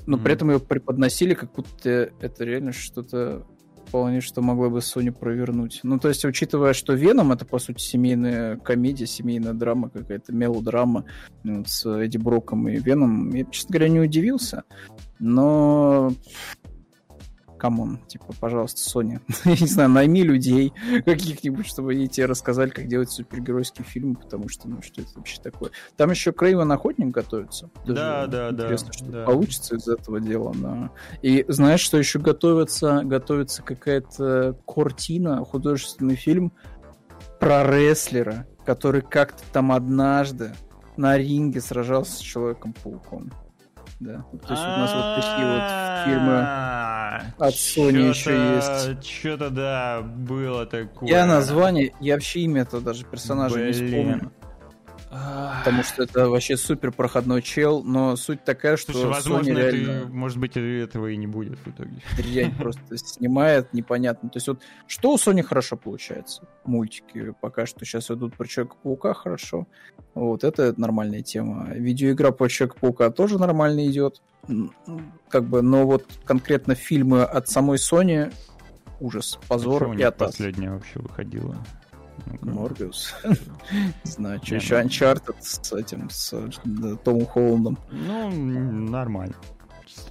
но при этом его преподносили, как будто это реально что-то вполне, что могло бы Sony провернуть. Ну, то есть, учитывая, что Веном это, по сути, семейная комедия, семейная драма, какая-то мелодрама с Эдди Броком и Веном, я, честно говоря, не удивился. Но come on, типа, пожалуйста, Sony, я не знаю, найми людей каких-нибудь, чтобы они тебе рассказали, как делать супергеройские фильмы, потому что, ну, что это вообще такое. Там еще Крейвен Охотник готовится. Даже да, да, интересно, да. что да. получится из этого дела. Да. И знаешь, что еще готовится? Готовится какая-то картина, художественный фильм про рестлера, который как-то там однажды на ринге сражался с Человеком-пауком. Да. То есть у нас вот такие вот фильмы от Sony еще есть. Что-то, да, было такое. Я название, я вообще имя этого даже персонажа не вспомню. Потому что это вообще супер проходной чел, но суть такая, что Слушай, возможно, Sony реально... это, может быть, этого и не будет в итоге. Дрянь просто снимает, непонятно. То есть вот что у Sony хорошо получается? Мультики пока что сейчас идут про Человека-паука хорошо. Вот, это нормальная тема. Видеоигра по Человека-паука тоже нормально идет. Как бы, но вот конкретно фильмы от самой Sony ужас, позор а и атас. последняя вообще выходила? Морбиус. Что еще Uncharted с этим, с Томом Холландом. Ну, нормально.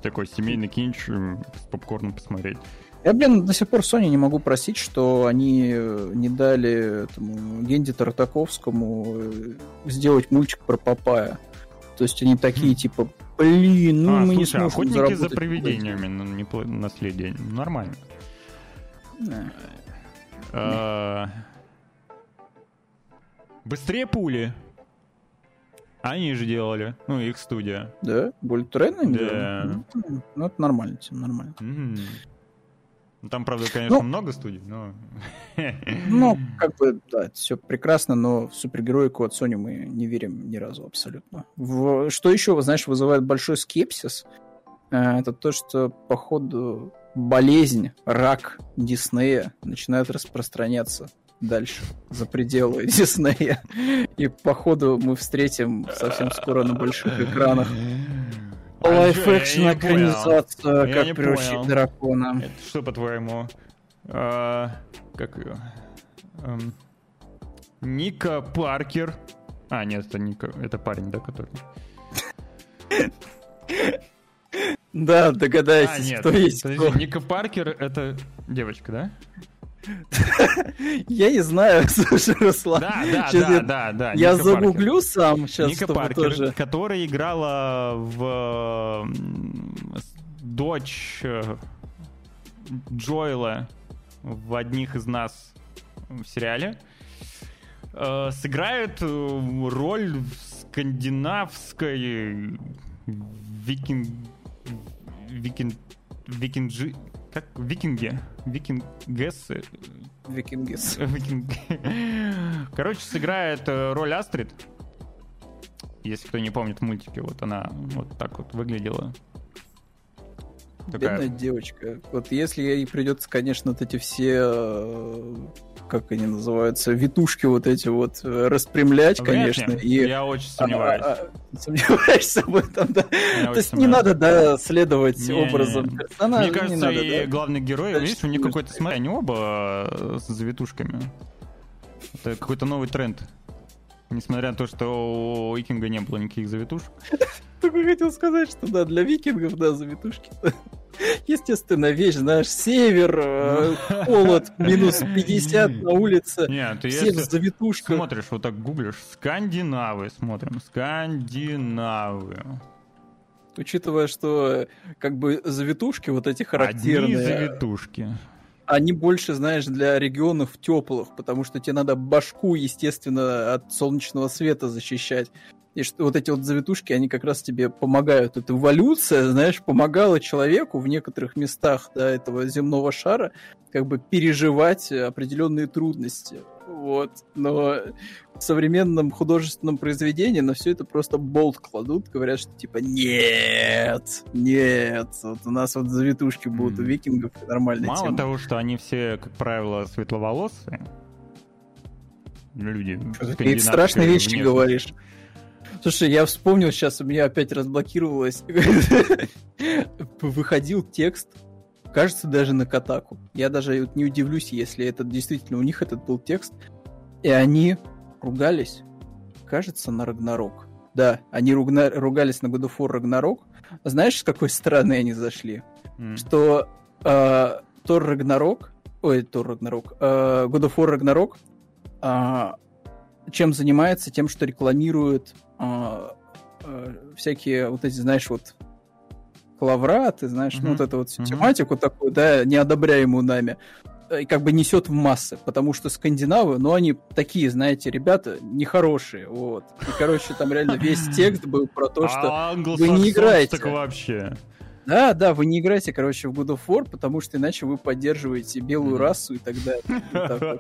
Такой семейный кинч с попкорном посмотреть. Я, блин, до сих пор Sony не могу просить, что они э, не дали этому Генди Тартаковскому э, сделать мультик про Папая. То есть они такие, хм. типа, блин, ну а, мы слушай, не сможем охотники заработать. за привидениями, но не наследие. Нормально. Да. А, Быстрее пули. Они же делали. Ну, их студия. Да? Train они Да. Ну, ну, это нормально, тем нормально. Ну, там, правда, конечно, ну, много студий, но... Ну, как бы, да, все прекрасно, но в супергероику от Sony мы не верим ни разу абсолютно. В... Что еще, знаешь, вызывает большой скепсис, э, это то, что, походу, болезнь, рак Диснея начинает распространяться дальше, за пределы Диснея. И походу мы встретим совсем скоро на больших экранах live-action экранизацию, как приручить дракона. Это что, по-твоему? А, как ее? Эм, Ника Паркер. А, нет, это Ника, это парень, да, который. Да, догадайтесь, а, кто есть подожди, кто. Ника Паркер это девочка, да? Я не знаю, слушай, Руслан. Да, да, да, я, да, да. Я Ника загуглю Паркер. сам сейчас, Ника Паркер, тоже... которая играла в дочь э, Джоэла в одних из нас в сериале, э, сыграет э, роль скандинавской викинг... викинг... викинджи как викинги, викингессы. Викингес. Викинг... Короче, сыграет э, роль Астрид. Если кто не помнит мультики, вот она вот так вот выглядела. Такая... Бедная девочка. Вот если ей придется, конечно, вот эти все э, как они называются, витушки вот эти вот э, распрямлять, Вряд ли. конечно. И... Я очень сомневаюсь. А, а, сомневаешься в этом, да? Я То есть не надо, да, следовать Не, образом не. персонажа. Мне кажется, надо, и да. главный герой, видишь, у них какой-то, смотри, они оба э, с завитушками. Это какой-то новый тренд. Несмотря на то, что у Викинга не было никаких завитушек. Только хотел сказать, что да, для викингов, да, завитушки. Естественно, вещь, знаешь, север, э, холод, минус 50 на улице, Нет, ты все в если завитушках. смотришь, вот так гуглишь, скандинавы смотрим, скандинавы. Учитывая, что э, как бы завитушки вот эти Одни характерные, завитушки. Они больше, знаешь, для регионов теплых, потому что тебе надо башку, естественно, от солнечного света защищать. И что вот эти вот завитушки, они как раз тебе помогают. Эта эволюция, знаешь, помогала человеку в некоторых местах да, этого земного шара как бы переживать определенные трудности. Вот. Но в современном художественном произведении на все это просто болт кладут, говорят, что типа нет, нет, вот у нас вот завитушки будут у викингов и нормальная Мало тема. того, что они все, как правило, светловолосые, люди. Ты страшные вещи внешности. говоришь. Слушай, я вспомнил сейчас, у меня опять разблокировалось. Выходил текст, кажется, даже на Катаку. Я даже вот не удивлюсь, если это действительно у них этот был текст. И они ругались, кажется, на Рагнарок. Да, они ругна- ругались на God of War Рагнарок. Знаешь, с какой стороны они зашли? М. что э, Тор Рагнарок, ой, Тор Рагнарок, э, God of War Рагнарок, а, чем занимается? Тем, что рекламирует а, э, всякие вот эти, знаешь, вот клавра, ты знаешь, ну Мгм. вот эту вот всю Мгм. тематику такую, да, неодобряемую нами, э, и как бы несет в массы, потому что скандинавы, ну, они такие, знаете, ребята, нехорошие, вот. И, короче, там реально весь текст был про то, что вы не играете. Так вообще. да, да, вы не играете, короче, в God of War, потому что иначе вы поддерживаете белую расу и так далее.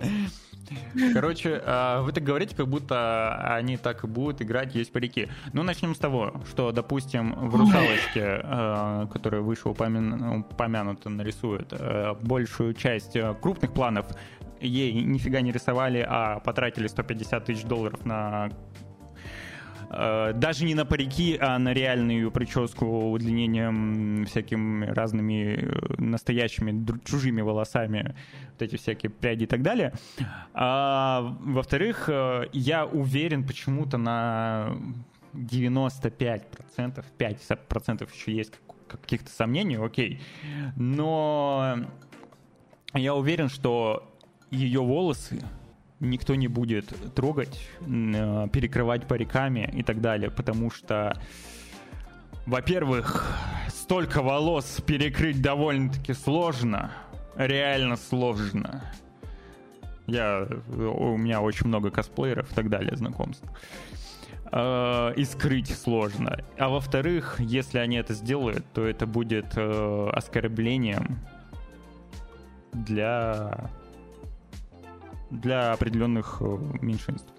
Короче, а, вы так говорите, как будто они так и будут играть есть парики. Ну, начнем с того, что, допустим, в «Русалочке», а, которая выше упомя- упомянута, нарисует а, большую часть крупных планов, ей нифига не рисовали, а потратили 150 тысяч долларов на даже не на парики, а на реальную прическу удлинением всякими разными э, настоящими чужими волосами, вот эти всякие пряди и так далее. А, во-вторых, э, я уверен почему-то на 95%, 5% еще есть как- каких-то сомнений, окей, но я уверен, что ее волосы никто не будет трогать, э, перекрывать париками и так далее, потому что, во-первых, столько волос перекрыть довольно-таки сложно, реально сложно. Я, у меня очень много косплееров и так далее, знакомств. Э, И скрыть сложно. А во-вторых, если они это сделают, то это будет э, оскорблением для для определенных э, меньшинств.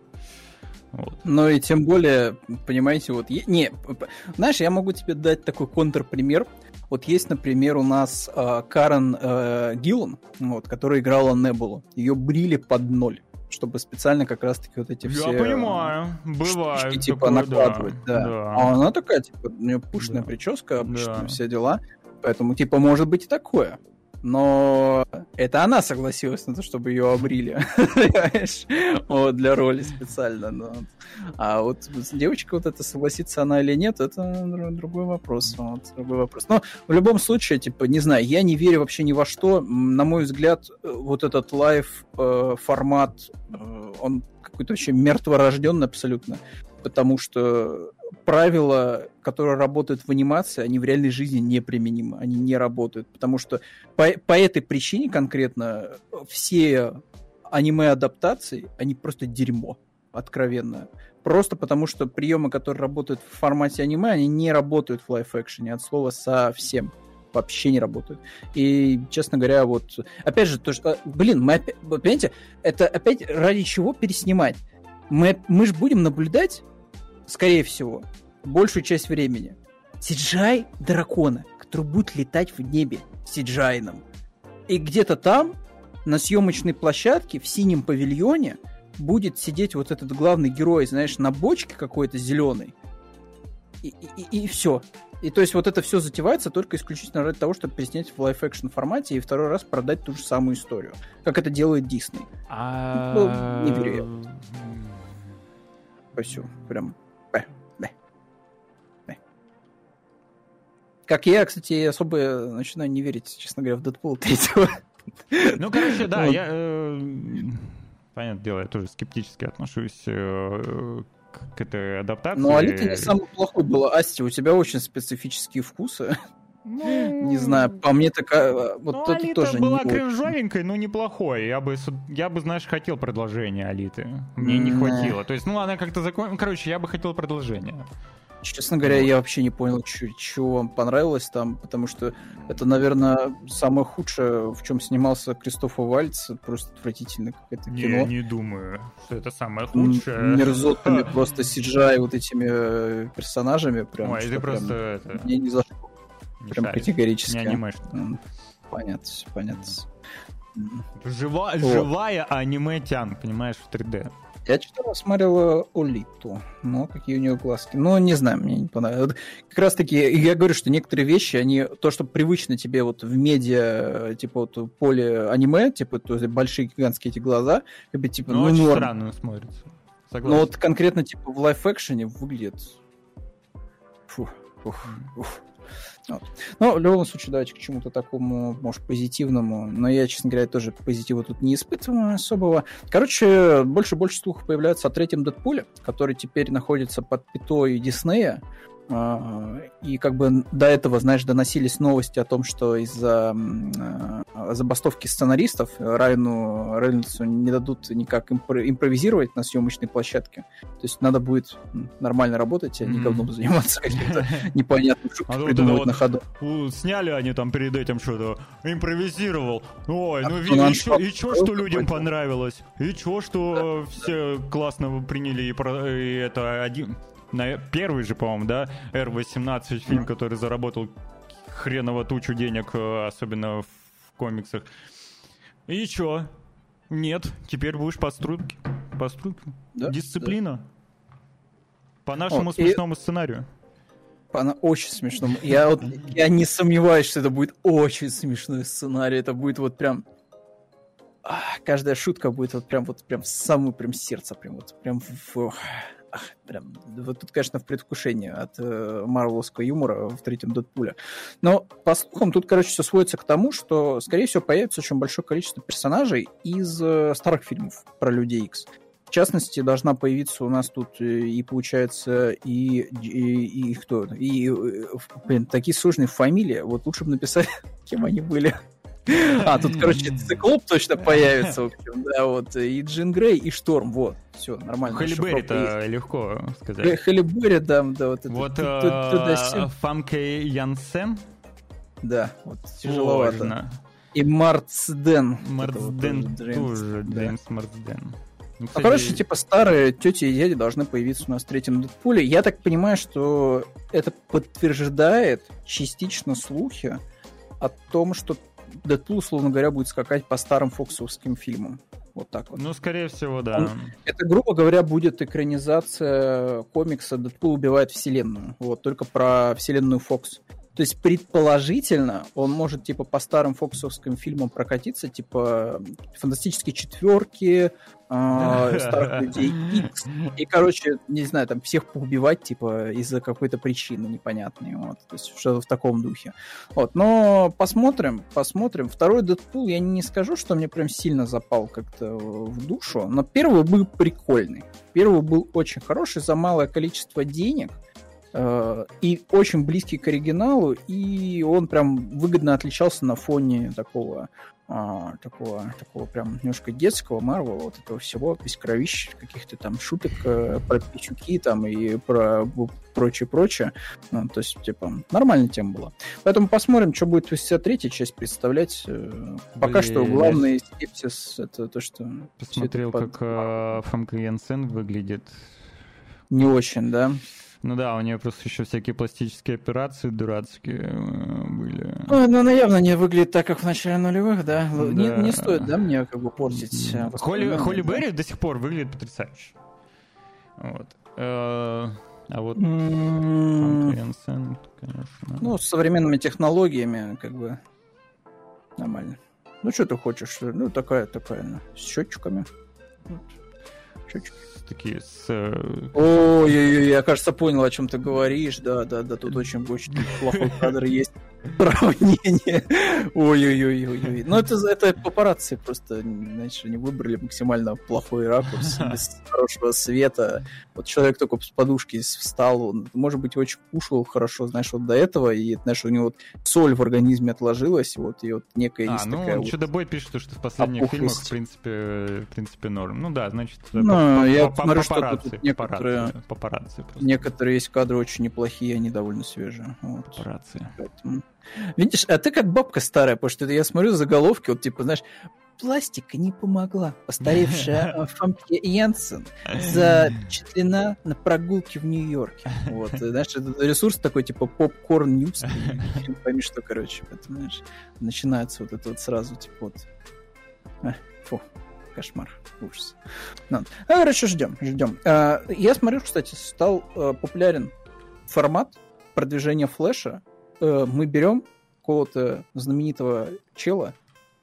Вот. Ну и тем более, понимаете, вот... Не, знаешь, я могу тебе дать такой контрпример. Вот есть, например, у нас э, Карен э, Гиллан, вот, которая играла Небулу. Ее брили под ноль, чтобы специально как раз-таки вот эти все... Я понимаю, штучки, бывает. типа такое, накладывать, да. да. А она такая, типа, у нее пышная Да. прическа, обычно Да. все дела. Поэтому, типа, может быть и такое. Но это она согласилась на то, чтобы ее обрили. Вот, для роли специально. но- А вот девочка вот это согласится она или нет, это дру- другой вопрос. Вот, другой вопрос. Но в любом случае, типа, не знаю, я не верю вообще ни во что. На мой взгляд, э, вот этот live э, формат, э, он какой-то вообще мертворожденный абсолютно. Потому что правила, которые работают в анимации, они в реальной жизни неприменимы, они не работают, потому что по, по этой причине конкретно все аниме-адаптации, они просто дерьмо, откровенно. Просто потому что приемы, которые работают в формате аниме, они не работают в лайф-экшене, от слова совсем вообще не работают. И, честно говоря, вот, опять же, то, что, блин, мы опять, понимаете, это опять ради чего переснимать? Мы, мы же будем наблюдать, скорее всего, большую часть времени. CGI дракона, который будет летать в небе CGI-ном. И где-то там на съемочной площадке в синем павильоне будет сидеть вот этот главный герой, знаешь, на бочке какой-то зеленой. И, и, и все. И то есть вот это все затевается только исключительно ради того, чтобы переснять в live-action формате и второй раз продать ту же самую историю. Как это делает Дисней. А... Ну, не верю я. Все, прям... Как я, кстати, особо начинаю не верить, честно говоря, в Дэдпул 3. Ну, короче, да, я... Э, понятное дело, я тоже скептически отношусь э, к этой адаптации. Ну, Алита не самый плохой была. Асти, у тебя очень специфические вкусы. Ну, не знаю, по мне такая... Вот ну, это Алита тоже была не кринжовенькой, но неплохой. Я бы, я бы, знаешь, хотел продолжение Алиты. Мне не хватило. То есть, ну, она как-то закончила... Короче, я бы хотел продолжение. Честно говоря, я вообще не понял, что вам понравилось там, потому что это, наверное, самое худшее, в чем снимался Кристофа Вальц. Просто отвратительно какое-то кино. Я не думаю, что это самое худшее. Мерзотными просто CGI вот этими э, персонажами. Прям, Ой, ты просто это... Мне не зашло. Прям шаришь. категорически. Не анимешь. Понятно, понятно. Жива, живая аниме тян, понимаешь, в 3D. Я что-то смотрел Олиту, но какие у нее глазки. Ну, не знаю, мне не понравилось. Вот как раз таки, я говорю, что некоторые вещи, они, то, что привычно тебе вот в медиа, типа вот поле аниме, типа то есть большие гигантские эти глаза, как бы типа, Ну, ну, очень норм. странно смотрится. Но Согласен. вот конкретно типа в лайф-экшене выглядит... Фу, ух, ух. Вот. Но в любом случае, давайте к чему-то такому, может, позитивному. Но я, честно говоря, тоже позитива тут не испытываю особого. Короче, больше-больше слухов появляется о третьем Дэдпуле, который теперь находится под пятой Диснея. А, И как бы до этого, знаешь, доносились новости о том, что из-за а, забастовки сценаристов Райану Рейнольдсу не дадут никак импро- импровизировать на съемочной площадке. То есть надо будет нормально работать, а не говном заниматься каким-то непонятным А шуткой вот придумывать на ходу. Сняли они там перед этим что-то, импровизировал. Ой, А ну кто ви- на и чё, устроил что людям понравилось? И чё, что все классно приняли и, про- и это один... На первый же, по-моему, да, R18 фильм, который заработал хреново тучу денег, э, особенно в комиксах. И чё? Нет, теперь будешь по струнке. По струнке. Да, Дисциплина. По нашему О, и- смешному сценарию. Она очень смешно. Я вот я не сомневаюсь, что это будет очень смешной сценарий. Это будет вот прям а, каждая шутка будет вот прям вот прям в самое прям сердце, прям вот прям в, прям вот тут, конечно, в предвкушении от э, марвеловского юмора в третьем Дэдпуле. Но по слухам тут, короче, все сводится к тому, что, скорее всего, появится очень большое количество персонажей из э, старых фильмов про Людей Икс. В частности, должна появиться у нас тут э, и, получается, и, и, и кто? И, э, блин, такие сложные фамилии. Вот лучше бы написать, кем они были. А, тут, короче, циклоп точно появится, в общем, да, вот, и Джин Грей, и Шторм, вот, все, нормально. Холли расшифровка Берри-то легко сказать. Холли Берри, да, да, вот это. Вот э, Фамке Янсен Да, вот, тяжеловато. И Марцден. Марцден тоже Джеймс. Джеймс Марцден. Ну, Ну, короче, типа старые тети и дяди должны появиться у нас в третьем Дэдпуле. Я так понимаю, что это подтверждает частично слухи о том, что Дэдпул, условно говоря, будет скакать по старым фоксовским фильмам. Вот так вот. Ну, скорее всего, да. Он- Это, грубо говоря, будет экранизация комикса «Дэдпул убивает вселенную». Вот, только про вселенную Фокс. То есть, предположительно, он может, типа, по старым фоксовским фильмам прокатиться, типа, «Фантастические четверки», «Старых людей Икс». И, короче, не знаю, там, всех поубивать, типа, из-за какой-то причины непонятной. Вот, то есть, что-то в таком духе. Вот, но посмотрим, посмотрим. Второй Дэдпул, я не скажу, что мне прям сильно запал как-то в душу, но первый был прикольный. Первый был очень хороший за малое количество денег и очень близкий к оригиналу, и он прям выгодно отличался на фоне такого а, такого, такого прям немножко детского Марвела, вот этого всего, без кровищ, каких-то там шуток э, про пичуки там и про прочее-прочее. Ну, то есть, типа, нормальная тема была. Поэтому посмотрим, что будет 63-я часть представлять. Э, Пока Блин, что главный скепсис это то, что Посмотрел, это как э, Фамка Янсен выглядит. не очень, да. Ну да, у нее просто еще всякие пластические операции дурацкие э, были. Ну, ну, она явно не выглядит так, как в начале нулевых, да? да. Не, не стоит, да, мне как бы портить. Э, Холли, Холли Берри до сих пор выглядит потрясающе. Вот. Э, а вот конечно. Ну, с современными технологиями, как бы, нормально. Ну, что ты хочешь? Ну, такая, такая, ну, с счетчиками. Вот. Счетчики. Такие с... Э, Ой-ой-ой, я, кажется, понял, о чем ты говоришь. Да, да, да, тут очень, очень плохой кадр есть сравнение. Ой-ой-ой-ой. Ну, это, это папарацци просто, знаешь, они выбрали максимально плохой ракурс, без хорошего света. Вот человек только с подушки встал, он, может быть, очень кушал хорошо, знаешь, вот до этого, и, знаешь, у него вот соль в организме отложилась, вот, и вот некая а, есть ну, такая... Чудо-бой пишет, что в последних фильмах, в принципе, в принципе, норм. Ну да, значит, ну, я смотрю, что тут некоторые, папарацци некоторые есть кадры очень неплохие, они довольно свежие. Вот. Папарацци. Поэтому... Видишь, а ты как бабка старая, потому что я смотрю заголовки, вот типа, знаешь, пластика не помогла. Постаревшая Фамке Янсен зачислена на прогулки в Нью-Йорке. Вот, знаешь, это ресурс такой, типа, попкорн ньюс, пойми, что, короче, поэтому, знаешь, начинается вот это вот сразу, типа, вот, а, фу, кошмар, ужас. Ну, а, короче, ждем, ждем. А, я смотрю, кстати, стал а, популярен формат продвижения флеша э, мы берем какого-то знаменитого чела,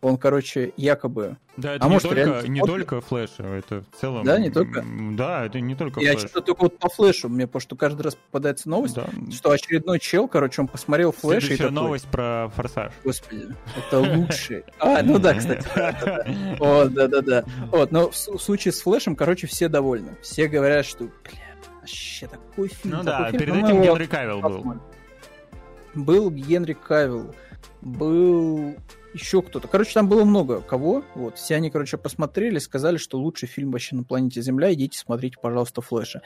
он, короче, якобы... Да, это а не, может, только, не только флеша, это в целом... Да, не только? Да, это не только Я что-то только вот по флешу, мне что каждый раз попадается новость, да. что очередной чел, короче, он посмотрел флеш Следующая и такой... новость про Форсаж. Господи, это лучший. А, ну да, кстати. О, да-да-да. Вот, но в случае с флешем, короче, все довольны. Все говорят, что, бля, вообще такой фильм. Ну да, перед этим Генри Кавилл был был Генри Кавилл, был еще кто-то. Короче, там было много кого. Вот. Все они, короче, посмотрели, сказали, что лучший фильм вообще на планете Земля. Идите, смотрите, пожалуйста, Флэша.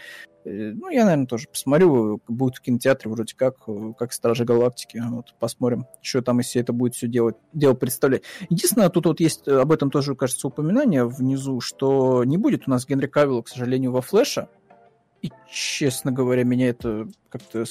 Э, ну, я, наверное, тоже посмотрю. Будет в кинотеатре вроде как, как Стражи Галактики. Вот, посмотрим, что там, если это будет все делать, дело представлять. Единственное, тут вот есть об этом тоже, кажется, упоминание внизу, что не будет у нас Генри Кавилла, к сожалению, во Флэша. И, честно говоря, меня это как-то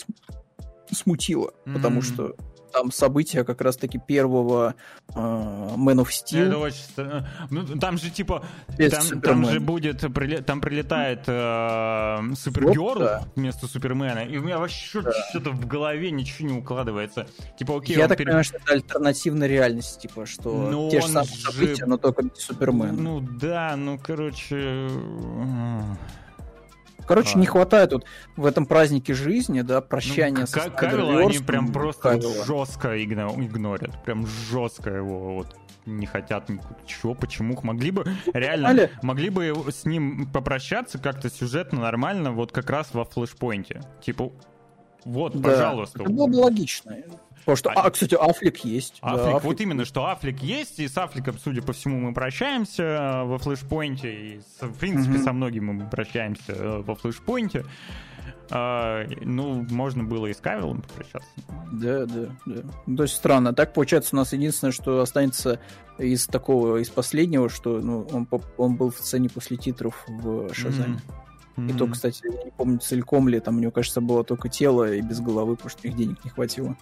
смутило, mm-hmm. потому что там события как раз-таки первого э, Man of Steel. Это очень... Э, ну, там же типа... Там, там же будет... Там прилетает э, Супергерл да. вместо Супермена, и у меня вообще да. что-то в голове ничего не укладывается. Типа, окей, Я так перед... понимаю, что это альтернативная реальность, типа, что но те же самые же... события, но только не Супермен. Ну да, ну короче... Короче, а. не хватает вот в этом празднике жизни, да, прощания ну, со Кавилла они прям просто вот жестко игнорят. Прям жестко его вот не хотят чего, почему. Могли бы, реально, могли бы с ним попрощаться как-то сюжетно, нормально, вот как раз во флешпоинте. Типа, вот, да. пожалуйста. Это было бы логично. Потому что, а, а кстати, Афлик есть. Афлик, да, Афлик, вот именно, что Афлик есть, и с Афликом, судя по всему, мы прощаемся э, во флешпоинте, и, в принципе, угу. со многими мы прощаемся э, во флешпоинте. А, ну, можно было и с Кавиллом попрощаться. Да, да, да. Ну, то есть странно. Так, получается, у нас единственное, что останется из такого, из последнего, что ну, он, он был в сцене после титров в Шазаме. Mm-hmm. Mm-hmm. И то, кстати, я не помню целиком ли, там у него, кажется, было только тело и без головы, потому что их денег не хватило.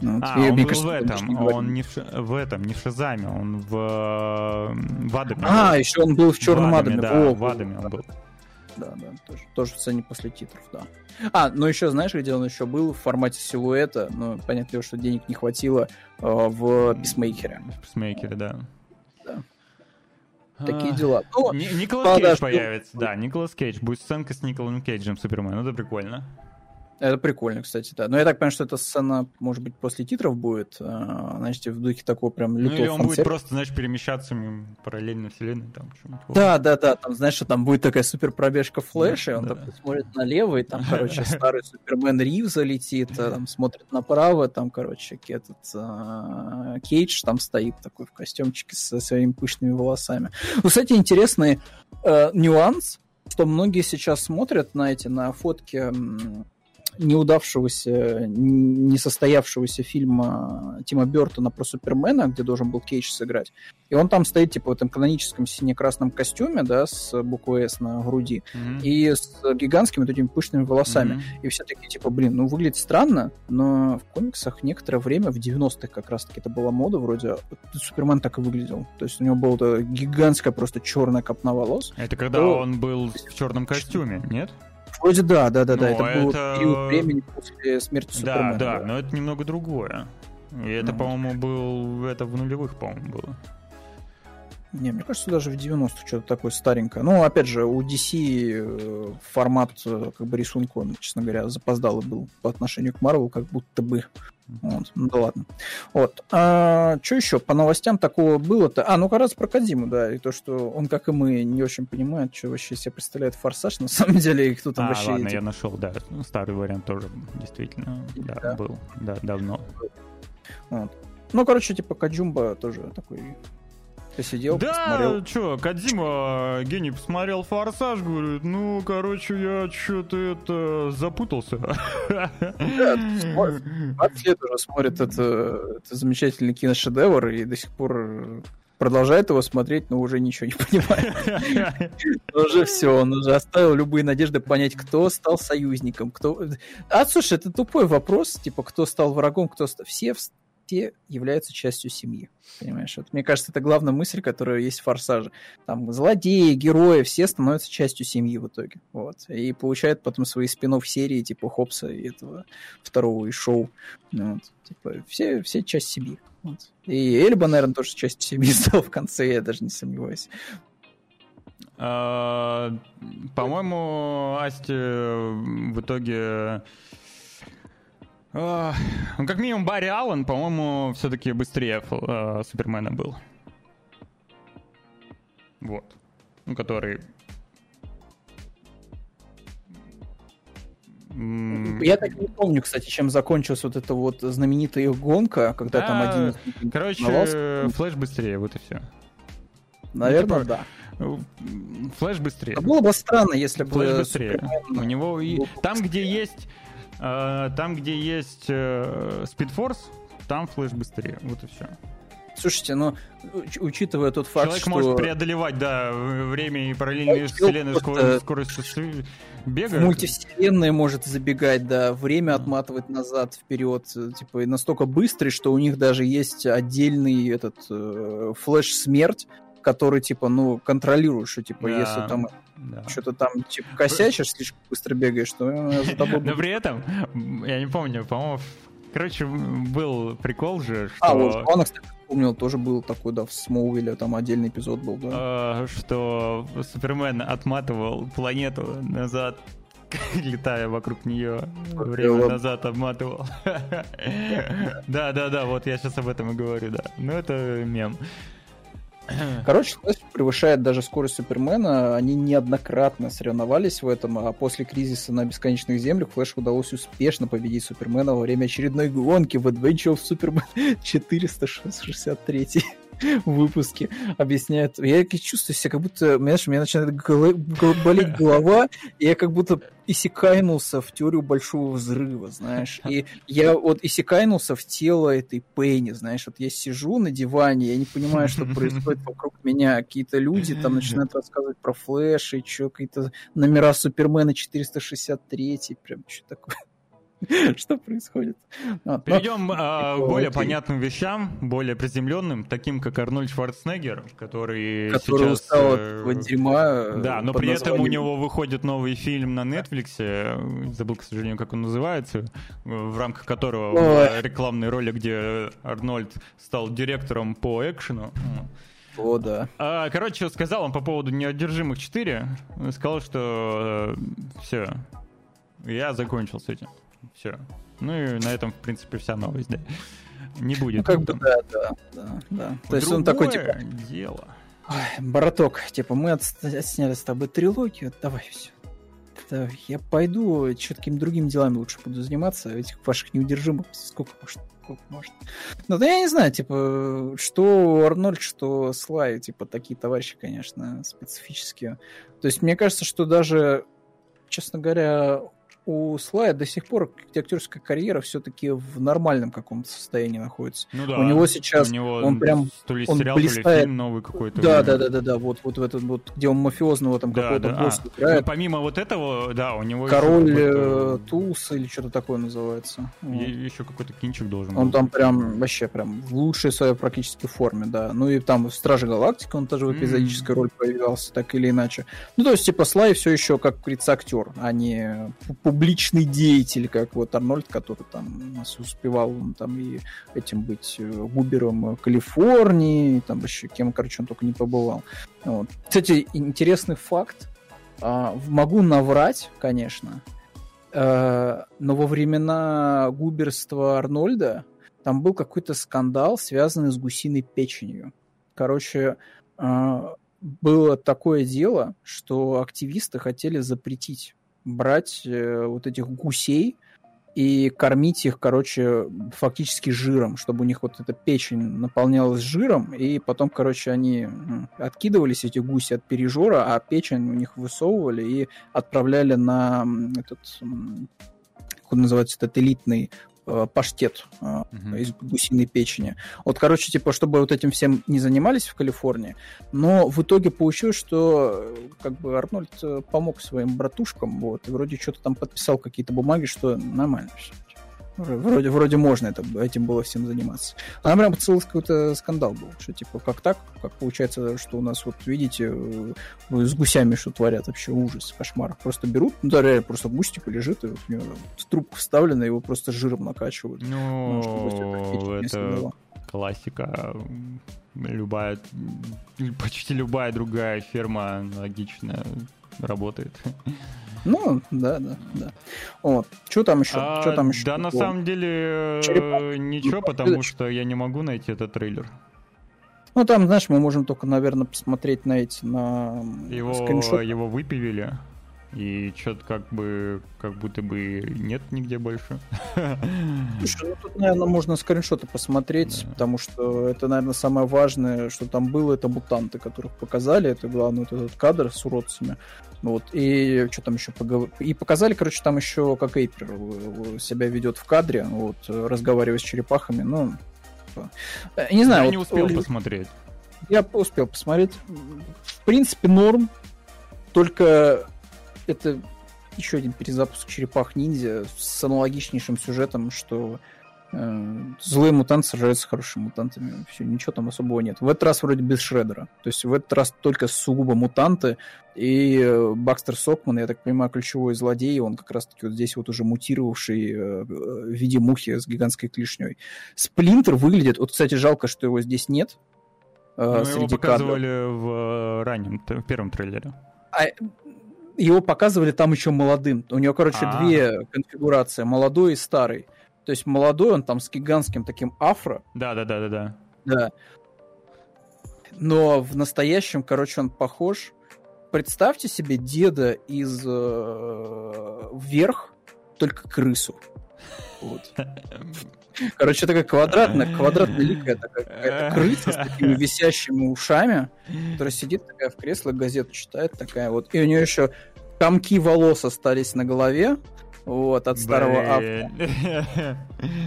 Ну, вот. А, я, он был кажется, в этом, не он не в, в этом, не в Шазаме, он в, в Адаме. А, еще он был в Черном Адаме. Да, О, в Адаме он был. Да, да, тоже, тоже в сцене после титров, да. А, ну еще, знаешь, где он еще был в формате силуэта, ну, понятно, что денег не хватило э, в Писмейкере. В Писмейкере. Да. Такие дела. Ну, Николас Кейдж появится, да, Николас Кейдж. Будет сценка с Николасом Кейджем Супермен, это прикольно. Это прикольно, кстати, да. Но я так понимаю, что эта сцена, может быть, после титров будет, а, значит, в духе такого прям лютого Ну или он будет просто, знаешь, перемещаться параллельно вселенной, там, Да, да, да, там, знаешь, что там будет такая супер пробежка флеша, и он да. такой смотрит налево, и там, короче, старый Супермен Рив залетит, а там смотрит направо, там, короче, этот а, Кейдж там стоит такой в костюмчике со своими пышными волосами. Ну, кстати, интересный э, нюанс, что многие сейчас смотрят на эти, на фотки неудавшегося, несостоявшегося фильма Тима Бертона про Супермена, где должен был Кейдж сыграть. И он там стоит, типа, в этом каноническом сине-красном костюме, да, с буквой «С» на груди, mm-hmm. и с гигантскими вот этими пышными волосами. Mm-hmm. И все такие, типа, блин, ну, выглядит странно, но в комиксах некоторое время, в 90-х как раз-таки это была мода вроде, Супермен так и выглядел. То есть у него была гигантская просто черная копна волос. Это когда то... он был в черном костюме, нет? Вроде да, да, да, да. Это, это был период времени после смерти Супермена. Да, да, но это немного другое. И это, ну, по-моему, был... Это в нулевых, по-моему, было. Не, мне кажется, даже в 90-х что-то такое старенькое. Ну, опять же, у DC э, формат э, как бы рисунка, он, честно говоря, запоздалый был по отношению к Marvel, как будто бы. Вот. Ну да ладно. Вот. А, что еще по новостям такого было-то? А, ну как раз про Кадиму, да, и то, что он, как и мы, не очень понимает, что вообще себе представляет форсаж, на самом деле, и кто там а, вообще... ладно, эти... я нашел, да, старый вариант тоже действительно, да, да. был, да, давно. Вот. Ну, короче, типа Каджумба тоже такой Посидел, да, посмотрел. чё, Кадзима, гений, посмотрел «Форсаж», говорит, ну, короче, я что-то это запутался. Да, 20 лет уже смотрит это, это замечательный киношедевр и до сих пор продолжает его смотреть, но уже ничего не понимает. Уже все, он уже оставил любые надежды понять, кто стал союзником, кто... А, слушай, это тупой вопрос, типа, кто стал врагом, кто... Все все являются частью семьи. Понимаешь? Вот, мне кажется, это главная мысль, которая есть в «Форсаже». Там злодеи, герои, все становятся частью семьи в итоге. Вот. И получают потом свои спин серии типа Хопса и этого второго и шоу. Ну вот. Типа, все, все часть семьи. Вот. И Эльба, наверное, тоже часть семьи стал в конце, я даже не сомневаюсь. А, по-моему, Асти в итоге ну, как минимум, Барри Аллен, по-моему, все-таки быстрее э, Супермена был. Вот. Ну, который... Я так не помню, кстати, чем закончилась вот эта вот знаменитая гонка, когда да, там один... Короче, Флэш быстрее, вот и все. Наверное, ну, типа, да. Флэш быстрее. А было бы странно, если бы... Флэш быстрее. У него и... Там, где есть там, где есть э, Speed Force, там флеш быстрее. Вот и все. Слушайте, ну, учитывая тот факт, Человек что... может преодолевать, да, время и параллельные вселенные скорость, скорость бега. В мультивселенной может забегать, да, время отматывать назад, вперед, типа, настолько быстрый, что у них даже есть отдельный этот э, флеш-смерть, который, типа, ну, контролирует, что, типа, да. если там да. Что-то там, типа, косячишь, слишком быстро бегаешь, то за тобой... Но при этом, я не помню, по-моему, короче, был прикол же, что... А, вот, он, кстати, помнил, тоже был такой, да, в Смоувилле, там отдельный эпизод был, да. А, что Супермен отматывал планету назад летая вокруг нее, время назад обматывал. Да, да, да, вот я сейчас об этом и говорю, да. Ну, это мем. Короче, скорость превышает даже скорость Супермена. Они неоднократно соревновались в этом, а после кризиса на бесконечных землях Флэшу удалось успешно победить Супермена во время очередной гонки в Adventure of Superman 463 выпуске объясняет. Я чувствую себя, как будто, знаешь, у меня начинает болеть голова, и я как будто исекайнулся в теорию большого взрыва, знаешь. И я вот исекайнулся в тело этой Пенни, знаешь. Вот я сижу на диване, я не понимаю, что происходит вокруг меня. Какие-то люди там начинают рассказывать про флеш и что, какие-то номера Супермена 463, прям что такое. Что происходит? Вот. Перейдем но... а, к более понятным вещам, более приземленным, таким как Арнольд Шварценеггер, который, который сейчас... устал от э, дерьма. Да, но при названием... этом у него выходит новый фильм на Netflix, забыл, к сожалению, как он называется, в рамках которого Ой. рекламной роли, где Арнольд стал директором по экшену. О, да. А, короче, сказал он по поводу «Неодержимых 4», сказал, что э, все, я закончил с этим. Все. Ну и на этом, в принципе, вся новость, да. Не будет. Ну, как бы, да, да, да, да. То есть он такой, типа... дело. Ой, браток, типа, мы отсняли с тобой трилогию, давай все. Да, я пойду, что-то какими другими делами лучше буду заниматься, этих ваших неудержимых, сколько может, сколько может. Ну, да я не знаю, типа, что Арнольд, что Слай, типа, такие товарищи, конечно, специфические. То есть мне кажется, что даже, честно говоря, у Слая до сих пор актерская карьера все-таки в нормальном каком-то состоянии находится. Ну да. У него сейчас у него он прям то ли он сериал, то ли блистает. фильм новый какой-то. да, да, да, да, да, вот, вот в этом вот, где он мафиозного там Да, какого-то да. босса А, играет. ну, помимо вот этого, да, у него Король э, Туз или что-то такое называется. Вот. еще какой-то кинчик должен Он был там быть. прям вообще прям в лучшей своей практически форме, да. Ну и там в Страже Галактики он тоже в эпизодической роли появлялся, так или иначе. Ну, то есть, типа, Слай все еще, как говорится, актер, а не пу- публичный деятель, как вот Арнольд, который там у нас успевал он там и этим быть э, губером э, Калифорнии, там вообще кем, короче, он только не побывал. Вот. Кстати, интересный факт. А, могу наврать, конечно, э, но во времена губерства Арнольда там был какой-то скандал, связанный с гусиной печенью. Короче, э, было такое дело, что активисты хотели запретить брать э, вот этих гусей и кормить их, короче, фактически жиром, чтобы у них вот эта печень наполнялась жиром, и потом, короче, они откидывались, эти гуси, от пережора, а печень у них высовывали и отправляли на этот, как он называется, этот элитный паштет э, Мгм. из гусиной печени. Вот, короче, типа, чтобы вот этим всем не занимались в Калифорнии, но в итоге получилось, что э, как бы Арнольд помог своим братушкам, вот, и вроде что-то там подписал какие-то бумаги, что нормально все. Вроде, вроде можно это, этим было всем заниматься. А там прям целый какой-то скандал был, что типа, как так? Как получается, что у нас, вот видите, э, с гусями что творят, вообще ужас, кошмар. Просто берут, ну да, реально, просто гусь типа лежит, и вот у него с трубка вставлена, его просто жиром накачивают. Ну, Ну, это классика. Любая, почти любая другая ферма аналогично работает. Ну, да, да, да. Вот. Что там еще? А, Что там еще? Да, на такого? самом деле э, Черепах. ничего, Ну, потому что я не могу найти этот трейлер. Ну, там, знаешь, мы можем только, наверное, посмотреть на эти, на Его, скриншоты. его выпилили. И что-то как бы, как будто бы нет нигде больше. Слушай, ну тут, наверное, можно скриншоты посмотреть, Да. потому что это, наверное, самое важное, что там было, это мутанты, которых показали, это главный вот этот кадр с уродцами. Вот, и что там еще поговорили? И показали, короче, там еще, как Эйпер э, себя ведет в кадре, вот, разговаривая с черепахами, ну, типа, э, не знаю. Я вот, не успел посмотреть. Я успел посмотреть. В принципе, норм. Только это еще один перезапуск черепах ниндзя с аналогичнейшим сюжетом, что э, злые мутанты сражаются с хорошими мутантами. Все, ничего там особого нет. В этот раз вроде без Шредера. То есть в этот раз только сугубо мутанты. И э, Бакстер Сокман, я так понимаю, ключевой злодей, он как раз-таки вот здесь вот уже мутировавший э, в виде мухи с гигантской клешней. Сплинтер выглядит... Вот, кстати, жалко, что его здесь нет. Ну, его среди кадров. показывали в раннем, в первом трейлере. А его показывали там еще молодым. У него, короче, А. две конфигурации: молодой и старый. То есть молодой он там с гигантским таким афро, Да, да, да, да, да. да. Но в настоящем, короче, он похож. Представьте себе деда из э, вверх, только крысу. Вот. Короче, такая квадратная, квадратная такая какая-то крыса с такими висящими ушами, которая сидит такая в кресле, газету читает такая вот. И у нее еще комки волос остались на голове, вот, от старого. Блин.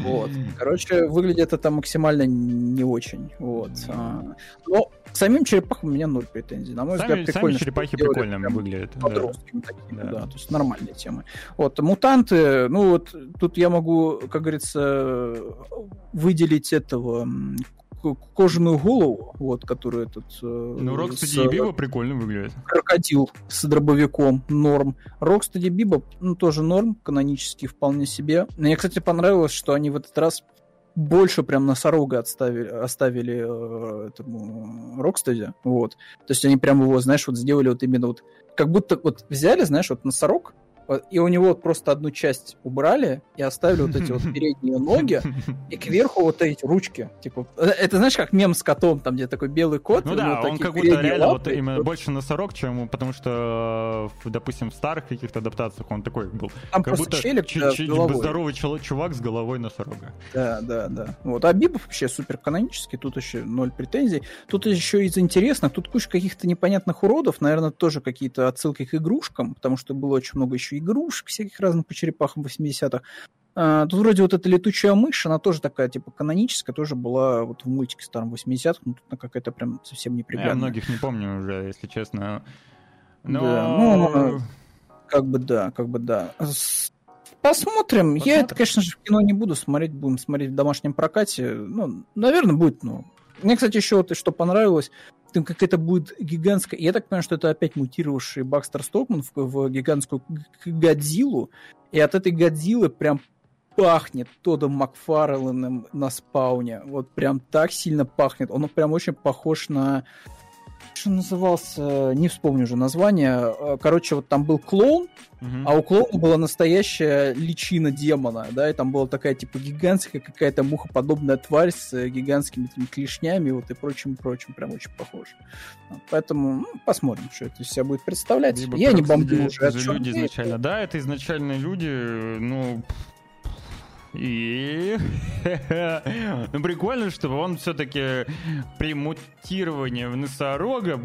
Вот. Короче, выглядит это максимально не очень. Вот. А, Но к самим черепахам у меня ноль претензий. На мой Сами, взгляд, сами прикольно. что черепахи прикольно выглядят. да. подростками такими, Да. да. то есть нормальные темы. Вот, мутанты, ну вот тут я могу, как говорится, выделить этого кожаную голову, вот, которую этот... э, Ну, Рокстеди и Бибоп прикольно выглядят. крокодил с дробовиком норм. Рокстеди, Бибоп, ну, тоже норм, канонически вполне себе. Мне, кстати, понравилось, что они в этот раз больше прям носорога отставили, оставили э, этому Рокстеди, вот. То есть они прям его, знаешь, вот сделали вот именно вот, как будто вот взяли, знаешь, вот носорог, и у него вот просто одну часть убрали и оставили вот эти вот передние ноги, и кверху вот эти ручки. Типа, э, это знаешь, как мем с котом, там, где такой белый кот. Ну да, он как будто реально вот лапы, именно вот больше носорог, чем потому что, в, допустим, в старых каких-то адаптациях он такой был. Там Как просто будто челик да, чуть головой. здоровый чувак с головой носорога. Да, да, да. Вот. А Бибов вообще супер канонический, тут еще ноль претензий. Тут еще из интересных, тут куча каких-то непонятных уродов, наверное, тоже какие-то отсылки к игрушкам, потому что было очень много еще игрушек всяких разных по черепахам 80-х. А, тут вроде вот эта летучая мышь, она тоже такая, типа, каноническая, тоже была вот в мультике старом 80-х, но тут какая-то прям совсем неприглядная. Я многих не помню уже, если честно. Но... Да, ну, как бы да, как бы да. Посмотрим. Посмотрим. Я это, конечно же, в кино не буду смотреть, будем смотреть в домашнем прокате. Ну, наверное, будет, ну. Мне, кстати, еще вот что понравилось, там какая-то будет гигантская... Я так понимаю, что это опять мутировавший Бакстер Стокман в, в гигантскую Годзиллу, и от этой Годзиллы прям пахнет Тодом Макфарленом на спауне. Вот прям так сильно пахнет. Он прям очень похож на... Что назывался? Не вспомню уже название. Э, короче, вот там был клоун, угу. а у клоуна была настоящая личина демона, да, и там была такая, типа, гигантская какая-то мухоподобная тварь с э, гигантскими этими клешнями вот и прочим, прочим. Прям очень похож. Поэтому ну, посмотрим, что это из себя будет представлять. Либо Я не бомблю уже. Люди изначально, да, это изначально люди, ну, и ну, прикольно, что он все-таки при мутировании в носорога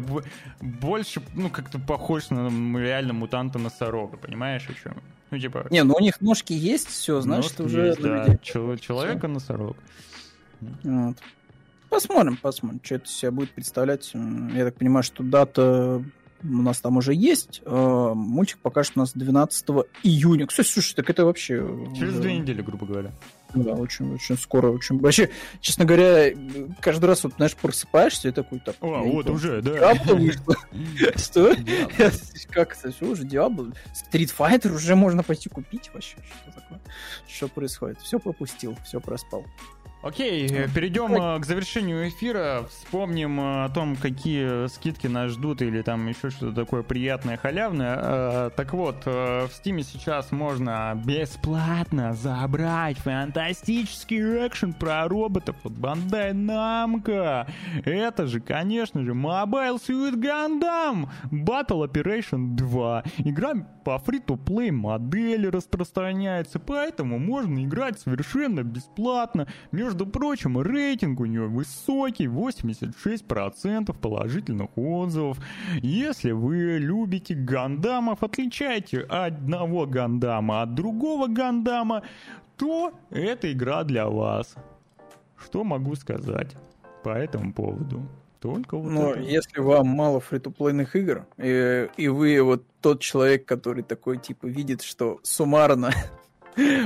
больше, ну, как-то похож на реально мутанта носорога, понимаешь, о чем? Ну, типа... Не, ну у них ножки есть, все, значит, ножки уже... Есть, да. Чел- человека-носорог. Вот. Посмотрим, посмотрим, что это себя будет представлять. Я так понимаю, что дата у нас там уже есть. Э, мультик покажет у нас 12 июня. Кстати, слушай, так это вообще... Через две недели, грубо говоря. Да, очень, очень скоро, очень... Вообще, честно говоря, каждый раз, вот, знаешь, просыпаешься и такой, так... О, вот уже, да. Что? Как это? Что уже Диабло? Street Fighter уже можно пойти купить вообще? Что такое? Что происходит? Все пропустил, все проспал. Окей, э, перейдем э, к завершению эфира. Вспомним э, о том, какие скидки нас ждут или там еще что-то такое приятное, халявное. Так вот, в Steam сейчас можно бесплатно забрать фантастический экшен про роботов от Bandai Namco. Это же, конечно же, Mobile Suit Gundam Battle Operation 2. Игра по фри-то-плей модели распространяется, поэтому можно играть совершенно бесплатно. Между прочим, рейтинг у нее высокий, 86% положительных отзывов. Если вы любите гандамов, отличаете одного гандама от другого гандама, то эта игра для вас. Что могу сказать по этому поводу? Только вот Но это. если вам мало фритуплейных игр, и, и вы вот тот человек, который такой, типа, видит, что суммарно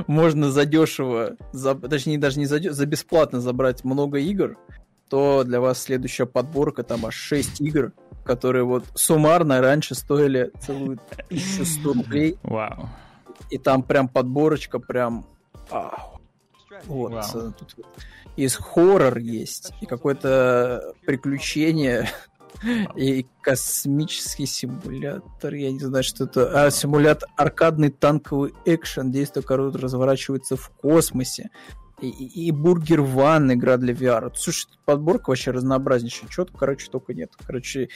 можно задешево, за, точнее, даже не за, за бесплатно забрать много игр, то для вас следующая подборка, там аж 6 игр, которые вот суммарно раньше стоили целую 1100 рублей. Вау. И там прям подборочка прям... Ау. Вот. Wow. Тут из хоррор есть, и какое-то приключение, и космический симулятор, я не знаю, что это, а симулятор, аркадный танковый экшен, действие, которое разворачивается в космосе, и, и, и Бургер Ван игра для VR. Слушай, подборка вообще разнообразнейшая. Чего короче, только нет. Короче,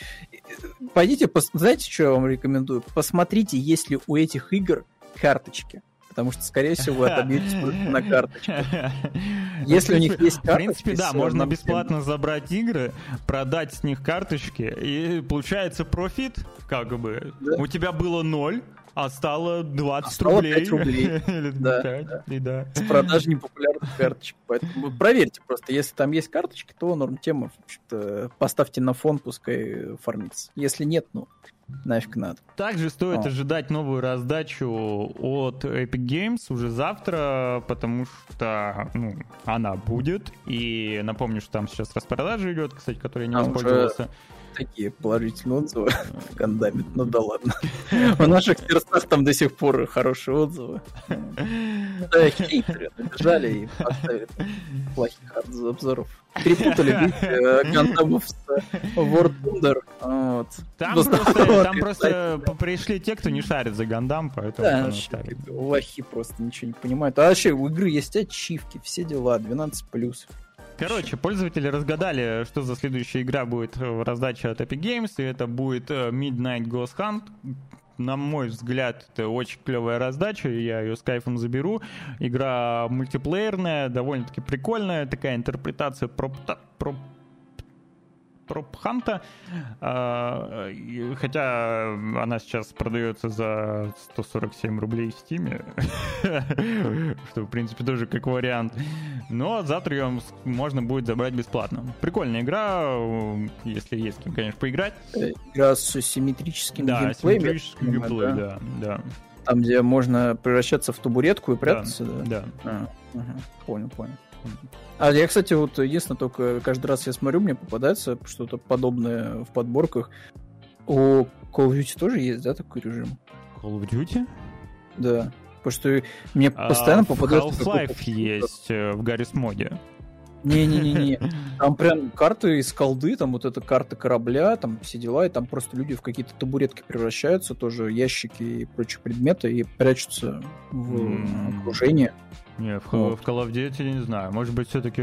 пойдите, пос... знаете, что я вам рекомендую? Посмотрите, есть ли у этих игр карточки потому что, скорее всего, вы отобьетесь на карточке. Если у них есть карточки... В принципе, да, можно бесплатно забрать игры, продать с них карточки, и получается профит, как бы. У тебя было ноль, а стало 20 а стало рублей. 5 рублей. Или да, 5, да. И да. С продажи непопулярных карточек. Поэтому проверьте просто. Если там есть карточки, то норм тема. Поставьте на фон, пускай фармится. Если нет, ну, нафиг надо. Также стоит О. ожидать новую раздачу от Epic Games уже завтра, потому что ну, она будет. И напомню, что там сейчас распродажа идет, кстати, которой я не а воспользовался. Уже такие положительные отзывы в Гандаме. Ну да ладно. В наших сердцах там до сих пор хорошие отзывы. Да, хейтеры набежали и поставили плохих обзоров. Перепутали э, Гандамов с World Wonder. Вот. Там просто, там просто пришли те, кто не шарит за Гандам, поэтому да, лохи просто ничего не понимают. А вообще у игры есть ачивки, все дела, 12 плюс. Короче, пользователи разгадали, что за следующая игра будет в раздаче от Epic Games, и это будет э, Midnight Ghost Hunt. На мой взгляд, это очень клевая раздача, я ее с кайфом заберу. Игра мультиплеерная, довольно-таки прикольная, такая интерпретация про, про Пропханта. А, хотя она сейчас продается за 147 рублей в Стиме, что, в принципе, тоже как вариант. Но завтра ее можно будет забрать бесплатно. Прикольная игра, если есть кем, конечно, поиграть. Игра с симметрическим да, геймплеем. симметрическим геймплеем, да, да. Там, где можно превращаться в табуретку и прятаться, да? Да. да. А, угу. Понял, понял. А я, кстати, вот единственное, только каждый раз я смотрю, мне попадается что-то подобное в подборках. У Call of Duty тоже есть, да, такой режим? Call of Duty? Да. Потому что мне а, постоянно а, попадается... Half-Life есть э, в Гаррис моде. Не-не-не-не. Там прям карты из колды, там вот эта карта корабля, там все дела, и там просто люди в какие-то табуретки превращаются, тоже ящики и прочие предметы, и прячутся в mm. окружение. Не, в, вот. в Call of Duty не знаю. Может быть, все-таки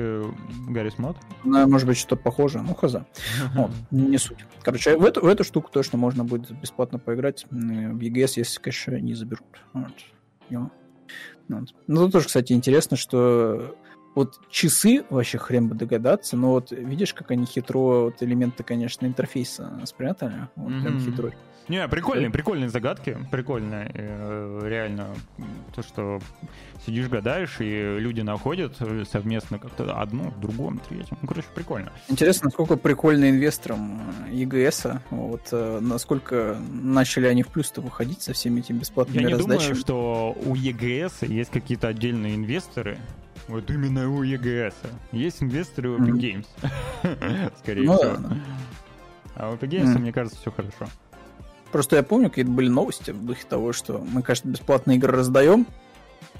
Гаррис Мод? Ну, может быть, что-то похоже. Ну, хаза. Вот, не суть. Короче, в эту, в эту штуку точно можно будет бесплатно поиграть. В EGS, если, конечно, не заберут. Вот. Вот. Ну, тут тоже, кстати, интересно, что вот часы вообще хрен бы догадаться, но вот видишь, как они хитро, вот элементы, конечно, интерфейса спрятали, вот mm-hmm. прям хитро. Не, прикольные, прикольные загадки, прикольно, э, реально, то, что сидишь, гадаешь, и люди находят совместно как-то одно, другом, третьем, ну, короче, прикольно. Интересно, насколько прикольно инвесторам э, вот, э, насколько начали они в плюс-то выходить со всеми этими бесплатными Я не раздачами. думаю, что у EGS есть какие-то отдельные инвесторы, вот именно у EGS. Есть инвесторы у Epic Games. Скорее ну, всего. А у Epic Games, мне кажется, все хорошо. Просто я помню, какие-то были новости в духе того, что мы, кажется, бесплатные игры раздаем,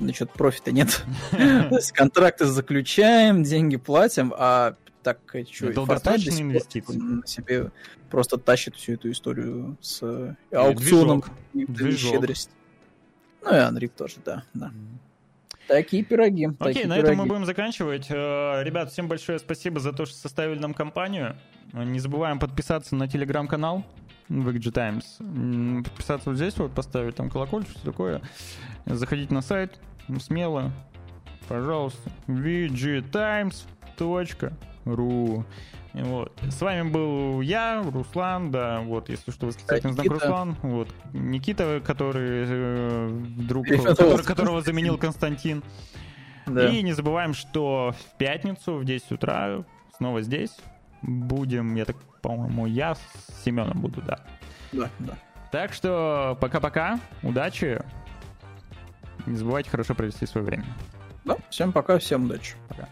но что-то профита нет. То есть контракты заключаем, деньги платим, а так что, долгосрочные инвестиции на себе просто тащит всю эту историю с аукционом щедрости. Ну и Unreal тоже, да, да. Такие пироги. Окей, такие на пироги. этом мы будем заканчивать. Э, ребят, всем большое спасибо за то, что составили нам компанию. Не забываем подписаться на телеграм-канал VG Times. Подписаться вот здесь, вот поставить там колокольчик, все такое. Заходить на сайт смело. Пожалуйста. vgtimes.ru вот. С вами был я, Руслан, да, вот, если что, восклицательный знак Руслан, вот, Никита, который э, друг, который, которого заменил Константин. Да. И не забываем, что в пятницу в 10 утра снова здесь будем, я так, по-моему, я с Семеном буду, да. Да, да. Так что пока-пока, удачи. Не забывайте хорошо провести свое время. Да, всем пока, всем удачи. Пока.